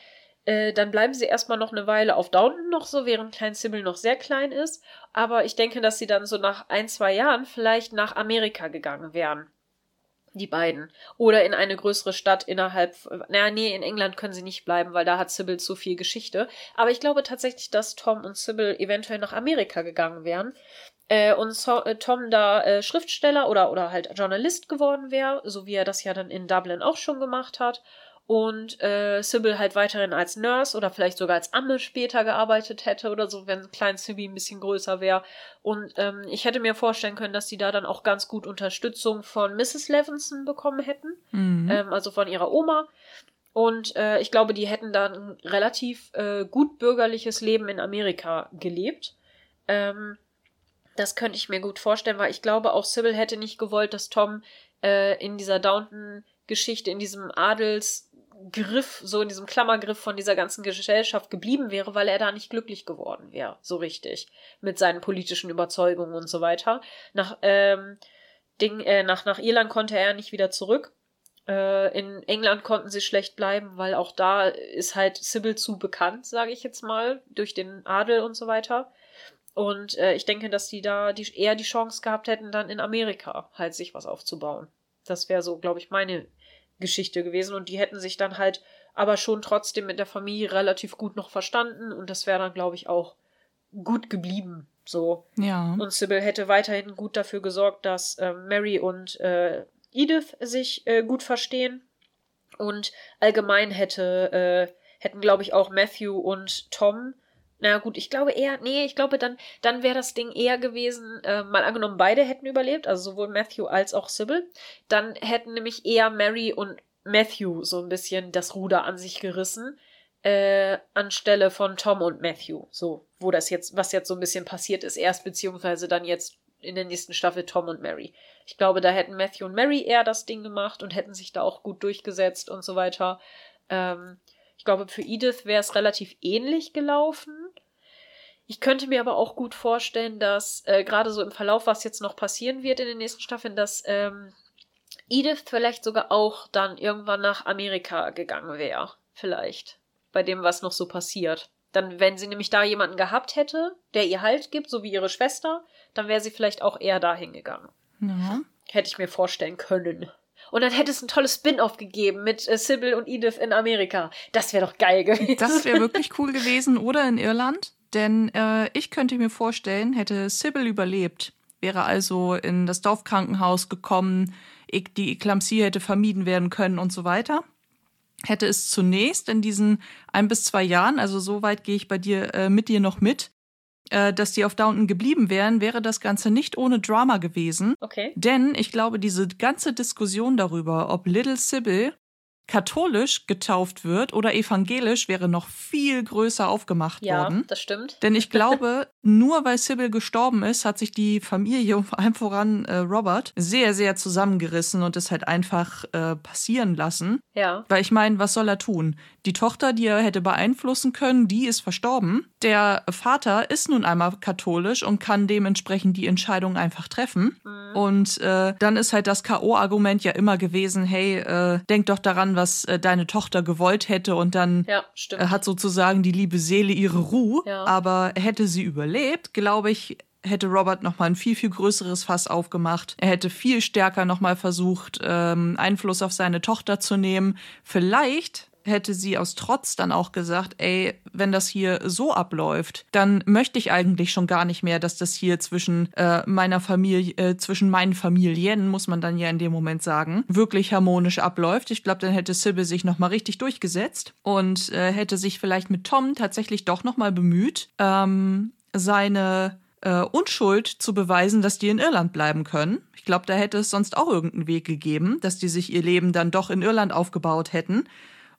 äh, dann bleiben sie erstmal noch eine Weile auf Downton noch so, während Klein Sybil noch sehr klein ist. Aber ich denke, dass sie dann so nach ein, zwei Jahren vielleicht nach Amerika gegangen wären. Die beiden. Oder in eine größere Stadt innerhalb. Naja, nee, in England können sie nicht bleiben, weil da hat Sybil zu viel Geschichte. Aber ich glaube tatsächlich, dass Tom und Sybil eventuell nach Amerika gegangen wären äh, und so, äh, Tom da äh, Schriftsteller oder, oder halt Journalist geworden wäre, so wie er das ja dann in Dublin auch schon gemacht hat. Und äh, Sybil halt weiterhin als Nurse oder vielleicht sogar als Amme später gearbeitet hätte oder so, wenn Klein Sybil ein bisschen größer wäre. Und ähm, ich hätte mir vorstellen können, dass die da dann auch ganz gut Unterstützung von Mrs. Levinson bekommen hätten, mhm. ähm, also von ihrer Oma. Und äh, ich glaube, die hätten dann ein relativ äh, gut bürgerliches Leben in Amerika gelebt. Ähm, das könnte ich mir gut vorstellen, weil ich glaube, auch Sybil hätte nicht gewollt, dass Tom äh, in dieser Downton-Geschichte, in diesem Adelsgriff, so in diesem Klammergriff von dieser ganzen Gesellschaft geblieben wäre, weil er da nicht glücklich geworden wäre, so richtig, mit seinen politischen Überzeugungen und so weiter. Nach, ähm, Ding, äh, nach, nach Irland konnte er nicht wieder zurück. Äh, in England konnten sie schlecht bleiben, weil auch da ist halt Sybil zu bekannt, sage ich jetzt mal, durch den Adel und so weiter. Und äh, ich denke, dass die da die, eher die Chance gehabt hätten, dann in Amerika halt sich was aufzubauen. Das wäre so, glaube ich, meine Geschichte gewesen. Und die hätten sich dann halt aber schon trotzdem mit der Familie relativ gut noch verstanden. Und das wäre dann, glaube ich, auch gut geblieben. So. Ja. Und Sybil hätte weiterhin gut dafür gesorgt, dass äh, Mary und äh, Edith sich äh, gut verstehen. Und allgemein hätte, äh, hätten, glaube ich, auch Matthew und Tom na gut, ich glaube eher, nee, ich glaube, dann, dann wäre das Ding eher gewesen, äh, mal angenommen, beide hätten überlebt, also sowohl Matthew als auch Sybil, dann hätten nämlich eher Mary und Matthew so ein bisschen das Ruder an sich gerissen, äh, anstelle von Tom und Matthew. So, wo das jetzt, was jetzt so ein bisschen passiert ist, erst beziehungsweise dann jetzt in der nächsten Staffel Tom und Mary. Ich glaube, da hätten Matthew und Mary eher das Ding gemacht und hätten sich da auch gut durchgesetzt und so weiter. Ähm, ich glaube, für Edith wäre es relativ ähnlich gelaufen. Ich könnte mir aber auch gut vorstellen, dass äh, gerade so im Verlauf, was jetzt noch passieren wird in den nächsten Staffeln, dass ähm, Edith vielleicht sogar auch dann irgendwann nach Amerika gegangen wäre. Vielleicht. Bei dem, was noch so passiert. Dann, wenn sie nämlich da jemanden gehabt hätte, der ihr Halt gibt, so wie ihre Schwester, dann wäre sie vielleicht auch eher dahin gegangen. Ja. Hätte ich mir vorstellen können. Und dann hätte es ein tolles Spin-off gegeben mit äh, Sybil und Edith in Amerika. Das wäre doch geil gewesen. Das wäre [laughs] wirklich cool gewesen. Oder in Irland. Denn äh, ich könnte mir vorstellen, hätte Sybil überlebt, wäre also in das Dorfkrankenhaus gekommen, die Eklampsie hätte vermieden werden können und so weiter. Hätte es zunächst in diesen ein bis zwei Jahren, also so weit gehe ich bei dir äh, mit dir noch mit, dass die auf Downton geblieben wären, wäre das Ganze nicht ohne Drama gewesen. Okay. Denn ich glaube, diese ganze Diskussion darüber, ob Little Sybil katholisch getauft wird oder evangelisch, wäre noch viel größer aufgemacht ja, worden. Ja, das stimmt. Denn ich [laughs] glaube, nur weil Sybil gestorben ist, hat sich die Familie und [laughs] vor allem voran äh, Robert sehr, sehr zusammengerissen und es halt einfach äh, passieren lassen. Ja. Weil ich meine, was soll er tun? Die Tochter, die er hätte beeinflussen können, die ist verstorben. Der Vater ist nun einmal katholisch und kann dementsprechend die Entscheidung einfach treffen. Mhm. Und äh, dann ist halt das K.O.-Argument ja immer gewesen, hey, äh, denk doch daran, was äh, deine Tochter gewollt hätte und dann ja, äh, hat sozusagen die liebe Seele ihre Ruhe. Ja. Aber hätte sie überlebt, glaube ich, hätte Robert noch mal ein viel, viel größeres Fass aufgemacht. Er hätte viel stärker noch mal versucht, ähm, Einfluss auf seine Tochter zu nehmen. Vielleicht hätte sie aus Trotz dann auch gesagt, ey, wenn das hier so abläuft, dann möchte ich eigentlich schon gar nicht mehr, dass das hier zwischen äh, meiner Familie, äh, zwischen meinen Familien, muss man dann ja in dem Moment sagen, wirklich harmonisch abläuft. Ich glaube, dann hätte Sybil sich nochmal richtig durchgesetzt und äh, hätte sich vielleicht mit Tom tatsächlich doch nochmal bemüht. Ähm, seine äh, Unschuld zu beweisen, dass die in Irland bleiben können. Ich glaube, da hätte es sonst auch irgendeinen Weg gegeben, dass die sich ihr Leben dann doch in Irland aufgebaut hätten.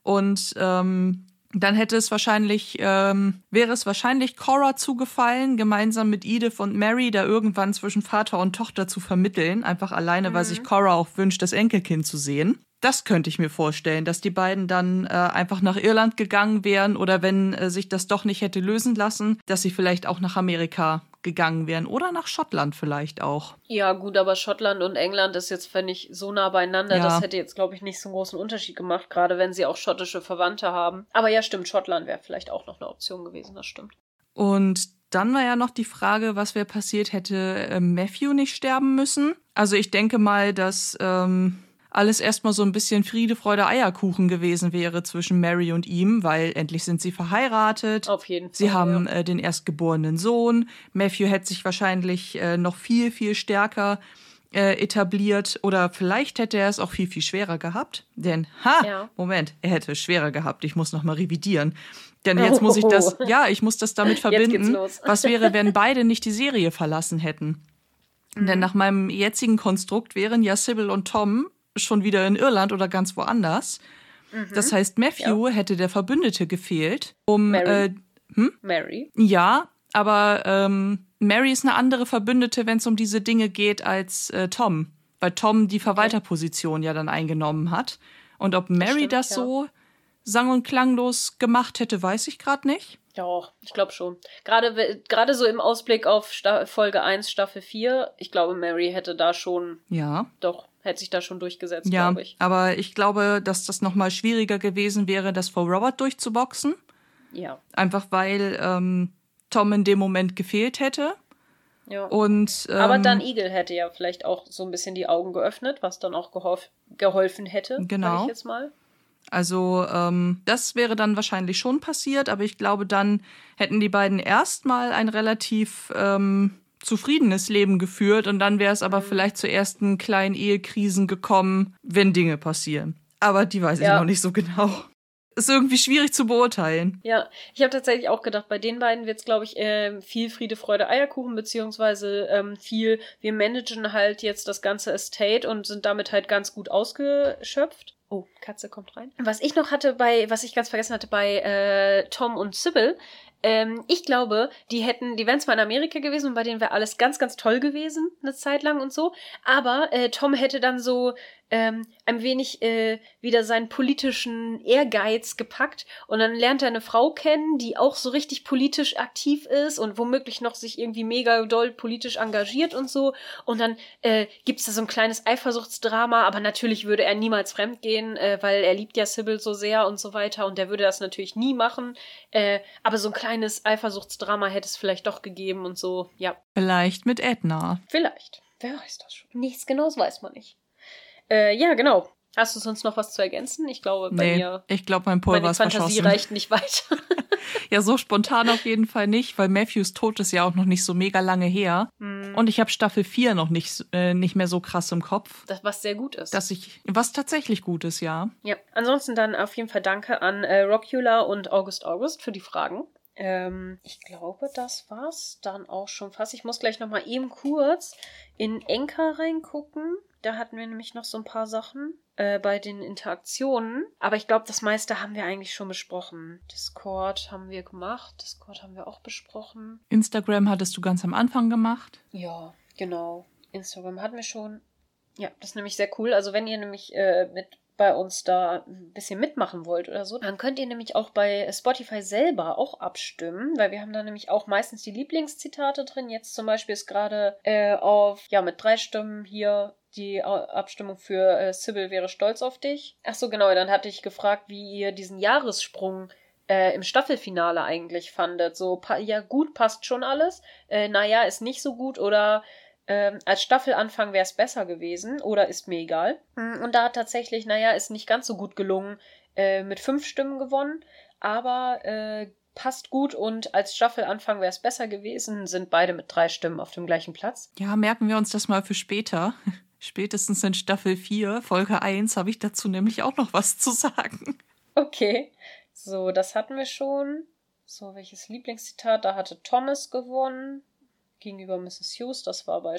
Und ähm, dann hätte es wahrscheinlich, ähm, wäre es wahrscheinlich Cora zugefallen, gemeinsam mit Edith und Mary da irgendwann zwischen Vater und Tochter zu vermitteln, einfach alleine, mhm. weil sich Cora auch wünscht, das Enkelkind zu sehen. Das könnte ich mir vorstellen, dass die beiden dann äh, einfach nach Irland gegangen wären oder wenn äh, sich das doch nicht hätte lösen lassen, dass sie vielleicht auch nach Amerika gegangen wären oder nach Schottland vielleicht auch. Ja, gut, aber Schottland und England ist jetzt, wenn ich so nah beieinander, ja. das hätte jetzt, glaube ich, nicht so einen großen Unterschied gemacht, gerade wenn sie auch schottische Verwandte haben. Aber ja, stimmt, Schottland wäre vielleicht auch noch eine Option gewesen, das stimmt. Und dann war ja noch die Frage, was wäre passiert, hätte äh, Matthew nicht sterben müssen. Also ich denke mal, dass ähm, alles erstmal so ein bisschen Friede, Freude, Eierkuchen gewesen wäre zwischen Mary und ihm, weil endlich sind sie verheiratet. Auf jeden Fall. Sie haben ja. äh, den erstgeborenen Sohn. Matthew hätte sich wahrscheinlich äh, noch viel, viel stärker äh, etabliert oder vielleicht hätte er es auch viel, viel schwerer gehabt. Denn, ha, ja. Moment, er hätte es schwerer gehabt. Ich muss nochmal revidieren. Denn jetzt muss ich das, ja, ich muss das damit [laughs] verbinden. Was wäre, [laughs] wenn beide nicht die Serie verlassen hätten? Mhm. Denn nach meinem jetzigen Konstrukt wären ja Sybil und Tom schon wieder in Irland oder ganz woanders. Mhm. Das heißt, Matthew ja. hätte der Verbündete gefehlt, um. Mary. Äh, hm? Mary. Ja, aber ähm, Mary ist eine andere Verbündete, wenn es um diese Dinge geht, als äh, Tom. Weil Tom die Verwalterposition ja dann eingenommen hat. Und ob Mary das, stimmt, das so ja. sang- und klanglos gemacht hätte, weiß ich gerade nicht. Ja, ich glaube schon. Gerade, gerade so im Ausblick auf Sta Folge 1, Staffel 4, ich glaube, Mary hätte da schon. Ja. Doch, hätte sich da schon durchgesetzt, ja, glaube ich. Aber ich glaube, dass das nochmal schwieriger gewesen wäre, das vor Robert durchzuboxen. Ja. Einfach weil ähm, Tom in dem Moment gefehlt hätte. Ja. Und, ähm, Aber dann Eagle hätte ja vielleicht auch so ein bisschen die Augen geöffnet, was dann auch geholfen hätte. Genau. Ich jetzt mal. Also ähm, das wäre dann wahrscheinlich schon passiert, aber ich glaube, dann hätten die beiden erstmal ein relativ ähm, zufriedenes Leben geführt und dann wäre es aber mhm. vielleicht zu ersten kleinen Ehekrisen gekommen, wenn Dinge passieren. Aber die weiß ja. ich noch nicht so genau. Ist irgendwie schwierig zu beurteilen. Ja, ich habe tatsächlich auch gedacht, bei den beiden wird es, glaube ich, äh, viel Friede, Freude, Eierkuchen, beziehungsweise ähm, viel, wir managen halt jetzt das ganze Estate und sind damit halt ganz gut ausgeschöpft. Oh, Katze kommt rein. Was ich noch hatte bei, was ich ganz vergessen hatte bei äh, Tom und Sybil, ähm, ich glaube, die hätten, die wären zwar in Amerika gewesen und bei denen wäre alles ganz, ganz toll gewesen, eine Zeit lang und so, aber äh, Tom hätte dann so ähm, ein wenig äh, wieder seinen politischen Ehrgeiz gepackt und dann lernt er eine Frau kennen, die auch so richtig politisch aktiv ist und womöglich noch sich irgendwie mega doll politisch engagiert und so und dann äh, gibt es da so ein kleines Eifersuchtsdrama, aber natürlich würde er niemals fremdgehen, äh, weil er liebt ja Sybil so sehr und so weiter und der würde das natürlich nie machen, äh, aber so ein kleines Eifersuchtsdrama hätte es vielleicht doch gegeben und so, ja. Vielleicht mit Edna. Vielleicht. Wer weiß das schon? Nichts Genaues weiß man nicht. Äh, ja, genau. Hast du sonst noch was zu ergänzen? Ich glaube, bei nee, mir. Ich glaube, mein Pulver meine ist Fantasie reicht nicht weiter. [laughs] ja, so spontan auf jeden Fall nicht, weil Matthews Tod ist ja auch noch nicht so mega lange her. Mm. Und ich habe Staffel 4 noch nicht, äh, nicht mehr so krass im Kopf. Das, was sehr gut ist. Dass ich, was tatsächlich gut ist, ja. Ja, ansonsten dann auf jeden Fall danke an äh, Rockula und August August für die Fragen. Ähm, ich glaube, das war's dann auch schon fast. Ich muss gleich nochmal eben kurz in Enker reingucken. Da hatten wir nämlich noch so ein paar Sachen äh, bei den Interaktionen. Aber ich glaube, das meiste haben wir eigentlich schon besprochen. Discord haben wir gemacht. Discord haben wir auch besprochen. Instagram hattest du ganz am Anfang gemacht. Ja, genau. Instagram hatten wir schon. Ja, das ist nämlich sehr cool. Also wenn ihr nämlich äh, mit bei uns da ein bisschen mitmachen wollt oder so, dann könnt ihr nämlich auch bei Spotify selber auch abstimmen, weil wir haben da nämlich auch meistens die Lieblingszitate drin. Jetzt zum Beispiel ist gerade äh, auf, ja, mit drei Stimmen hier die Abstimmung für äh, Sybil wäre stolz auf dich. Ach so, genau, dann hatte ich gefragt, wie ihr diesen Jahressprung äh, im Staffelfinale eigentlich fandet. So, ja, gut, passt schon alles. Äh, naja, ist nicht so gut oder ähm, als Staffelanfang wäre es besser gewesen oder ist mir egal. Hm, und da hat tatsächlich, naja, ist nicht ganz so gut gelungen, äh, mit fünf Stimmen gewonnen, aber äh, passt gut und als Staffelanfang wäre es besser gewesen, sind beide mit drei Stimmen auf dem gleichen Platz. Ja, merken wir uns das mal für später. [laughs] Spätestens in Staffel 4, Folge 1, habe ich dazu nämlich auch noch was zu sagen. Okay. So, das hatten wir schon. So, welches Lieblingszitat? Da hatte Thomas gewonnen gegenüber Mrs. Hughes. Das war bei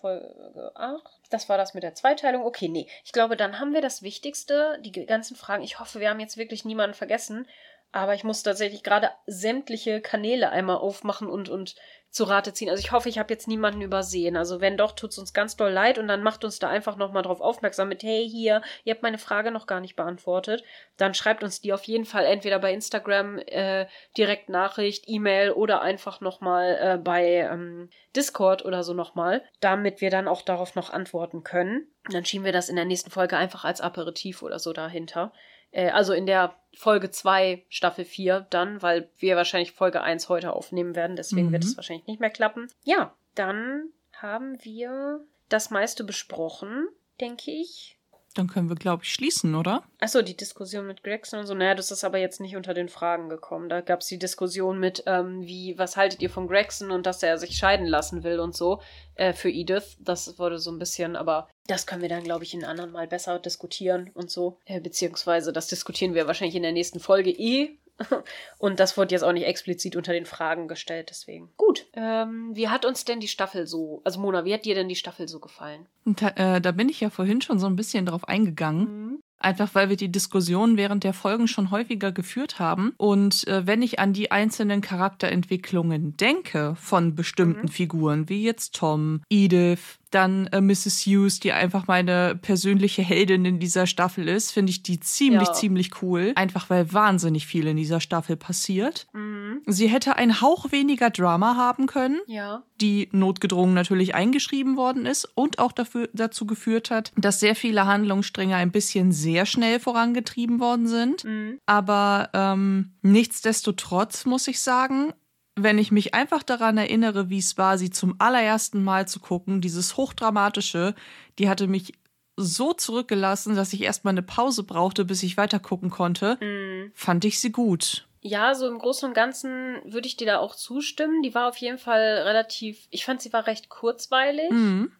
Folge 8. Das war das mit der Zweiteilung. Okay, nee. Ich glaube, dann haben wir das Wichtigste, die ganzen Fragen. Ich hoffe, wir haben jetzt wirklich niemanden vergessen. Aber ich muss tatsächlich gerade sämtliche Kanäle einmal aufmachen und, und zu Rate ziehen. Also ich hoffe, ich habe jetzt niemanden übersehen. Also wenn doch, tut es uns ganz doll leid und dann macht uns da einfach nochmal drauf aufmerksam mit, hey, hier, ihr habt meine Frage noch gar nicht beantwortet. Dann schreibt uns die auf jeden Fall entweder bei Instagram äh, direkt Nachricht, E-Mail oder einfach nochmal äh, bei ähm, Discord oder so nochmal, damit wir dann auch darauf noch antworten können. Dann schieben wir das in der nächsten Folge einfach als Aperitif oder so dahinter. Äh, also in der Folge 2, Staffel 4 dann, weil wir wahrscheinlich Folge 1 heute aufnehmen werden, deswegen mhm. wird es wahrscheinlich nicht mehr klappen. Ja, dann haben wir das meiste besprochen, denke ich. Dann können wir, glaube ich, schließen, oder? Achso, die Diskussion mit Gregson und so. Naja, das ist aber jetzt nicht unter den Fragen gekommen. Da gab es die Diskussion mit, ähm, wie, was haltet ihr von Gregson und dass er sich scheiden lassen will und so äh, für Edith. Das wurde so ein bisschen, aber das können wir dann, glaube ich, in anderen Mal besser diskutieren und so. Äh, beziehungsweise das diskutieren wir wahrscheinlich in der nächsten Folge eh. [laughs] Und das wurde jetzt auch nicht explizit unter den Fragen gestellt, deswegen. Gut. Ähm, wie hat uns denn die Staffel so, also Mona, wie hat dir denn die Staffel so gefallen? Da, äh, da bin ich ja vorhin schon so ein bisschen drauf eingegangen. Mhm. Einfach weil wir die Diskussion während der Folgen schon häufiger geführt haben. Und äh, wenn ich an die einzelnen Charakterentwicklungen denke von bestimmten mhm. Figuren, wie jetzt Tom, Edith, dann äh, Mrs. Hughes, die einfach meine persönliche Heldin in dieser Staffel ist, finde ich die ziemlich, ja. ziemlich cool. Einfach weil wahnsinnig viel in dieser Staffel passiert. Mhm. Sie hätte ein Hauch weniger Drama haben können, ja. die notgedrungen natürlich eingeschrieben worden ist und auch dafür, dazu geführt hat, dass sehr viele Handlungsstränge ein bisschen sehr schnell vorangetrieben worden sind. Mhm. Aber ähm, nichtsdestotrotz muss ich sagen, wenn ich mich einfach daran erinnere, wie es war, sie zum allerersten Mal zu gucken, dieses hochdramatische, die hatte mich so zurückgelassen, dass ich erstmal eine Pause brauchte, bis ich weiter gucken konnte, mhm. fand ich sie gut. Ja, so im Großen und Ganzen würde ich dir da auch zustimmen. Die war auf jeden Fall relativ, ich fand sie war recht kurzweilig. Mhm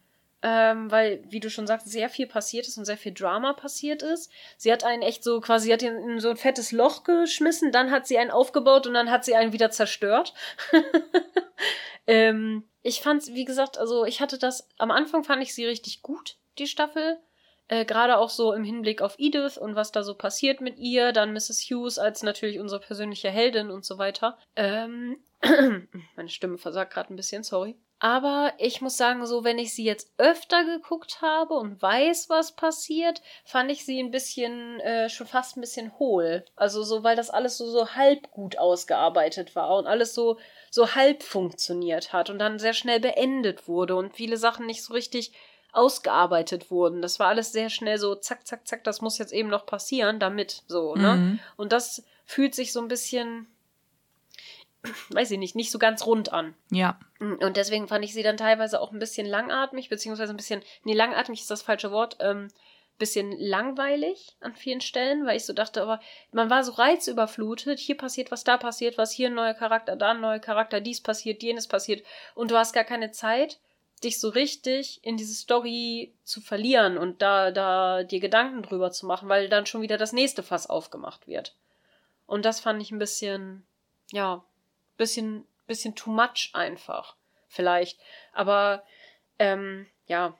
ähm, weil, wie du schon sagst, sehr viel passiert ist und sehr viel Drama passiert ist. Sie hat einen echt so quasi, sie hat ihn in so ein fettes Loch geschmissen, dann hat sie einen aufgebaut und dann hat sie einen wieder zerstört. [laughs] ähm, ich fand, wie gesagt, also ich hatte das, am Anfang fand ich sie richtig gut, die Staffel. Äh, Gerade auch so im Hinblick auf Edith und was da so passiert mit ihr, dann Mrs. Hughes als natürlich unsere persönliche Heldin und so weiter. Ähm, [clears throat] meine Stimme versagt gerade ein bisschen, sorry. Aber ich muss sagen, so wenn ich sie jetzt öfter geguckt habe und weiß, was passiert, fand ich sie ein bisschen, äh, schon fast ein bisschen hohl. Also so, weil das alles so, so halb gut ausgearbeitet war und alles so, so halb funktioniert hat und dann sehr schnell beendet wurde und viele Sachen nicht so richtig ausgearbeitet wurden. Das war alles sehr schnell so, zack, zack, zack, das muss jetzt eben noch passieren, damit, so, ne? Mhm. Und das fühlt sich so ein bisschen, weiß ich nicht, nicht so ganz rund an. Ja. Mm, und deswegen fand ich sie dann teilweise auch ein bisschen langatmig, beziehungsweise ein bisschen, nee, langatmig ist das falsche Wort, ähm, bisschen langweilig an vielen Stellen, weil ich so dachte, aber man war so reizüberflutet, hier passiert was, da passiert was, hier ein neuer Charakter, da ein neuer Charakter, dies passiert, jenes passiert und du hast gar keine Zeit, dich so richtig in diese Story zu verlieren und da, da dir Gedanken drüber zu machen, weil dann schon wieder das nächste Fass aufgemacht wird. Und das fand ich ein bisschen, ja, bisschen, bisschen too much einfach. Vielleicht. Aber, ähm, ja,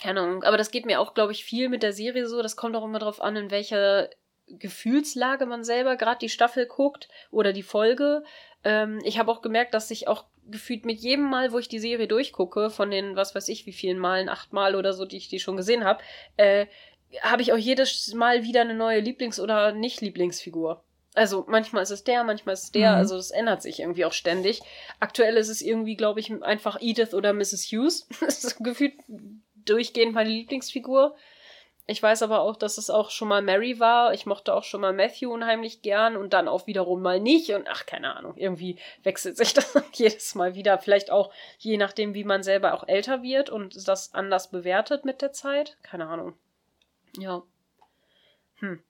keine Ahnung. Aber das geht mir auch, glaube ich, viel mit der Serie so. Das kommt auch immer darauf an, in welcher Gefühlslage man selber gerade die Staffel guckt oder die Folge. Ähm, ich habe auch gemerkt, dass ich auch gefühlt mit jedem Mal, wo ich die Serie durchgucke, von den, was weiß ich, wie vielen Malen, acht Mal oder so, die ich die schon gesehen habe, äh, habe ich auch jedes Mal wieder eine neue Lieblings- oder Nicht-Lieblingsfigur. Also manchmal ist es der, manchmal ist es der, mhm. also das ändert sich irgendwie auch ständig. Aktuell ist es irgendwie, glaube ich, einfach Edith oder Mrs. Hughes. [laughs] das ist gefühlt durchgehend meine Lieblingsfigur. Ich weiß aber auch, dass es auch schon mal Mary war. Ich mochte auch schon mal Matthew unheimlich gern und dann auch wiederum mal nicht. Und ach, keine Ahnung, irgendwie wechselt sich [laughs] das jedes Mal wieder. Vielleicht auch je nachdem, wie man selber auch älter wird und das anders bewertet mit der Zeit. Keine Ahnung. Ja. Hm.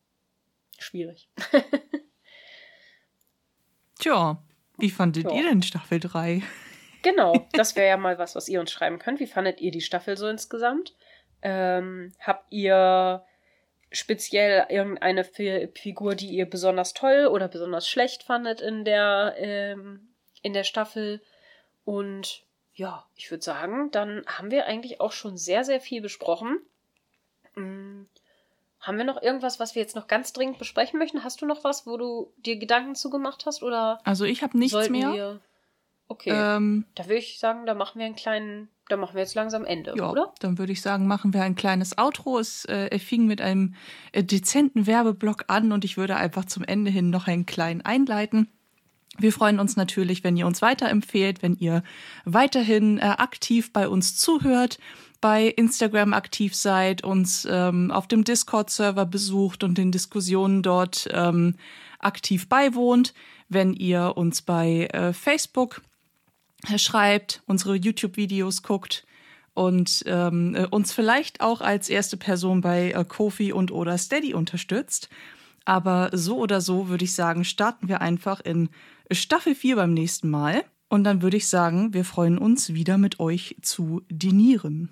Schwierig. [laughs] Tja, wie fandet Tja. ihr denn Staffel 3? [laughs] Genau, das wäre ja mal was, was ihr uns schreiben könnt. Wie fandet ihr die Staffel so insgesamt? Ähm, habt ihr speziell irgendeine Figur, die ihr besonders toll oder besonders schlecht fandet in der, ähm, in der Staffel. Und ja, ich würde sagen, dann haben wir eigentlich auch schon sehr, sehr viel besprochen. Hm. Haben wir noch irgendwas, was wir jetzt noch ganz dringend besprechen möchten? Hast du noch was, wo du dir Gedanken zugemacht hast? Oder also ich habe nichts mehr. Wir... Okay. Ähm, da würde ich sagen, da machen wir einen kleinen, da machen wir jetzt langsam Ende, ja, oder? Dann würde ich sagen, machen wir ein kleines Outro. Es äh, fing mit einem äh, dezenten Werbeblock an und ich würde einfach zum Ende hin noch einen kleinen einleiten. Wir freuen uns natürlich, wenn ihr uns weiterempfehlt, wenn ihr weiterhin äh, aktiv bei uns zuhört, bei Instagram aktiv seid, uns ähm, auf dem Discord-Server besucht und den Diskussionen dort ähm, aktiv beiwohnt, wenn ihr uns bei äh, Facebook schreibt, unsere YouTube-Videos guckt und ähm, äh, uns vielleicht auch als erste Person bei äh, Kofi und oder Steady unterstützt. Aber so oder so würde ich sagen, starten wir einfach in Staffel 4 beim nächsten Mal. Und dann würde ich sagen, wir freuen uns wieder mit euch zu dinieren.